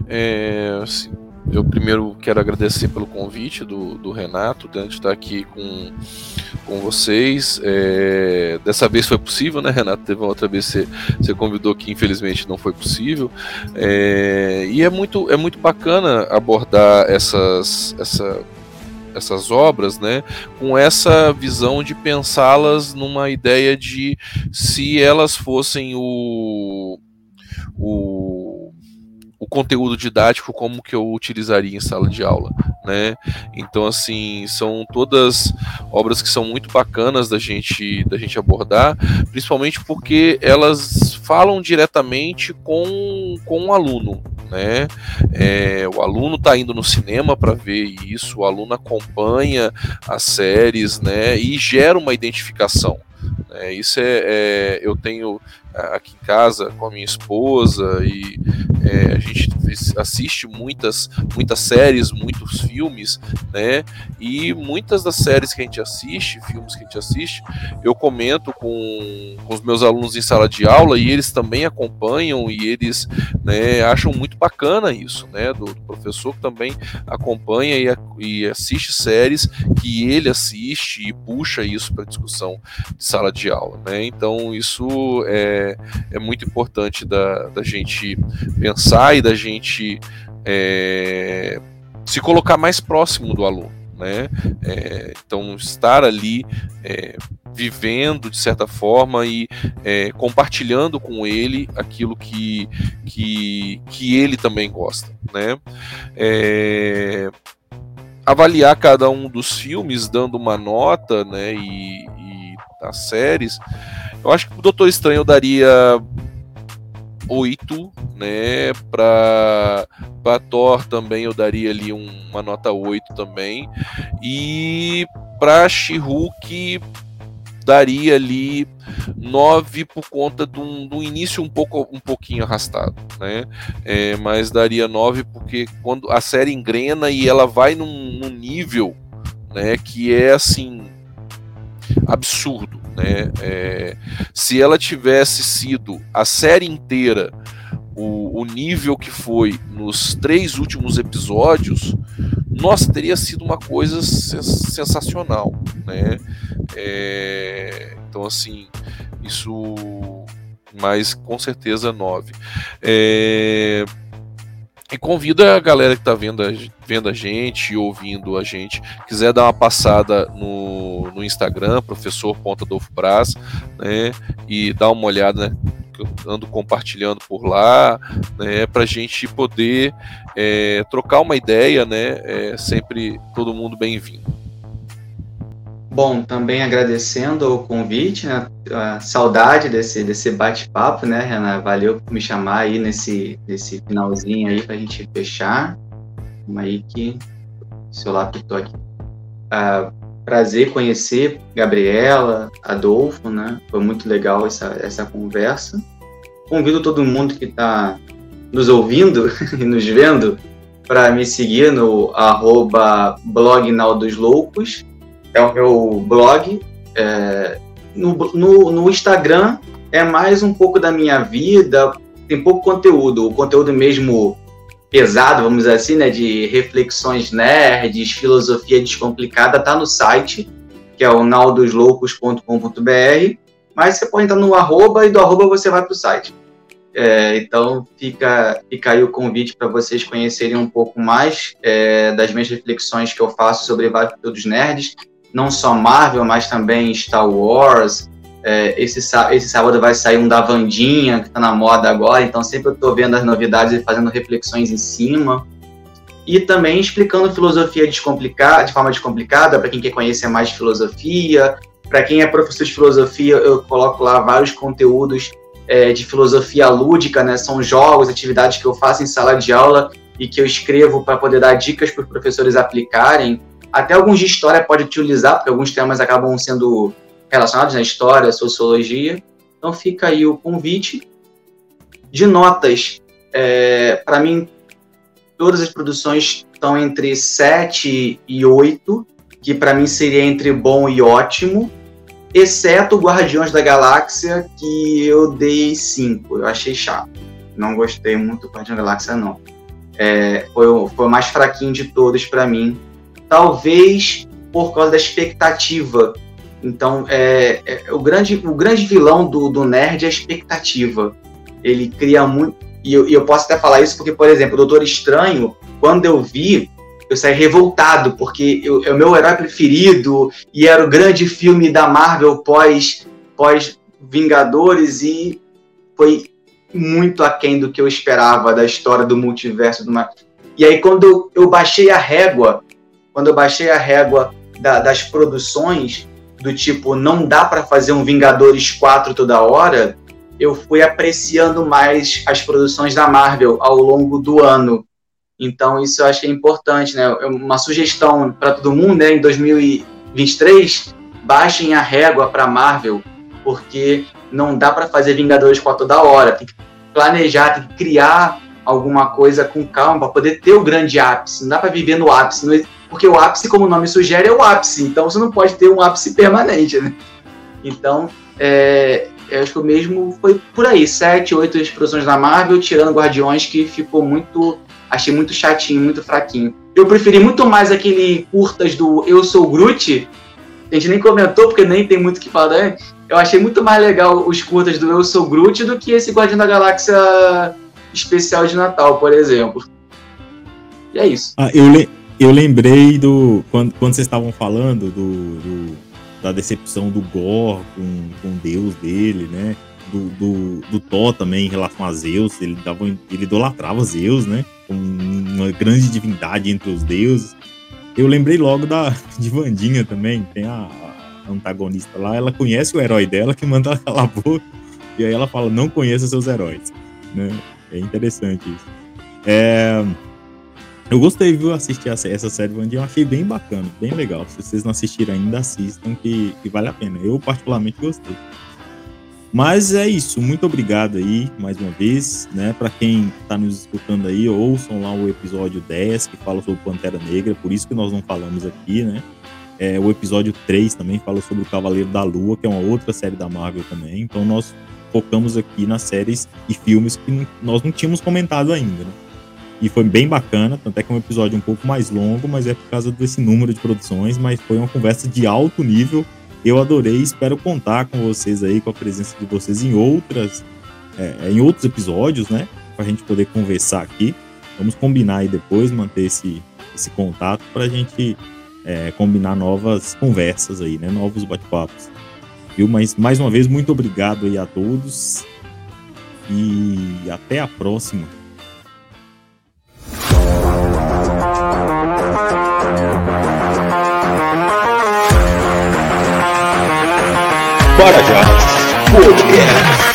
É, assim, eu primeiro quero agradecer pelo convite do, do Renato, de estar aqui com, com vocês. É, dessa vez foi possível, né, Renato? Teve uma outra vez que você, você convidou que infelizmente não foi possível. É, e é muito, é muito bacana abordar essas, essa, essas obras, né, com essa visão de pensá-las numa ideia de se elas fossem o, o o conteúdo didático como que eu utilizaria em sala de aula, né? Então assim, são todas obras que são muito bacanas da gente da gente abordar, principalmente porque elas falam diretamente com, com o aluno, né? É, o aluno está indo no cinema para ver isso, o aluno acompanha as séries, né? E gera uma identificação. Né? Isso é, é eu tenho aqui em casa com a minha esposa e é, a gente assiste muitas, muitas séries, muitos filmes, né? E muitas das séries que a gente assiste, filmes que a gente assiste, eu comento com, com os meus alunos em sala de aula e eles também acompanham e eles né, acham muito bacana isso, né? Do, do professor que também acompanha e, e assiste séries que ele assiste e puxa isso para discussão de sala de aula, né? Então isso é, é muito importante da, da gente pensar e da gente é, se colocar mais próximo do aluno. Né? É, então, estar ali é, vivendo de certa forma e é, compartilhando com ele aquilo que, que, que ele também gosta. Né? É, avaliar cada um dos filmes, dando uma nota né, e, e as séries. Eu acho que o Doutor Estranho eu daria 8, né? Para para Thor também eu daria ali um, uma nota 8 também. E para She-Hulk daria ali 9 por conta do, do início um pouco um pouquinho arrastado, né? É, mas daria 9 porque quando a série engrena e ela vai num, num nível, né, que é assim absurdo, né? É, se ela tivesse sido a série inteira o, o, nível que foi nos três últimos episódios, nossa, teria sido uma coisa sens sensacional, né? É, então, assim, isso, mas com certeza nove. É, e convida a galera que está vendo, vendo a gente ouvindo a gente, quiser dar uma passada no, no Instagram, professor Ponta Braz, né? E dar uma olhada, né? Que eu ando compartilhando por lá, né? Para a gente poder é, trocar uma ideia, né? É sempre todo mundo bem-vindo. Bom, também agradecendo o convite, né? A saudade desse, desse bate-papo, né, Renan? Valeu por me chamar aí nesse, nesse finalzinho aí para a gente fechar. Vamos aí que o seu apitou aqui. Ah, prazer conhecer Gabriela, Adolfo, né? Foi muito legal essa, essa conversa. Convido todo mundo que está nos ouvindo [LAUGHS] e nos vendo para me seguir no arroba blog dos Loucos é o meu blog. É, no, no, no, Instagram é mais um pouco da minha vida, tem pouco conteúdo, o conteúdo mesmo pesado, vamos dizer assim, né, de reflexões nerds, filosofia descomplicada, tá no site, que é o naldosloucos.com.br, mas você pode entrar no arroba e do arroba você vai para o site. É, então fica, fica aí o convite para vocês conhecerem um pouco mais é, das minhas reflexões que eu faço sobre vários conteúdos nerds não só Marvel, mas também Star Wars. É, esse, esse sábado vai sair um da Vandinha, que está na moda agora, então sempre eu estou vendo as novidades e fazendo reflexões em cima. E também explicando filosofia descomplicada, de forma descomplicada, para quem quer conhecer mais filosofia. Para quem é professor de filosofia, eu coloco lá vários conteúdos é, de filosofia lúdica, né? São jogos, atividades que eu faço em sala de aula e que eu escrevo para poder dar dicas para os professores aplicarem. Até alguns de história pode utilizar, porque alguns temas acabam sendo relacionados à história, sociologia. Então fica aí o convite. De notas, é, para mim, todas as produções estão entre 7 e 8. que para mim seria entre bom e ótimo, exceto Guardiões da Galáxia, que eu dei 5. Eu achei chato. Não gostei muito do Guardiões da Galáxia, não. É, foi, foi o mais fraquinho de todos para mim. Talvez por causa da expectativa. Então, é, é, o, grande, o grande vilão do, do nerd é a expectativa. Ele cria muito. E eu, e eu posso até falar isso porque, por exemplo, o Doutor Estranho, quando eu vi, eu saí revoltado, porque eu, é o meu herói preferido e era o grande filme da Marvel pós, pós Vingadores e foi muito aquém do que eu esperava da história do multiverso. Do... E aí, quando eu, eu baixei a régua, quando eu baixei a régua da, das produções, do tipo, não dá para fazer um Vingadores 4 toda hora, eu fui apreciando mais as produções da Marvel ao longo do ano. Então, isso eu acho que é importante, né? É uma sugestão para todo mundo, né? Em 2023, baixem a régua para Marvel, porque não dá para fazer Vingadores 4 toda hora. Tem que planejar, tem que criar alguma coisa com calma para poder ter o grande ápice. Não dá para viver no ápice, não, porque o ápice, como o nome sugere, é o ápice. Então você não pode ter um ápice permanente, né? Então, é, eu acho que o mesmo foi por aí, sete, oito explosões da Marvel, tirando Guardiões, que ficou muito. Achei muito chatinho, muito fraquinho. Eu preferi muito mais aquele curtas do Eu Sou Groot. A gente nem comentou, porque nem tem muito o que falar. Né? Eu achei muito mais legal os curtas do Eu Sou Groot do que esse Guardião da Galáxia especial de Natal, por exemplo. E é isso. Ah, eu, le eu lembrei do. Quando, quando vocês estavam falando do, do, da decepção do Gor com, com deus dele, né? Do, do, do Thor também em relação a Zeus, ele, dava, ele idolatrava Zeus, né? Uma grande divindade entre os deuses. Eu lembrei logo da [LAUGHS] de Vandinha também, tem a, a antagonista lá, ela conhece o herói dela que manda [LAUGHS] ela calar a boca, e aí ela fala, não conheça seus heróis. Né? É interessante isso. É, eu gostei, viu, assistir essa série Vandinha, eu achei bem bacana, bem legal. Se vocês não assistiram ainda, assistam, que, que vale a pena. Eu, particularmente, gostei. Mas é isso, muito obrigado aí, mais uma vez, né? Para quem está nos escutando aí, ouçam lá o episódio 10, que fala sobre Pantera Negra, por isso que nós não falamos aqui, né? É, o episódio 3 também fala sobre o Cavaleiro da Lua, que é uma outra série da Marvel também. Então nós focamos aqui nas séries e filmes que nós não tínhamos comentado ainda, né? E foi bem bacana, tanto é que é um episódio um pouco mais longo, mas é por causa desse número de produções, mas foi uma conversa de alto nível. Eu adorei, espero contar com vocês aí, com a presença de vocês em outras, é, em outros episódios, né? Pra gente poder conversar aqui. Vamos combinar aí depois, manter esse, esse contato pra gente é, combinar novas conversas aí, né? Novos bate-papos. Viu? Mas mais uma vez, muito obrigado aí a todos. E até a próxima. Bora já. Podcast.